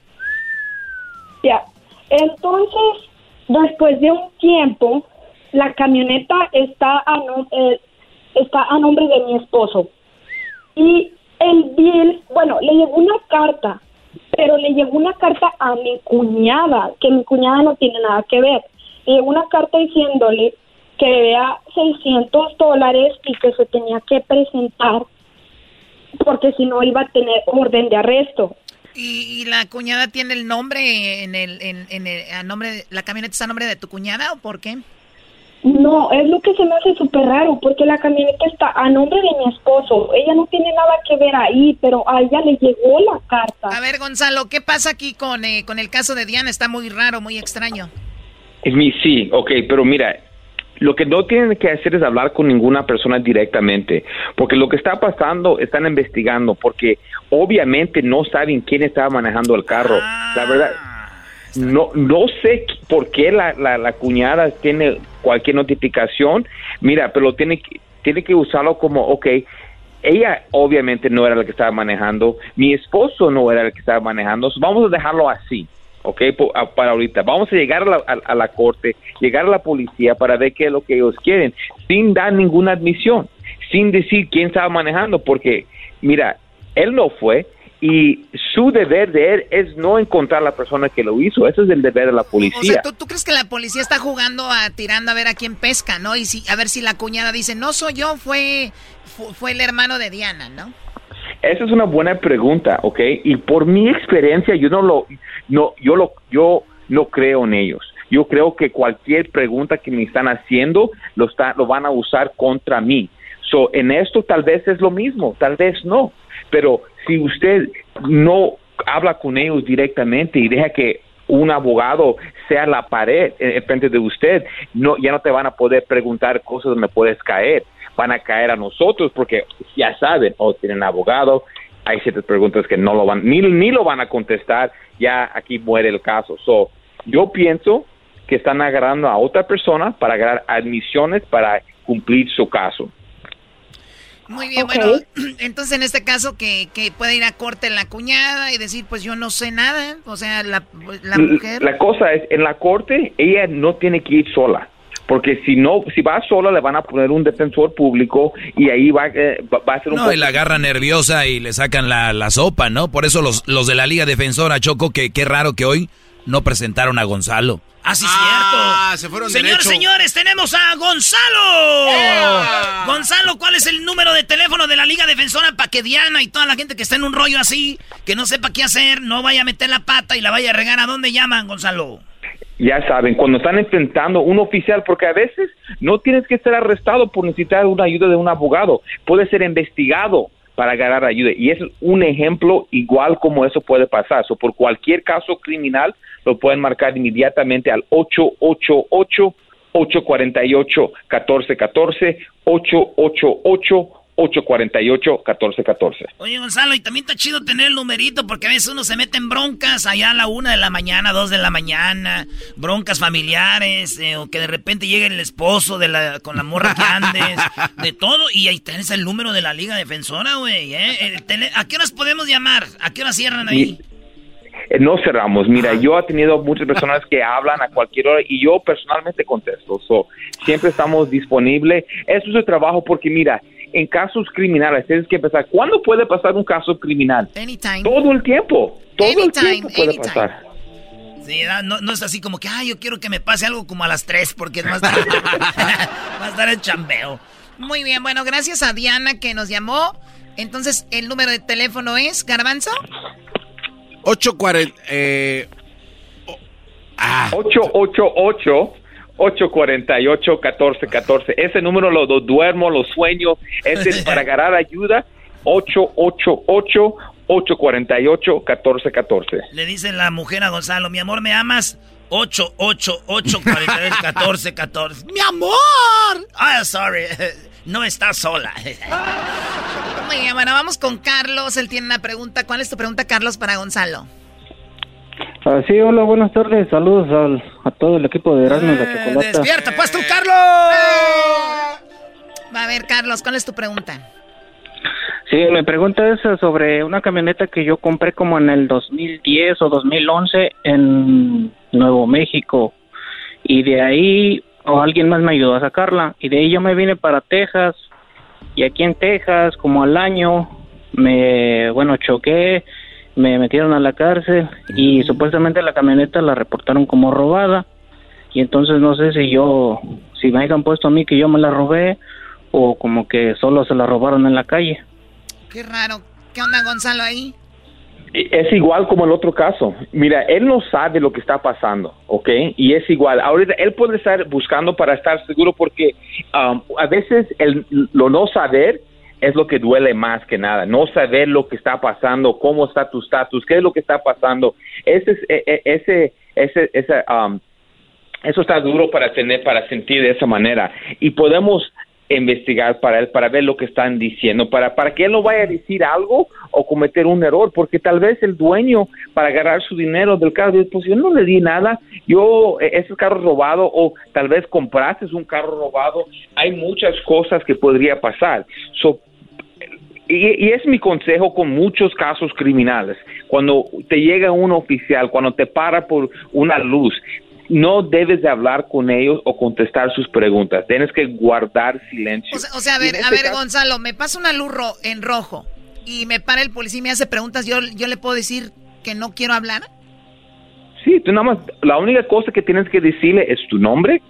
Ya. Entonces, después de un tiempo, la camioneta está a, eh, está a nombre de mi esposo. Y el bill, bueno, le llegó una carta, pero le llegó una carta a mi cuñada, que mi cuñada no tiene nada que ver. Le llegó una carta diciéndole que debía 600 dólares y que se tenía que presentar porque si no iba a tener orden de arresto. ¿Y, la cuñada tiene el nombre en el, en, el a nombre la camioneta está a nombre de tu cuñada o por qué? No, es lo que se me hace súper raro, porque la camioneta está a nombre de mi esposo. Ella no tiene nada que ver ahí, pero a ella le llegó la carta. A ver, Gonzalo, ¿qué pasa aquí con, eh, con el caso de Diana? Está muy raro, muy extraño. Es mi sí, ok, pero mira, lo que no tienen que hacer es hablar con ninguna persona directamente, porque lo que está pasando, están investigando, porque obviamente no saben quién estaba manejando el carro. La verdad, no, no sé por qué la, la, la cuñada tiene cualquier notificación. Mira, pero tiene que, tiene que usarlo como, ok, ella obviamente no era la que estaba manejando, mi esposo no era el que estaba manejando, vamos a dejarlo así. Ok, para ahorita. Vamos a llegar a la, a la corte, llegar a la policía para ver qué es lo que ellos quieren, sin dar ninguna admisión, sin decir quién estaba manejando, porque, mira, él no fue y su deber de él es no encontrar a la persona que lo hizo. Ese es el deber de la O policía. sea, ¿tú, tú crees que la policía está jugando a tirando a ver a quién pesca, ¿no? Y si, a ver si la cuñada dice, no soy yo, fue, fu- fue el hermano de Diana, ¿no? Esa es una buena pregunta, ¿ok? Y por mi experiencia, yo no lo, no, yo lo, yo no creo en ellos. Yo creo que cualquier pregunta que me están haciendo lo está, lo van a usar contra mí. So, en esto tal vez es lo mismo, tal vez no. Pero si usted no habla con ellos directamente y deja que un abogado sea la pared en frente de usted, no, ya no te van a poder preguntar cosas donde puedes caer. Van a caer a nosotros porque ya saben, o tienen abogado, hay ciertas preguntas que no lo van, ni, ni lo van a contestar, ya aquí muere el caso. So, yo pienso que están agarrando a otra persona para agarrar admisiones para cumplir su caso. Muy bien, bueno, entonces en este caso que, que puede ir a corte la cuñada y decir, pues yo no sé nada, o sea, la, la mujer... La cosa es, en la corte, ella no tiene que ir sola. Porque si no, si va sola, le van a poner un defensor público y ahí va, eh, va- va a ser un No, poco- y la agarra nerviosa y le sacan la, la sopa, ¿no? Por eso los, los de la Liga Defensora, Choco, que qué raro que hoy no presentaron a Gonzalo. Ah, sí, cierto. se fueron Señores, derecho. señores, tenemos a Gonzalo. Gonzalo, ¿cuál es el número de teléfono de la Liga Defensora para que Diana y toda la gente que está en un rollo así, que no sepa qué hacer, no vaya a meter la pata y la vaya a regar? ¿A dónde llaman, Gonzalo? ya saben, cuando están enfrentando un oficial, porque a veces no tienes que ser arrestado por necesitar una ayuda de un abogado, puede ser investigado para agarrar ayuda. Y es un ejemplo igual como eso puede pasar. So, por cualquier caso criminal, lo pueden marcar inmediatamente al 888 848 1414 888 848 1414 Oye, Gonzalo, y también está chido tener el numerito, porque a veces uno se mete en broncas allá a la una de la mañana, dos de la mañana, broncas familiares, eh, o que de repente llegue el esposo de la, con la morra que andes, de todo, y ahí tenés el número de la Liga Defensora, güey, ¿eh? ¿A qué horas podemos llamar? ¿A qué horas cierran ahí? No cerramos. Mira, yo he tenido muchas personas que hablan a cualquier hora y yo personalmente contesto. So, siempre estamos disponibles. Eso es el trabajo porque, mira, en casos criminales tienes que empezar. ¿Cuándo puede pasar un caso criminal? Anytime. Todo el tiempo. Todo el tiempo puede anytime. pasar. Sí, no, no es así como que, ay, yo quiero que me pase algo como a las tres, porque va a estar, va a estar el chambeo. Muy bien, bueno, gracias a Diana que nos llamó. Entonces, el número de teléfono es, Garbanzo. 840. Eh, 888 848 1414 Ese número lo, lo duermo, lo sueño. Ese es para agarrar ayuda. 888 848 1414 Le dice la mujer a Gonzalo, mi amor, ¿me amas? 8, 8, 8, 42, 14, 14. ¡Mi amor! Ah, sorry. No estás sola. Muy bien, bueno, vamos con Carlos. Él tiene una pregunta. ¿Cuál es tu pregunta, Carlos, para Gonzalo? Ah, sí, hola, buenas tardes. Saludos al- a todo el equipo de Erasmo y la Chocolata. ¡Despierta, pues tú, Carlos! Va a ver, Carlos, ¿cuál es tu pregunta? Sí, mi pregunta es eh, sobre una camioneta que yo compré como en el 2010 o 2011 en Nuevo México. Y de ahí, o alguien más me ayudó a sacarla. Y de ahí yo me vine para Texas. Y aquí en Texas, como al año, me, bueno, choqué, me metieron a la cárcel y supuestamente la camioneta la reportaron como robada. Y entonces no sé si yo, si me hayan puesto a mí que yo me la robé o como que solo se la robaron en la calle. Qué raro. ¿Qué onda, Gonzalo, ahí? Es igual como el otro caso. Mira, él no sabe lo que está pasando, ¿ok? Y es igual. Ahorita él puede estar buscando para estar seguro porque um, a veces el, lo no saber es lo que duele más que nada. No saber lo que está pasando, cómo está tu estatus, qué es lo que está pasando. Ese, e, e, ese, ese, ese, um, eso está duro para tener, para sentir de esa manera. Y podemos investigar para él, para ver lo que están diciendo, para, para que él no vaya a decir algo o cometer un error, porque tal vez el dueño para agarrar su dinero del carro, pues yo no le di nada, yo, e, ese carro robado o tal vez compraste un carro robado, hay muchas cosas que podría pasar. y, y, es mi consejo con muchos casos criminales. Cuando te llega un oficial, cuando te para por una luz, no debes de hablar con ellos o contestar sus preguntas. Tienes que guardar silencio. O sea, a ver, a este ver, Gonzalo, me pasa una luz en rojo y me para el policía y me hace preguntas, ¿yo, ¿yo le puedo decir que no quiero hablar? Sí, tú nada más, la única cosa que tienes que decirle es tu nombre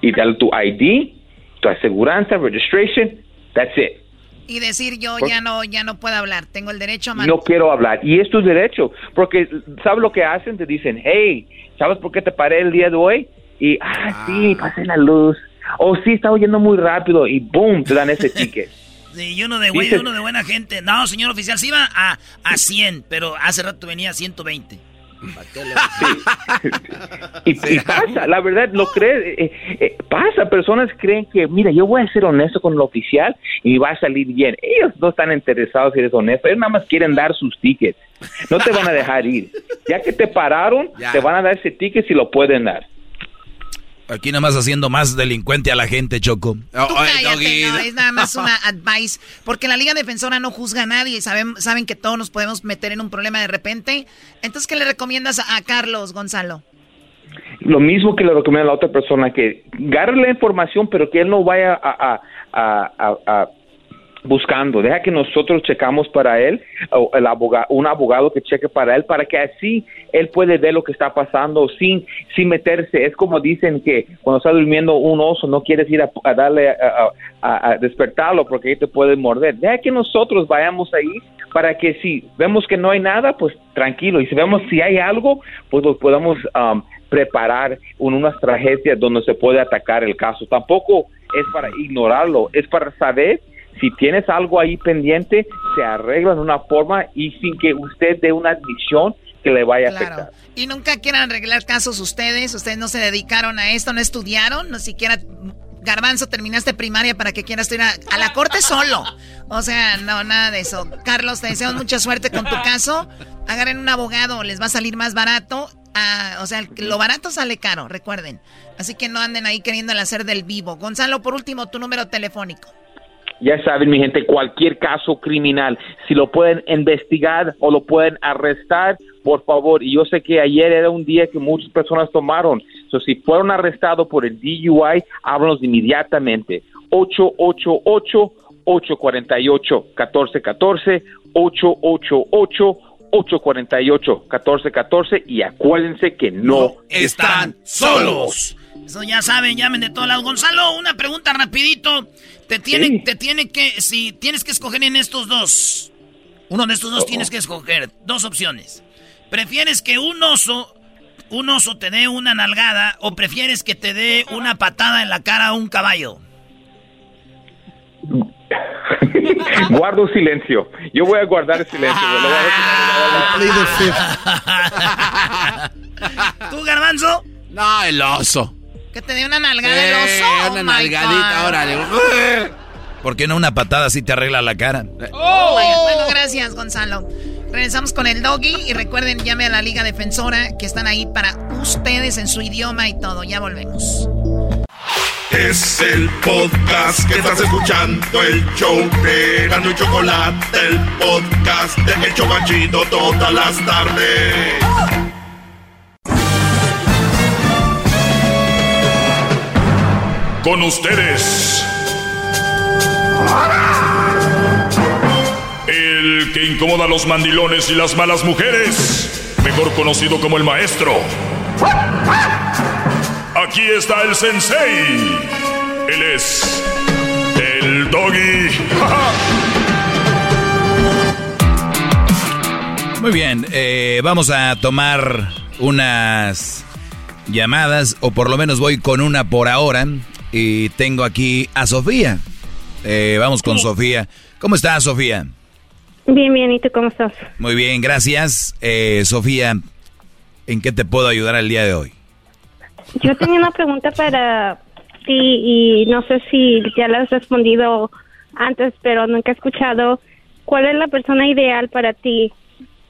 y darle tu ID, tu aseguranza, registration, that's it. Y decir yo ya no ya no puedo hablar, tengo el derecho a No quiero hablar y es tu derecho, porque ¿sabes lo que hacen? Te dicen, "Hey, ¿sabes por qué te paré el día de hoy? Y, ah, sí, ah. pasé la luz. O sí, estaba yendo muy rápido y boom, te dan ese ticket. Sí, y uno de güey, uno de buena gente. No, señor oficial, sí iba a, a 100, pero hace rato venía a 120. y, pasa, la verdad, lo cree, eh, eh, pasa, personas creen que, mira, yo voy a ser honesto con el oficial y va a salir bien. Ellos no están interesados si eres honesto, ellos nada más quieren dar sus tickets. No te van a dejar ir. Ya que te pararon, te van a dar ese ticket si lo pueden dar. Aquí nada más haciendo más delincuente a la gente, Choco. es nada más una advice. Porque la Liga Defensora no juzga a nadie. Saben, saben que todos nos podemos meter en un problema de repente. Entonces, ¿qué le recomiendas a, Carlos, Gonzalo? Lo mismo que le recomiendo a la otra persona, que agarre la información, pero que él no vaya a, a buscando. Deja que nosotros checamos para él, o el abogado, un abogado que cheque para él, para que así él puede ver lo que está pasando sin, sin meterse. Es como dicen que cuando está durmiendo un oso no quieres ir a, darle a, despertarlo porque ahí te puede morder. Deja que nosotros vayamos ahí para que si vemos que no hay nada, pues tranquilo. Y si vemos si hay algo, pues lo podamos um, preparar en una tragedia donde se puede atacar el caso. Tampoco es para ignorarlo, es para saber si tienes algo ahí pendiente, se arregla de una forma y sin que usted dé una admisión que le vaya a afectar. Y nunca quieran arreglar casos ustedes, ustedes no se dedicaron a esto, no estudiaron, no siquiera Garbanzo, terminaste primaria para que quieras ir a, la corte solo. O sea, no, nada de eso. Carlos, te deseamos mucha suerte con tu caso. Agarren un abogado, les va a salir más barato. Ah, o sea, lo barato sale caro, recuerden. Así que no anden ahí queriendo hacer del vivo. Gonzalo, por último, tu número telefónico. Ya saben, mi gente, cualquier caso criminal, si lo pueden investigar o lo pueden arrestar, por favor. Y yo sé que ayer era un día que muchas personas tomaron. So, si fueron arrestados por el DUI, háblanos inmediatamente. 888-848-1414, 888-848-1414 y acuérdense que no, están solos. Eso ya saben, llamen de todos lados. Gonzalo, una pregunta rapidito. Te tiene, te tiene que, si tienes que escoger en estos dos, uno de estos dos tienes que escoger, dos opciones. ¿Prefieres que un oso, un oso te dé una nalgada o prefieres que te dé una patada en la cara a un caballo? Guardo silencio. Yo voy a guardar silencio. ¿Tú, Garbanzo? No, el oso. Que te dé una nalgada del oso. una oh nalgadita, órale. ¿Por qué no una patada si te arregla la cara? Oh. Bueno, gracias, Gonzalo. Regresamos con el doggy y recuerden, llame a la Liga Defensora que están ahí para ustedes en su idioma y todo. Ya volvemos. Es el podcast que estás escuchando, el show de Gano y Chocolate, el podcast de El Chocachito todas las tardes. Con ustedes. El que incomoda a los mandilones y las malas mujeres. Mejor conocido como el maestro. Aquí está el sensei. Él es el doggy. Muy bien, eh, vamos a tomar unas llamadas, o por lo menos voy con una por ahora. Y tengo aquí a Sofía. Eh, vamos con Sofía. ¿Cómo estás, Sofía? Bien, bien, ¿y tú cómo estás? Muy bien, gracias. Eh, Sofía, ¿en qué te puedo ayudar el día de hoy? Yo tenía una pregunta para ti y no sé si ya la has respondido antes, pero nunca he escuchado. ¿Cuál es la persona ideal para ti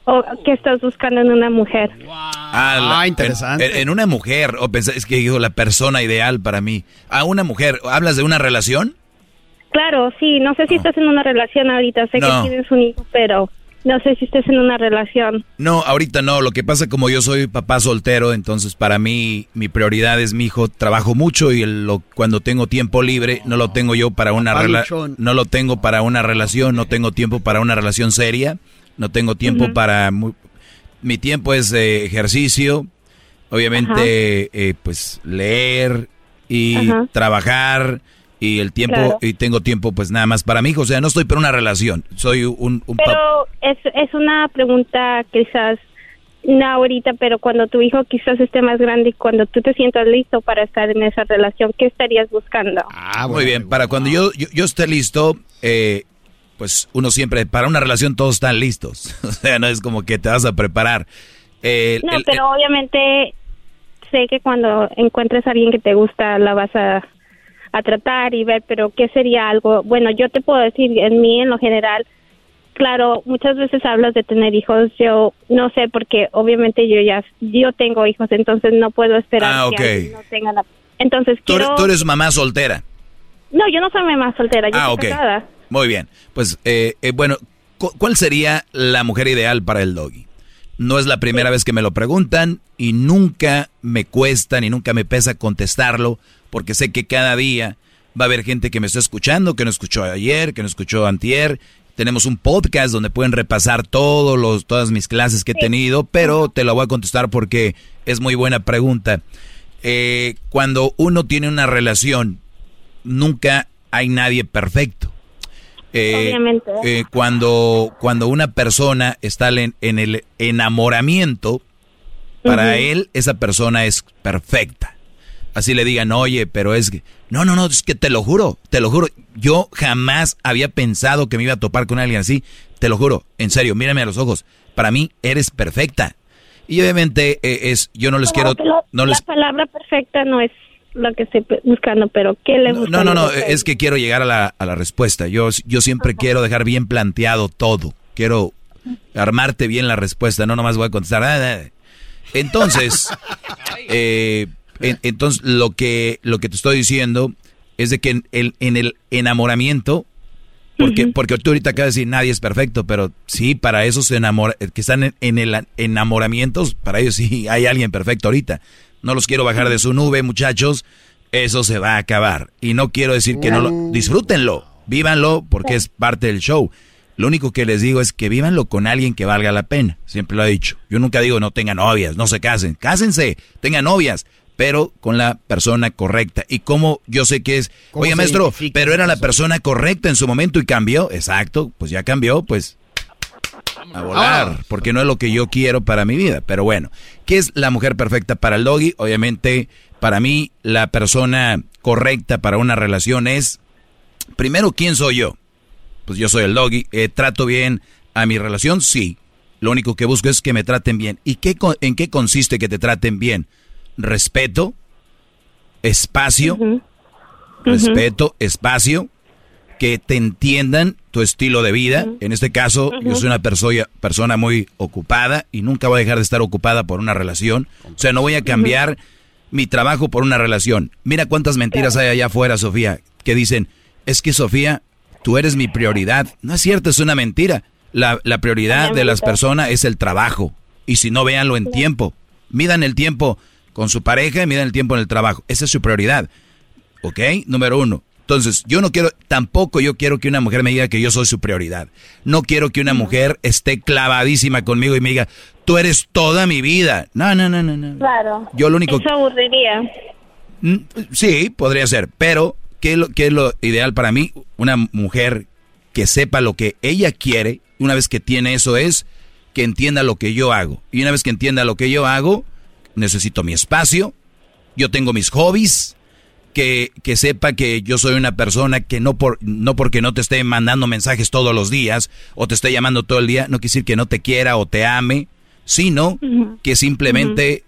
o qué estás buscando en una mujer? Ah, interesante. En, una mujer, o pensé, es que digo la persona ideal para mí. A una mujer, ¿hablas de una relación? Claro, sí, no sé si estás en una relación ahorita, sé que tienes un hijo, pero no sé si estés en una relación. No, ahorita no, lo que pasa como yo soy papá soltero, entonces para mí mi prioridad es mi hijo, trabajo mucho y lo, cuando tengo tiempo libre no lo tengo yo para una relación, no lo tengo para una relación, no tengo tiempo para una relación seria, no tengo tiempo para mi tiempo es de ejercicio, obviamente eh, pues leer y trabajar y el tiempo y tengo tiempo pues nada más para mí, o sea, no estoy para una relación, soy un, un Pero es, es una pregunta quizás no ahorita, pero cuando tu hijo quizás esté más grande y cuando tú te sientas listo para estar en esa relación, ¿qué estarías buscando? Ah, muy bien, para cuando yo, yo, esté listo, eh, pues uno siempre, para una relación todos están listos, o sea, no es como que te vas a preparar. no, pero obviamente sé que cuando encuentres a alguien que te gusta, la vas a a tratar y ver, pero ¿qué sería algo? Bueno, yo te puedo decir, en mí, en lo general, claro, muchas veces hablas de tener hijos, yo no sé, porque obviamente yo ya, yo tengo hijos, entonces no puedo esperar ah, que no tenga la... Entonces ¿Tú, quiero... ¿Tú eres mamá soltera? No, yo no soy mamá soltera, yo ah, casada. Muy bien, pues eh, eh, bueno, ¿cuál sería la mujer ideal para el doggy? No es la primera vez que me lo preguntan y nunca me cuesta ni nunca me pesa contestarlo porque sé que cada día va a haber gente que me está escuchando, que no escuchó ayer, que no escuchó antier. Tenemos un podcast donde pueden repasar todos los, todas mis clases que he tenido, pero te lo voy a contestar porque es muy buena pregunta. Eh, cuando uno tiene una relación, nunca hay nadie perfecto. Eh, Obviamente. Eh, cuando, cuando una persona está en, el enamoramiento, para él esa persona es perfecta así le digan, oye, pero es que... No, no, no, es que te lo juro, te lo juro. Yo jamás había pensado que me iba a topar con alguien así. Te lo juro, en serio, mírame a los ojos. Para mí eres perfecta. Y obviamente eh, es, yo no les quiero... no la palabra perfecta no es lo que estoy buscando, pero ¿qué le gusta? No, no, no, es que quiero llegar a la, a la respuesta. Yo, yo siempre quiero dejar bien planteado todo. Quiero armarte bien la respuesta, no nomás voy a contestar. Ah, ah, ah". Entonces, eh, entonces, lo que, lo que te estoy diciendo es de que en el, en el enamoramiento, porque, porque tú ahorita acabas de decir nadie es perfecto, pero sí, para esos enamor que están en, el enamoramiento, para ellos sí hay alguien perfecto ahorita. No los quiero bajar de su nube, muchachos. Eso se va a acabar. Y no quiero decir que no lo. Disfrútenlo, vívanlo, porque es parte del show. Lo único que les digo es que vívanlo con alguien que valga la pena. Siempre lo he dicho. Yo nunca digo no tengan novias, no se casen. Cásense, tengan novias pero con la persona correcta. Y como yo sé que es, oye maestro, pero era la persona correcta en su momento y cambió, exacto, pues ya cambió, pues a volar, porque no es lo que yo quiero para mi vida. Pero bueno, ¿qué es la mujer perfecta para el doggy? Obviamente, para mí, la persona correcta para una relación es, primero, ¿quién soy yo? Pues yo soy el doggy, eh, trato bien a mi relación, sí. Lo único que busco es que me traten bien. ¿Y qué, en qué consiste que te traten bien? respeto, espacio, respeto, espacio, que te entiendan tu estilo de vida. En este caso, yo soy una persona, persona muy ocupada y nunca voy a dejar de estar ocupada por una relación. O sea, no voy a cambiar mi trabajo por una relación. Mira cuántas mentiras hay allá afuera, Sofía, que dicen, es que Sofía, tú eres mi prioridad. No es cierto, es una mentira. La, la prioridad de las personas es el trabajo. Y si no, véanlo en tiempo. Midan el tiempo con su pareja y midan el tiempo en el trabajo. Esa es su prioridad. ¿Ok? Número uno. Entonces, yo no quiero, tampoco yo quiero que una mujer me diga que yo soy su prioridad. No quiero que una mujer esté clavadísima conmigo y me diga, tú eres toda mi vida. No, no, no, no. no. Claro. Yo lo único... Eso aburriría. Mm, sí, podría ser. Pero, ¿qué es, lo, ¿qué es lo ideal para mí? Una mujer que sepa lo que ella quiere. Una vez que tiene eso es que entienda lo que yo hago. Y una vez que entienda lo que yo hago, necesito mi espacio, yo tengo mis hobbies, que, que, sepa que yo soy una persona que no, por, no porque no te esté mandando mensajes todos los días o te esté llamando todo el día, no quiere decir que no te quiera o te ame, sino que simplemente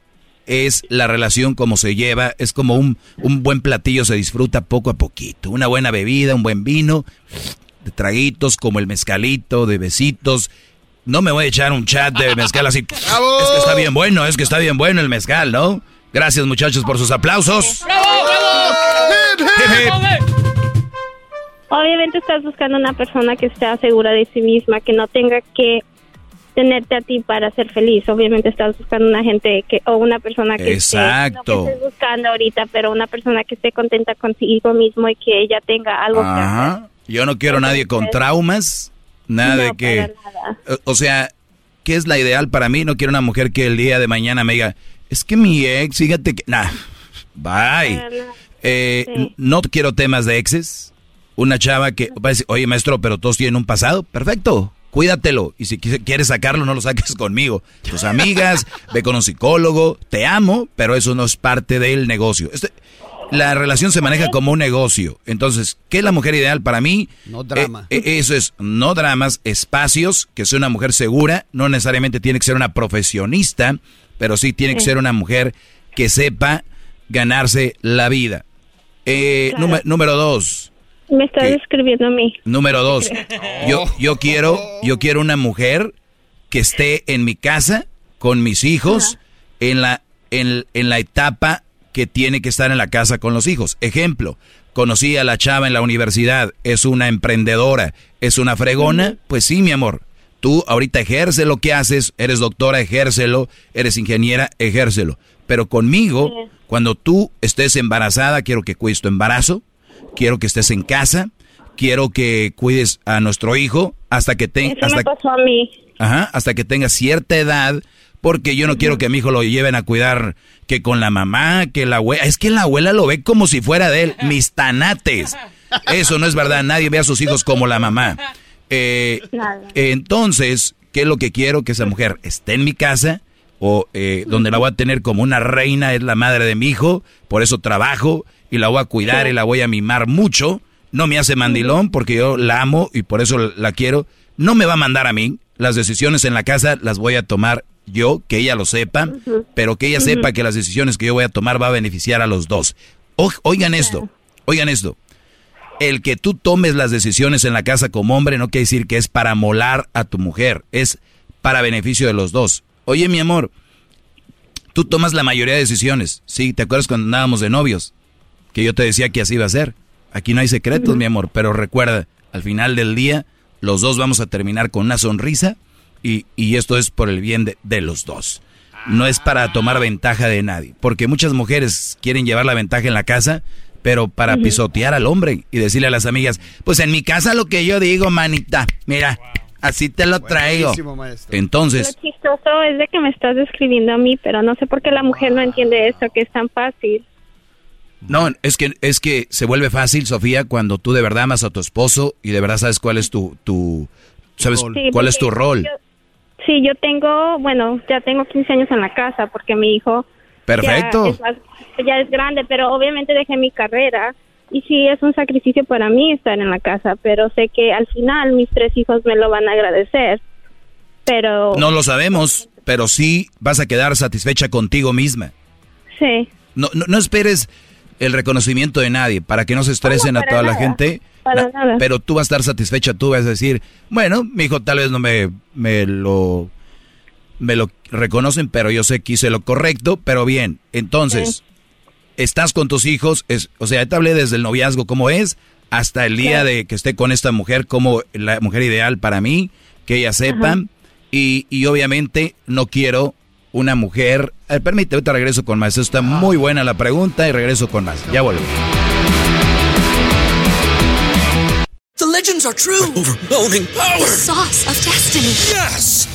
es la relación como se lleva, es como un, un buen platillo, se disfruta poco a poquito, una buena bebida, un buen vino, de traguitos como el mezcalito, de besitos. No me voy a echar un chat de mezcal así. Es que está bien bueno, es que está bien bueno el mezcal, ¿no? Gracias muchachos por sus aplausos. Obviamente estás buscando una persona que esté segura de sí misma, que no tenga que tenerte a ti para ser feliz. Obviamente estás buscando una gente que o una persona que Exacto. esté, no que estés buscando ahorita, pero una persona que esté contenta consigo mismo y que ella tenga algo que hacer. Yo no quiero nadie con traumas, nada de que O, sea, ¿qué es la ideal para mí? No quiero una mujer que el día de mañana me diga, "Es que mi ex, fíjate que nah. Bye. Eh, No quiero temas de exes. Una chava que va a decir, oye maestro, pero todos tienen un pasado. Perfecto, cuídatelo. Y si quieres sacarlo, no lo saques conmigo. Tus amigas, ve con un psicólogo. Te amo, pero eso no es parte del negocio. Este, la relación se maneja como un negocio. Entonces, ¿qué es la mujer ideal para mí? No drama. Eh, eh, eso es, no dramas, espacios, que sea una mujer segura. No necesariamente tiene que ser una profesionista, pero sí tiene que ser una mujer que sepa ganarse la vida. Eh, número dos. Me estás escribiendo a mí. Número dos. Yo, yo quiero, yo quiero una mujer que esté en mi casa con mis hijos en la, en, en la etapa que tiene que estar en la casa con los hijos. Ejemplo, conocí a la chava en la universidad, es una emprendedora, es una fregona, pues sí, mi amor. Tú ahorita ejerce lo que haces, eres doctora, ejércelo, eres ingeniera, ejércelo. Pero conmigo, cuando tú estés embarazada, quiero que cuides tu embarazo, quiero que estés en casa, quiero que cuides a nuestro hijo hasta que tenga... Eso me pasó a mí. Ajá, hasta que tenga cierta edad, porque yo no quiero que a mi hijo lo lleven a cuidar que con la mamá, que la abuela... Es que la abuela lo ve como si fuera de él, mis tanates. Eso no es verdad, nadie ve a sus hijos como la mamá. Eh, entonces, ¿qué es lo que quiero? Que esa mujer esté en mi casa, o eh, donde la voy a tener como una reina, es la madre de mi hijo, por eso trabajo y la voy a cuidar y la voy a mimar mucho. No me hace mandilón porque yo la amo y por eso la quiero. No me va a mandar a mí. Las decisiones en la casa las voy a tomar yo, que ella lo sepa, pero que ella sepa que las decisiones que yo voy a tomar va a beneficiar a los dos. oigan esto, oigan esto. El que tú tomes las decisiones en la casa como hombre no quiere decir que es para molar a tu mujer, es para beneficio de los dos. Oye, mi amor, tú tomas la mayoría de decisiones. Sí, ¿te acuerdas cuando andábamos de novios? Que yo te decía que así iba a ser. Aquí no hay secretos, mi amor, pero recuerda, al final del día, los dos vamos a terminar con una sonrisa y, y esto es por el bien de, de, los dos. No es para tomar ventaja de nadie, porque muchas mujeres quieren llevar la ventaja en la casa, pero para pisotear al hombre y decirle a las amigas, pues en mi casa lo que yo digo, manita, mira, Así te lo traigo. Entonces. Lo chistoso es de que me estás describiendo a mí, pero no sé por qué la mujer no entiende eso, que es tan fácil. No, es que, es que se vuelve fácil, Sofía, cuando tú de verdad amas a tu esposo y de verdad sabes cuál es tu, tu sabes cuál es tu rol. sí, yo tengo, bueno, ya tengo 15 años en la casa porque mi hijo Perfecto. ya es grande, pero obviamente dejé mi carrera y sí es un sacrificio para mí estar en la casa, pero sé que al final mis tres hijos me lo van a agradecer. Pero no lo sabemos, pero sí vas a quedar satisfecha contigo misma. Sí. No, no, esperes el reconocimiento de nadie para que no se estresen a toda la gente. Pero tú vas a estar satisfecha, tú vas a decir, bueno, mi hijo tal vez no me, me lo me lo reconocen, pero yo sé que hice lo correcto, pero bien, entonces, estás con tus hijos, es, o sea, te hablé desde el noviazgo como es, hasta el día de que esté con esta mujer como la mujer ideal para mí, que ella sepa, y, y, obviamente no quiero una mujer... Eh, permíteme, ahorita regreso con más, está muy buena la pregunta y regreso con más, ya vuelvo. The legends are true. overwhelming power. The sauce of destiny. Yes.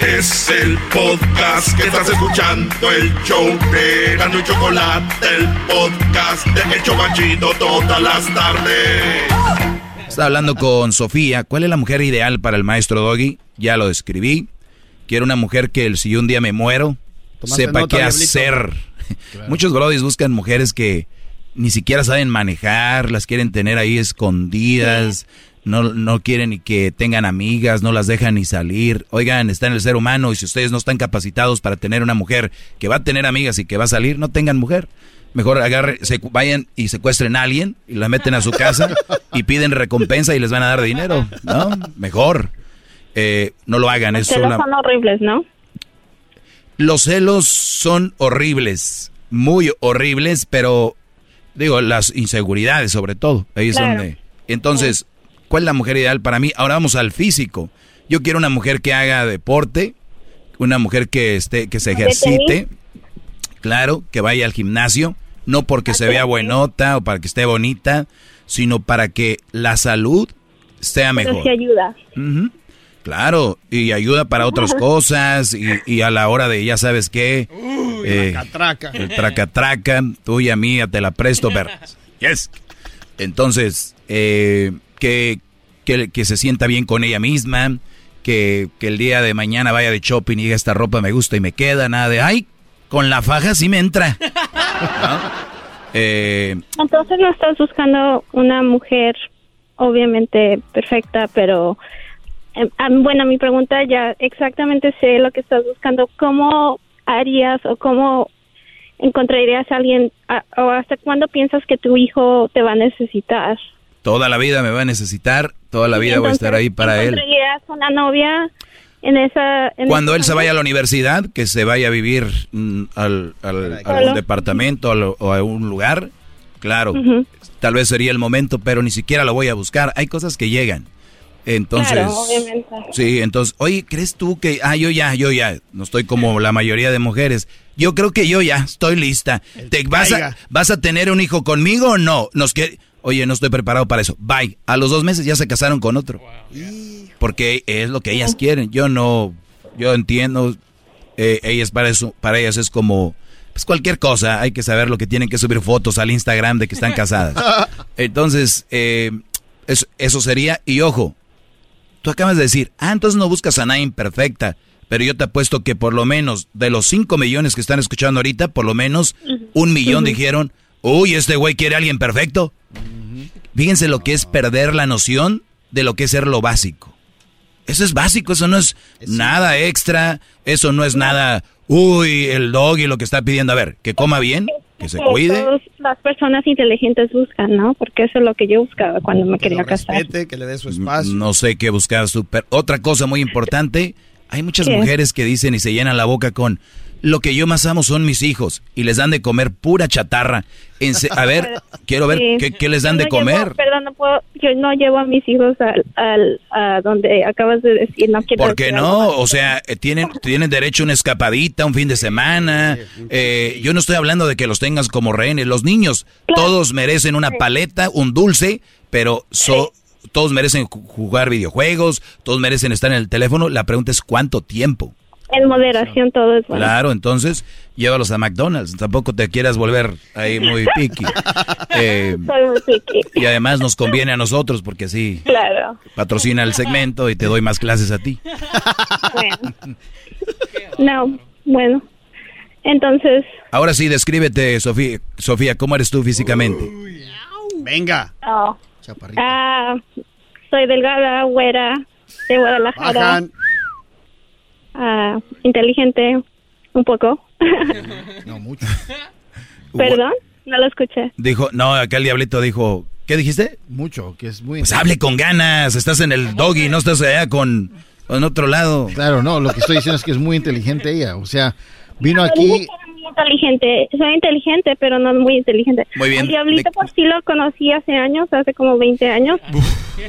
Es el podcast que estás escuchando, el show de Gano y Chocolate, el podcast de El Chobachito todas las tardes. Estaba hablando con Sofía. ¿Cuál es la mujer ideal para el maestro Doggy? Ya lo describí. Quiero una mujer que si un día me muero, sepa nota, qué diablito. hacer. Muchos brodis buscan mujeres que ni siquiera saben manejar, las quieren tener ahí escondidas, no, no quieren ni que tengan amigas, no las dejan ni salir. Oigan, está en el ser humano y si ustedes no están capacitados para tener una mujer que va a tener amigas y que va a salir, no tengan mujer. Mejor agarre, se, vayan y secuestren a alguien y la meten a su casa y piden recompensa y les van a dar dinero, ¿no? Mejor. Eh, no lo hagan, Los es celos una... son horribles, ¿no? Los celos son horribles, muy horribles, pero digo, las inseguridades sobre todo, ahí es Claro. donde... Entonces, ¿cuál es la mujer ideal para mí? Ahora vamos al físico. Yo quiero una mujer que haga deporte, una mujer que esté, que se ¿De ejercite, claro, que vaya al gimnasio, no porque se vea buenota o para que esté bonita, sino para que la salud sea Pero mejor. sí ayuda. Claro, y ayuda para otras cosas y, y a la hora de ya sabes qué. eh, traca. El traca traca, tuya, mía, te la presto, pero... Yes. Entonces, eh, que, que, se sienta bien con ella misma, que, que el día de mañana vaya de shopping y diga esta ropa me gusta y me queda, nada de, ay, con la faja sí me entra. Eh, Entonces no estás buscando una mujer obviamente perfecta, pero eh, bueno, mi pregunta ya exactamente sé lo que estás buscando. ¿Cómo harías o cómo encontrarías a alguien o hasta cuándo piensas que tu hijo te va a necesitar? Toda la vida me va a necesitar, toda la vida voy a estar ahí para él. ¿Encontrarías una novia en esa en Cuando él se vaya a la universidad, que se vaya a vivir mm, al, al- a un departamento al- o a un lugar, claro, tal vez sería el momento, pero ni siquiera lo voy a buscar. Hay cosas que llegan. Entonces, Claro, obviamente. sí, entonces, oye, ¿crees tú que, ah, yo ya, yo ya, no estoy como la mayoría de mujeres. Yo creo que yo ya estoy lista. ¿Te vas a, vas a tener un hijo conmigo o no? Nos que, oye, no estoy preparado para eso. Bye. A los dos meses ya se casaron con otro. Porque es lo que ellas quieren. Yo no, yo entiendo. eh, ellas para eso, para ellas es como, pues cualquier cosa. Hay que saber lo que tienen que subir fotos al Instagram de que están casadas. Entonces, eh, eso, eso sería. Y ojo, tú acabas de decir, ah, entonces no buscas a nadie imperfecta. Pero yo te apuesto que por lo menos de los 5 millones que están escuchando ahorita, por lo menos un millón dijeron, uy, este güey quiere a alguien perfecto. Fíjense lo que es perder la noción de lo que es ser lo básico. Eso es básico, eso no es nada extra, eso no es nada, uy, el dog y lo que está pidiendo. A ver, que coma bien, que se Que cuide. todas las personas inteligentes buscan, ¿no? Porque eso es lo que yo buscaba cuando me quería casar. que le dé su espacio. No sé qué buscar. Super. Otra cosa muy importante, hay muchas ¿Qué? mujeres que dicen y se llenan la boca con lo que yo más amo son mis hijos y les dan de comer pura chatarra. A ver, quiero ver Sí. qué, qué les dan de llevo- comer. perdón, no puedo, yo no llevo a mis hijos al, al- a donde acabas de decir, no quiero ¿Por qué no? O sea, eh, tienen, tienen derecho a una escapadita, un fin de semana. Eh, yo no estoy hablando de que los tengas como rehenes. Los niños, todos merecen una paleta, un dulce, pero so- todos merecen ju- jugar videojuegos, todos merecen estar en el teléfono. La pregunta es cuánto tiempo. En moderación todo es bueno. Claro, entonces llévalos a McDonald's. Tampoco te quieras volver ahí muy picky. Eh, Soy muy picky. y además nos conviene a nosotros porque así Claro. patrocina el segmento y te doy más clases a ti. Bueno. No, bueno. Entonces, Ahora sí, descríbete, Sofía, Sofía, ¿cómo eres tú físicamente? Venga. oh, ah, soy delgada, güera, de Guadalajara. Bajan. Ah, inteligente, un poco. No, mucho. Perdón, no lo escuché. Dijo, no, acá el diablito dijo, ¿qué dijiste? Mucho, que es muy... Pues hable con ganas, estás en el doggy, no estás allá con, en otro lado. Claro, no, lo que estoy diciendo es que es muy inteligente ella. O sea, vino aquí. Muy inteligente, soy inteligente, pero no muy inteligente. Muy bien. El Diablito por sí lo conocí hace años, hace como 20 años,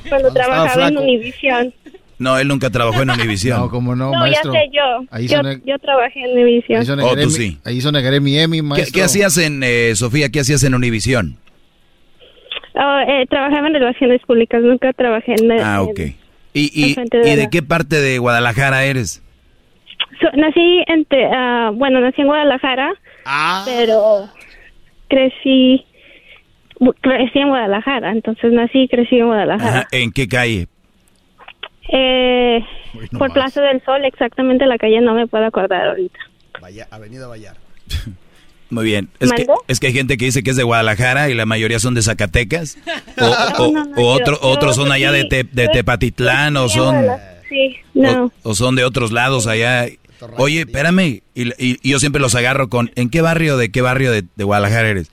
cuando trabajaba en. Univision. No, él nunca trabajó en Univision. No, como no, No, maestro. ya sé yo. Ahí Yo, yo trabajé en Univision. Ahí son Oh, tú sí. Ahí son negaré mi Emmy, ¿Qué, maestro. qué hacías en, eh, Sofía, qué hacías en Univision? Ah, eh, trabajaba en relaciones públicas, nunca trabajé en... Ah, en- ok. ¿Y, y, de y de qué parte de Guadalajara eres? So- nací en, Te- ah, bueno, nací en Guadalajara, pero crecí, crecí en Guadalajara, entonces nací y crecí en Guadalajara. Ajá, ¿En qué calle? Eh, por Plaza del Sol, exactamente la calle no me puedo acordar ahorita. Vaya, Avenida Vallar. Muy bien. Es que, es que hay gente que dice que es de Guadalajara y la mayoría son de Zacatecas. O, o- No, no, o yo- otro- yo otros son allá de, Te- de yo- Tepatitlán o son, Guadalajara, Sí, no. o, o son de otros lados allá. Oye, espérame. Y, y- y yo siempre los agarro con, ¿en qué barrio, de qué barrio de, de Guadalajara eres?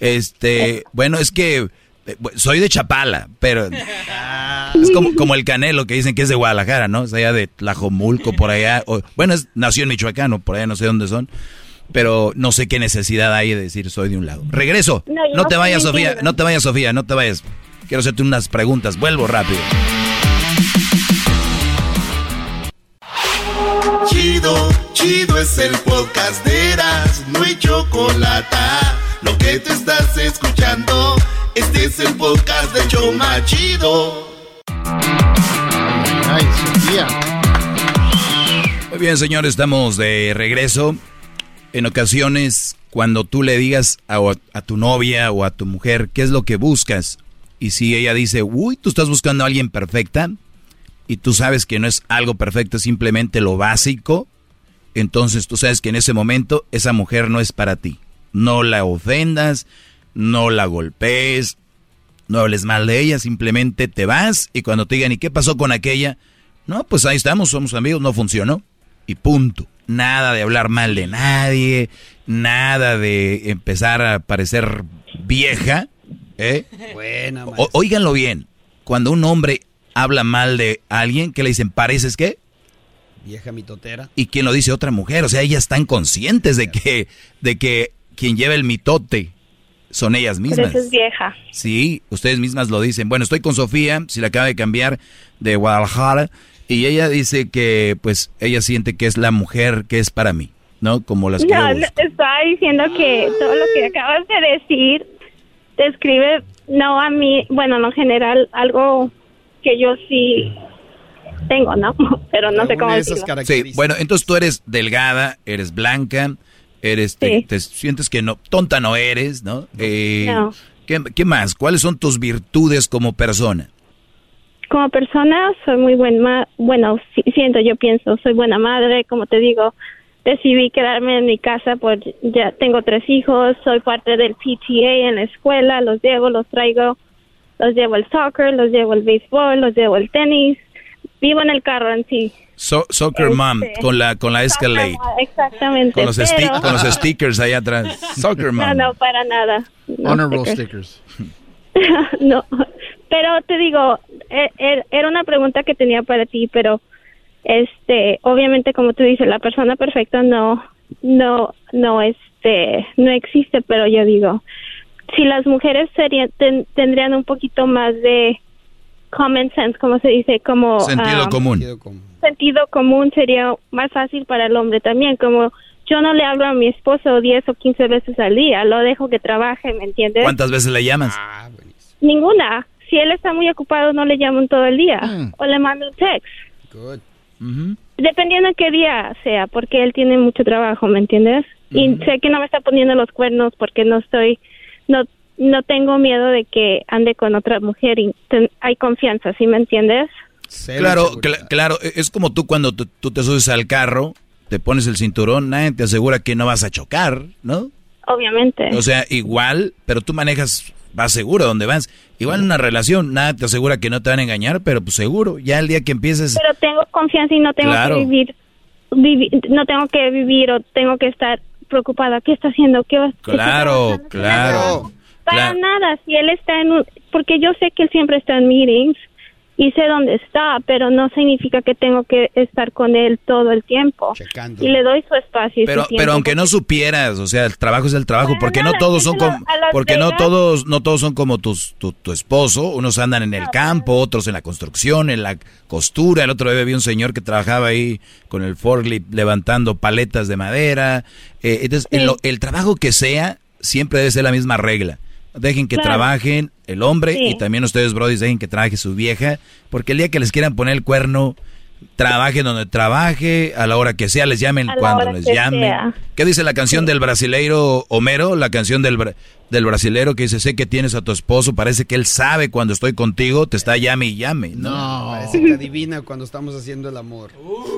Este, bueno, es que eh, soy de Chapala, pero es como, como el Canelo que dicen que es de Guadalajara, ¿no? Es allá de Tlajomulco, por allá. o- bueno, es, nació en Michoacán, o por allá no sé dónde son. Pero no sé qué necesidad hay de decir soy de un lado. Regreso. No, te vayas, Sofía. No te vayas, Sofía. No te vayas. Quiero hacerte unas preguntas. Vuelvo rápido. Chido, chido es el podcast de Eras, no hay chocolate. Lo que te estás escuchando, este es el podcast de Choma Chido. Ay, Sofía. Muy bien, señores, estamos de regreso. En ocasiones, cuando tú le digas a, a tu novia o a tu mujer qué es lo que buscas, y si ella dice, uy, tú estás buscando a alguien perfecta, y tú sabes que no es algo perfecto, es simplemente lo básico, entonces tú sabes que en ese momento esa mujer no es para ti. No la ofendas, no la golpees, no hables mal de ella, simplemente te vas y cuando te digan, ¿y qué pasó con aquella? No, pues ahí estamos, somos amigos, no funcionó. Y punto. Nada de hablar mal de nadie, nada de empezar a parecer vieja. ¿eh? Buena, O- óiganlo bien, cuando un hombre habla mal de alguien, ¿qué le dicen? ¿Pareces qué? Vieja mitotera. y quien lo dice otra mujer. O sea, ellas están conscientes de que, de que quien lleva el mitote son ellas Pero mismas. es vieja. Sí, ustedes mismas lo dicen. Bueno, estoy con Sofía, si la acaba de cambiar de Guadalajara, y ella dice que, pues, ella siente que es la mujer que es para mí, ¿no? Como las que yo No, busco. te estaba diciendo que todo lo que acabas de decir describe, no a mí, bueno, en general, algo que yo sí tengo, ¿no? Pero no sé cómo decirlo. Sí, bueno, entonces tú eres delgada, eres blanca, eres, te, Sí. te sientes que no, tonta no eres, ¿no? Eh, No. ¿qué, qué más? ¿Cuáles son tus virtudes como persona? Como persona soy muy buena, bueno, sí- siento, yo pienso, soy buena madre, como te digo, decidí quedarme en mi casa por, ya tengo tres hijos, soy parte del PTA en la escuela, los llevo, los traigo, los llevo al soccer, los llevo al béisbol, los llevo al tenis, vivo en el carro en sí. So- soccer Este, mom, con la, con la Escalade, Exactamente. con los, sti- pero- con los stickers allá atrás. Soccer mom. No, no, para nada. No, Honorable stickers. stickers. no, pero te digo, e- e- era una pregunta que tenía para ti, pero este, obviamente como tú dices, la persona perfecta no, no, no, este, no existe, pero yo digo, si las mujeres serían, ten- tendrían un poquito más de common sense, como se dice, como Sentido ah, común. Sentido común sería más fácil para el hombre también, como yo no le hablo a mi esposo 10 o 15 veces al día, lo dejo que trabaje, ¿me entiendes? ¿Cuántas veces le llamas? Ninguna. Si él está muy ocupado, no le llamo todo el día. O le mando un text. Dependiendo de qué día sea, porque él tiene mucho trabajo, ¿me entiendes? Y sé que no me está poniendo los cuernos porque no estoy, no, no tengo miedo de que ande con otra mujer y ten- hay confianza, ¿sí me entiendes? Claro, cla- claro, e- es como tú cuando tú, te subes al carro, te pones el cinturón, nadie te asegura que no vas a chocar, ¿no? Obviamente. O sea, igual, pero tú manejas, vas seguro donde vas. Igual en una relación, nada te asegura que no te van a engañar, pero pues seguro, ya el día que empieces... Pero tengo confianza y no tengo Claro. que vivir, vivi- no tengo que vivir o tengo que estar preocupada. ¿Qué está haciendo? ¿Qué va qué Claro, claro. Para Claro. nada, si él está en un, porque yo sé que él siempre está en meetings y sé dónde está, pero no significa que tengo que estar con él todo el tiempo. Y le doy su espacio. Y pero, su tiempo, pero aunque no supieras, o sea, el trabajo es el trabajo, porque no todos son como, porque no todos, no todos son como tus, tu, tu esposo. Unos andan en el campo, otros en la construcción, en la costura. El otro día vi un señor que trabajaba ahí con el forklift levantando paletas de madera. Eh, entonces, el, el trabajo que sea, siempre debe ser la misma regla Dejen que trabajen el hombre y también ustedes, Brody, dejen que trabaje su vieja, porque el día que les quieran poner el cuerno, trabaje donde trabaje, a la hora que sea, les llamen cuando les llamen. ¿Qué dice la canción del brasileiro Homero? La canción del, del brasilero que dice, sé que tienes a tu esposo, parece que él sabe cuando estoy contigo, te está llame y llame. No, parece que adivina cuando estamos haciendo el amor.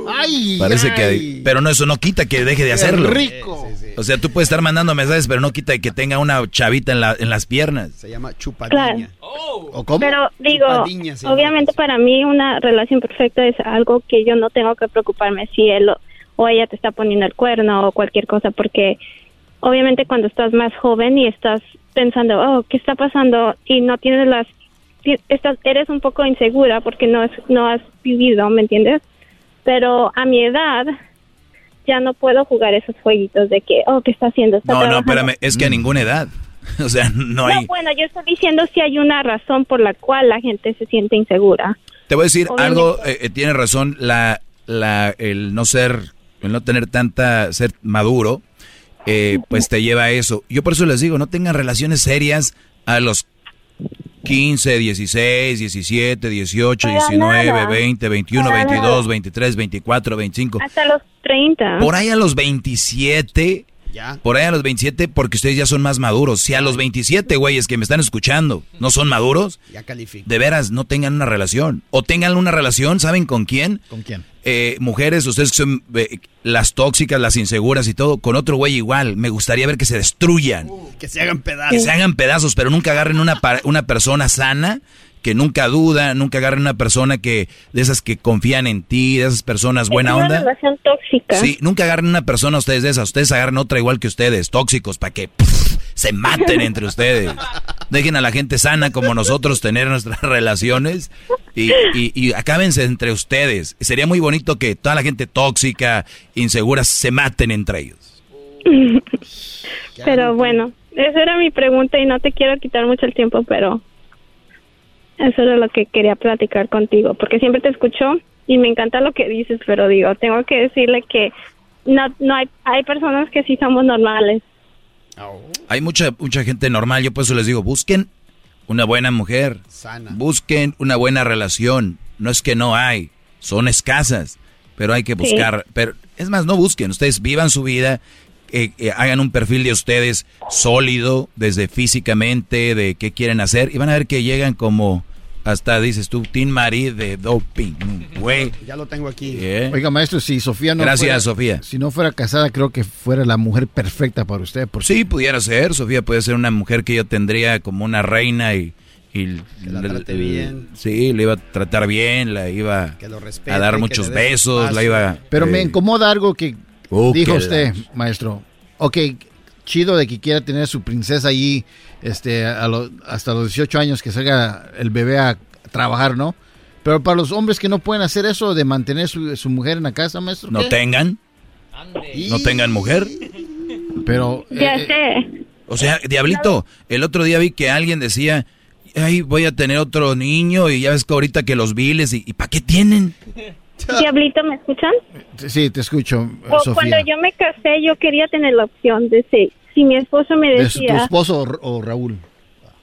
ay, Parece que, pero no, eso no quita que deje de hacerlo. rico. O sea, tú puedes estar mandando mensajes, pero no quita que tenga una chavita en, la, en las piernas. Se llama chupadilla. ¿O cómo? Pero digo, obviamente para mí una relación perfecta es algo que yo no tengo que preocuparme si él o, o ella te está poniendo el cuerno o cualquier cosa, porque obviamente cuando estás más joven y estás pensando, oh, ¿qué está pasando? Y no tienes las, estás, eres un poco insegura porque no, es, no has vivido, ¿me entiendes? Pero a mi edad ya no puedo jugar esos jueguitos de que, oh, ¿qué está haciendo? Está No, no, espérame, es que a ninguna edad. O sea, no hay... No, bueno, yo estoy diciendo si hay una razón por la cual la gente se siente insegura. Te voy a decir Obviamente. algo, eh, eh, tiene razón, la, la, el no ser, el no tener tanta, ser maduro, eh, pues te lleva a eso. Yo por eso les digo, no tengan relaciones serias a los 15, 16, 17, 18, Para 19, nada. 20, 21, Para 22, nada. 23, 24, 25. Hasta los 30. Por ahí a los 27, por ahí a los 27, porque ustedes ya son más maduros. Si a los 27, güeyes que me están escuchando, no son maduros, Ya califico. de veras no tengan una relación. O tengan una relación, ¿saben con quién? ¿Con quién? Eh, mujeres, ustedes que son eh, las tóxicas, las inseguras y todo, con otro güey igual. Me gustaría ver que se destruyan. Que se hagan pedazos. Que se hagan pedazos, pero nunca agarren una, una persona sana, que nunca duda, nunca agarren una persona que, de esas que confían en ti, de esas personas buena es una onda. relación tóxica. Sí, nunca agarren una persona ustedes de esas, ustedes agarren otra igual que ustedes, tóxicos, para que pff, se maten entre ustedes. Dejen a la gente sana como nosotros tener nuestras relaciones y, y, y acábense entre ustedes. Sería muy bonito que toda la gente tóxica, insegura, se maten entre ellos. pero bueno, esa era mi pregunta y no te quiero quitar mucho el tiempo, pero eso era lo que quería platicar contigo, porque siempre te escucho y me encanta lo que dices, pero digo, tengo que decirle que no, no hay, hay personas que sí somos normales. Hay mucha, mucha gente normal, yo por eso les digo, busquen una buena mujer, Sana. busquen una buena relación. No es que no hay, son escasas, pero hay que buscar. Pero es más, no busquen, ustedes vivan su vida, eh, eh, hagan un perfil de ustedes sólido, desde físicamente, de qué quieren hacer, y van a ver que llegan como, hasta dices tú, Team Marie de doping, güey. Ya lo tengo aquí. ¿Eh? Oiga, maestro, si Sofía no Gracias, fuera- Sofía. Si no fuera casada, creo que fuera la mujer perfecta para usted. Porque Sí, pudiera ser. Sofía puede ser una mujer que yo tendría como una reina y... y la le- trate le- bien. Sí, le iba a tratar bien, la iba Que lo respete, a dar que muchos besos, la iba... Pero me incomoda algo que Oh, dijo usted, la- maestro. Ok, chido de que quiera tener su princesa allí este, a lo- hasta los 18 años que salga el bebé a trabajar, ¿no? Pero para los hombres que no pueden hacer eso de mantener su, su mujer en la casa, maestro. no tengan, no tengan mujer. Pero Ya eh, sé. O sea, Diablito, el otro día vi que alguien decía, ay, voy a tener otro niño y ya ves que ahorita que los viles y, ¿y para qué tienen? Diablito, ¿me escuchan? sí, te escucho, eh, O Sofía. cuando yo me casé, yo quería tener la opción de si, si mi esposo me ¿De su- tu decía, esposo o, o Raúl?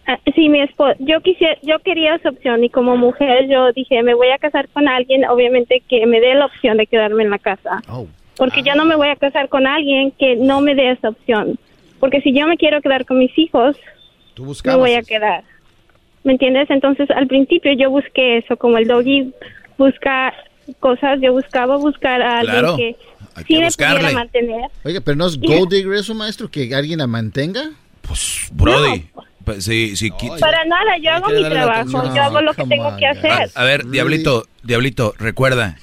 ah, si mi esposo, yo quisiera, yo quería esa opción y como mujer yo dije, me voy a casar con alguien, obviamente que me dé la opción de quedarme en la casa, Oh. porque yo no me voy a casar con alguien que no me dé esa opción, porque si yo me quiero quedar con mis hijos, Tú me voy a quedar. ¿Me entiendes? Entonces, al principio yo busqué eso, como el doggy busca cosas, yo buscaba buscar a alguien Claro, que sí que me pudiera mantener. Oiga, pero no es gold digger eso, maestro, que alguien la mantenga. Brody, pues, sí, sí, qui- Para nada, yo hago mi trabajo, atención. yo hago lo que tengo on, que hacer. A ver, Diablito, Diablito, recuerda,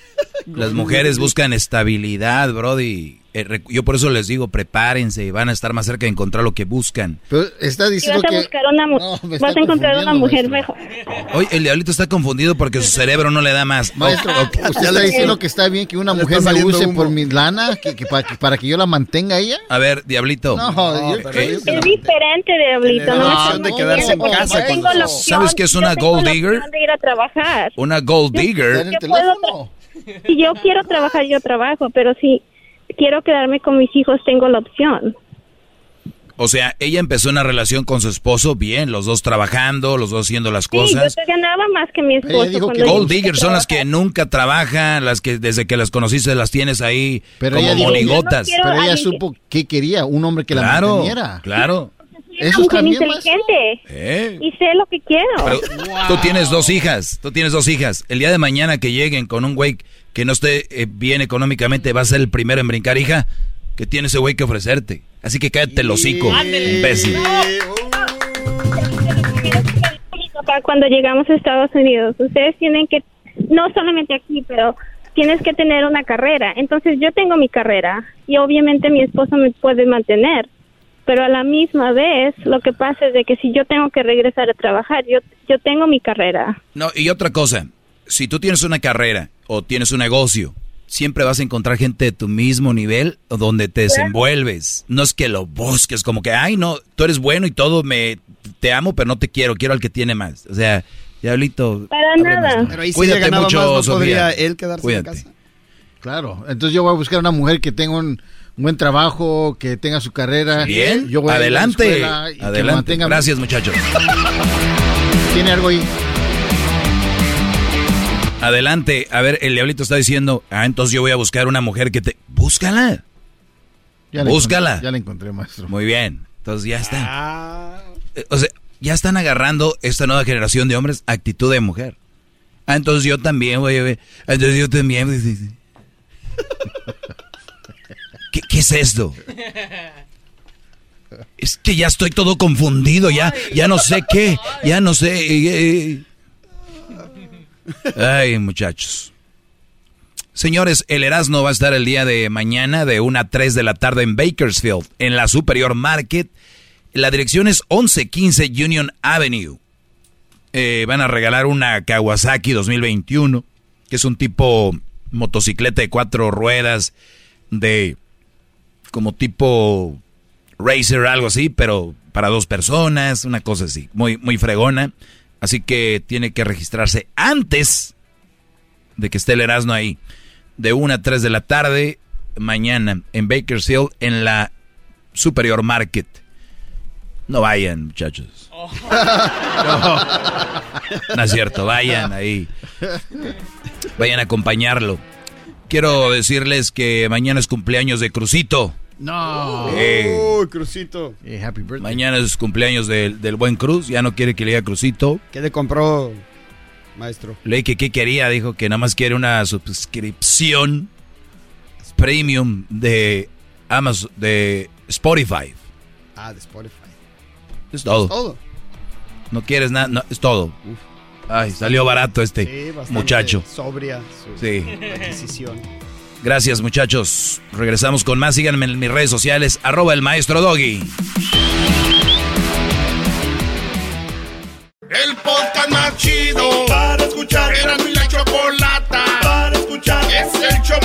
las mujeres buscan estabilidad, Brody. Eh, yo por eso les digo, prepárense, van a estar más cerca de encontrar lo que buscan. Pero está diciendo vas a que... buscar una mu- vas a encontrar una mujer mejor. Hoy el diablito está confundido porque su cerebro no le da más. Maestro, Ok, ok. ¿usted está diciendo que está bien que una Le mujer me saliendo use humo. por mi lana que, que para, que- para que yo la mantenga a ella? A ver, diablito. No. Es diferente, Diablito. No, No, de quedarse en casa con opción- ¿Sabes qué es una gold digger? opción de ir a trabajar. Una gold digger. Yo puedo tra- si yo quiero trabajar, yo trabajo, pero si quiero quedarme con mis hijos, tengo la opción. O sea, ella empezó una relación con su esposo bien, los dos trabajando, los dos haciendo las Sí, yo cosas. te ganaba más que mi esposo. cuando yo Gold diggers son las que nunca trabajan, las que desde que las conociste las tienes ahí Pero como dijo- monigotas. Pero ella supo qué quería, un hombre que la Claro, manteniera. claro. Eso bien, maestro. inteligente Eh. y sé lo que quiero. Pero tú tienes dos hijas, tú tienes dos hijas. El día de mañana que lleguen con un güey que no esté eh, bien económicamente, va a ser el primero en brincar, hija. que tiene ese güey que ofrecerte? Así que cállate el hocico, imbécil. Papá, cuando llegamos a Estados Unidos, ustedes tienen que, no solamente aquí, pero tienes que tener una carrera. Entonces yo tengo mi carrera y obviamente mi esposo me puede mantener. Pero a la misma vez, lo que pasa es de que si yo tengo que regresar a trabajar, yo, yo tengo mi carrera. No, y otra cosa, si tú tienes una carrera o tienes un negocio, siempre vas a encontrar gente de tu mismo nivel o donde te desenvuelves. No es que lo busques como que, ay, no, tú eres bueno y todo, me te amo, pero no te quiero, quiero al que tiene más. O sea, diablito. Para nada. Pero ahí sí Cuídate le ganaba mucho, más, ¿no Sofía. podría él quedarse en casa? Claro, entonces yo voy a buscar una mujer que tenga un buen trabajo, que tenga su carrera. Bien, yo voy a ir a la adelante, y adelante. Gracias, muchachos. Tiene algo ahí. Adelante. A ver, el diablito está diciendo, ah, entonces yo voy a buscar una mujer que te... Búscala. Ya la Búscala. encontré, ya la encontré, maestro. Muy bien. Entonces ya está. Eh, O sea, ya están agarrando esta nueva generación de hombres actitud de mujer. Ah, entonces yo también, güey. güey. Ah, Entonces yo también. sí. ¿Qué, qué es esto? Es que ya estoy todo confundido, ya, ya no sé qué, ya no sé. eh, eh. Ay, muchachos. Señores, el Erasmo va a estar el día de mañana de 1 a 3 de la tarde en Bakersfield, en la Superior Market. La dirección es 1115 Union Avenue. Eh, van a regalar una Kawasaki 2021, que es un tipo motocicleta de cuatro ruedas, de como tipo racer, algo así, pero para dos personas, una cosa así, muy, muy fregona. Así que tiene que registrarse antes de que esté el Erasmo ahí. De 1 a 3 de la tarde, mañana, en Bakersfield, en la Superior Market. No vayan, muchachos. No es cierto, vayan ahí. Vayan a acompañarlo. Quiero decirles que mañana es cumpleaños de Crucito. No. Uy, Crucito. happy birthday. mañana es cumpleaños del, del buen Cruz. Ya no quiere que le diga Crucito. ¿Qué le compró, maestro? Leí que qué quería. Dijo que nada más quiere una suscripción premium de Amazon, de Spotify. Ah, de Spotify. Es todo. Todo. No quieres nada, no, es todo. Ay, salió barato este Sí, bastante muchacho. Sobria su Sí. adquisición. Gracias, muchachos. Regresamos con más. Síganme en mis redes sociales, arroba el maestro Doggy. El podcast más chido para escuchar. Era mi la chocolata para escuchar. Es el show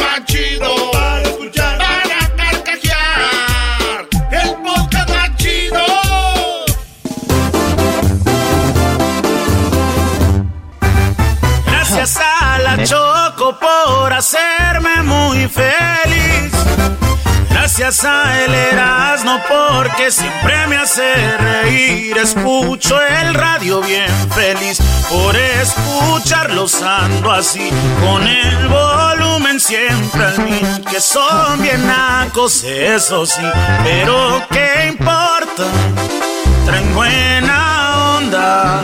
la Choco por hacerme muy feliz. Gracias a el Erasmo porque siempre me hace reír. Escucho el radio bien feliz por escucharlos ando así. Con el volumen siempre al mil. Que son bien nacos, eso sí. Pero qué importa, traen buena onda.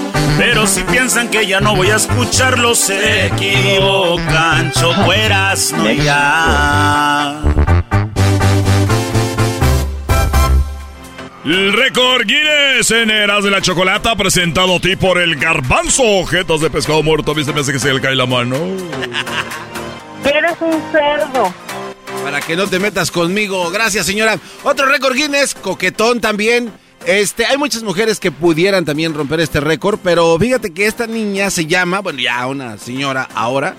Pero si piensan que ya no voy a escucharlo, se equivocan. Choco eras no ya. El récord Guinness en Eras de la Chocolata presentado a ti por el garbanzo. Objetos de pescado muerto. ¿Viste? Me hace que se le cae la mano. Eres un cerdo. Para que no te metas conmigo. Gracias, señora. Otro récord Guinness, coquetón también. Este, hay muchas mujeres que pudieran también romper este récord, pero fíjate que esta niña se llama, bueno, ya una señora ahora,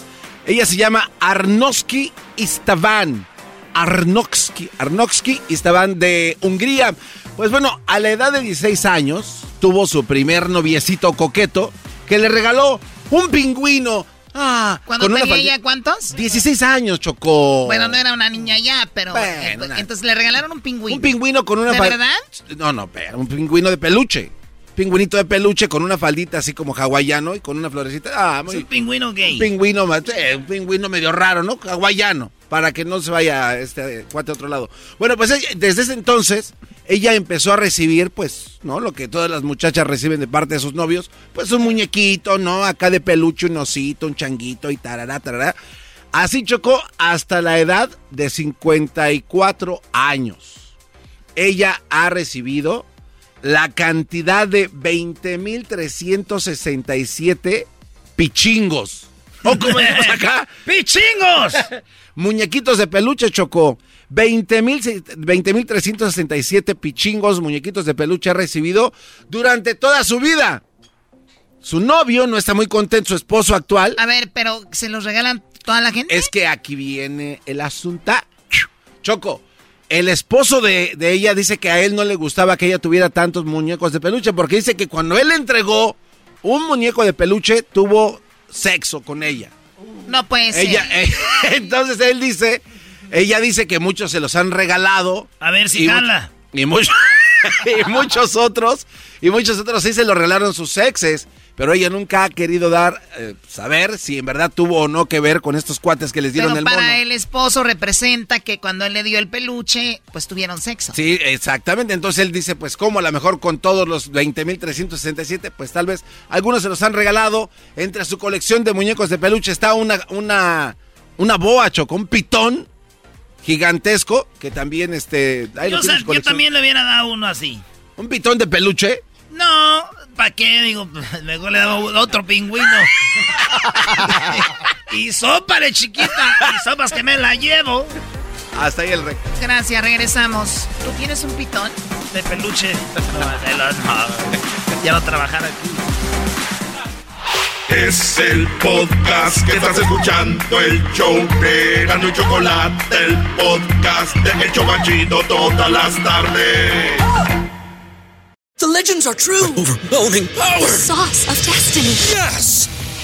ella se llama Arnoski Istavan. Arnoski, Arnoski Istavan de Hungría. Pues bueno, a la edad de 16 años tuvo su primer noviecito coqueto que le regaló un pingüino. Ah, ¿Cuándo tenía faldi- ella cuántos? 16 años, Chocó. Bueno, no era una niña ya, pero Bueno, una- entonces le regalaron un pingüino. Un pingüino con una ¿De fal- verdad? No, no, pero un pingüino de peluche. Pingüinito de peluche con una faldita así como hawaiano y con una florecita. Ah, muy, Es un pingüino gay. un pingüino, eh, un pingüino medio raro, ¿no? Hawaiano, para que no se vaya este cuate a otro lado. Bueno, pues desde ese entonces ella empezó a recibir, pues, ¿no? Lo que todas las muchachas reciben de parte de sus novios, pues un muñequito, ¿no? Acá de peluche, un osito, un changuito y tarará, tarará. Así chocó hasta la edad de 54 años. Ella ha recibido la cantidad de 20.367 pichingos. ¿O como decimos acá? ¡Pichingos! Muñequitos de peluche chocó. 20.000 20.367 pichingos, muñequitos de peluche ha recibido durante toda su vida. Su novio no está muy contento, su esposo actual. A ver, pero ¿se los regalan toda la gente? Es que aquí viene el asunto. Choco, el esposo de, de ella dice que a él no le gustaba que ella tuviera tantos muñecos de peluche porque dice que cuando él le entregó un muñeco de peluche tuvo sexo con ella. No puede ser. Ella, eh, entonces él dice, ella dice que muchos se los han regalado. A ver si y Y, muchos y muchos otros, y muchos otros sí se los regalaron sus exes, pero ella nunca ha querido dar, eh, saber si en verdad tuvo o no que ver con estos cuates que les dieron Pero el para mono. el esposo representa que cuando él le dio el peluche, pues tuvieron sexo. Sí, exactamente. Entonces él dice, pues como a lo mejor con todos los 20.367, pues tal vez algunos se los han regalado. Entre su colección de muñecos de peluche está una, una, una boa, Choco, un pitón gigantesco, que también, este... ahí Yo, yo también le hubiera dado uno así. ¿Un pitón de peluche? No, ¿para qué? Digo, mejor le daba otro pingüino. y sópale, chiquita. Y sopas que me la llevo. Hasta ahí el rey. Gracias, regresamos. ¿Tú tienes un pitón? De peluche. No, de los- no. Ya no trabajar aquí. Es el podcast que estás escuchando, el show de Gano y Chocolate, el podcast de El Chobachito todas las tardes. The legends are true. overwhelming power! The sauce of destiny. Yes!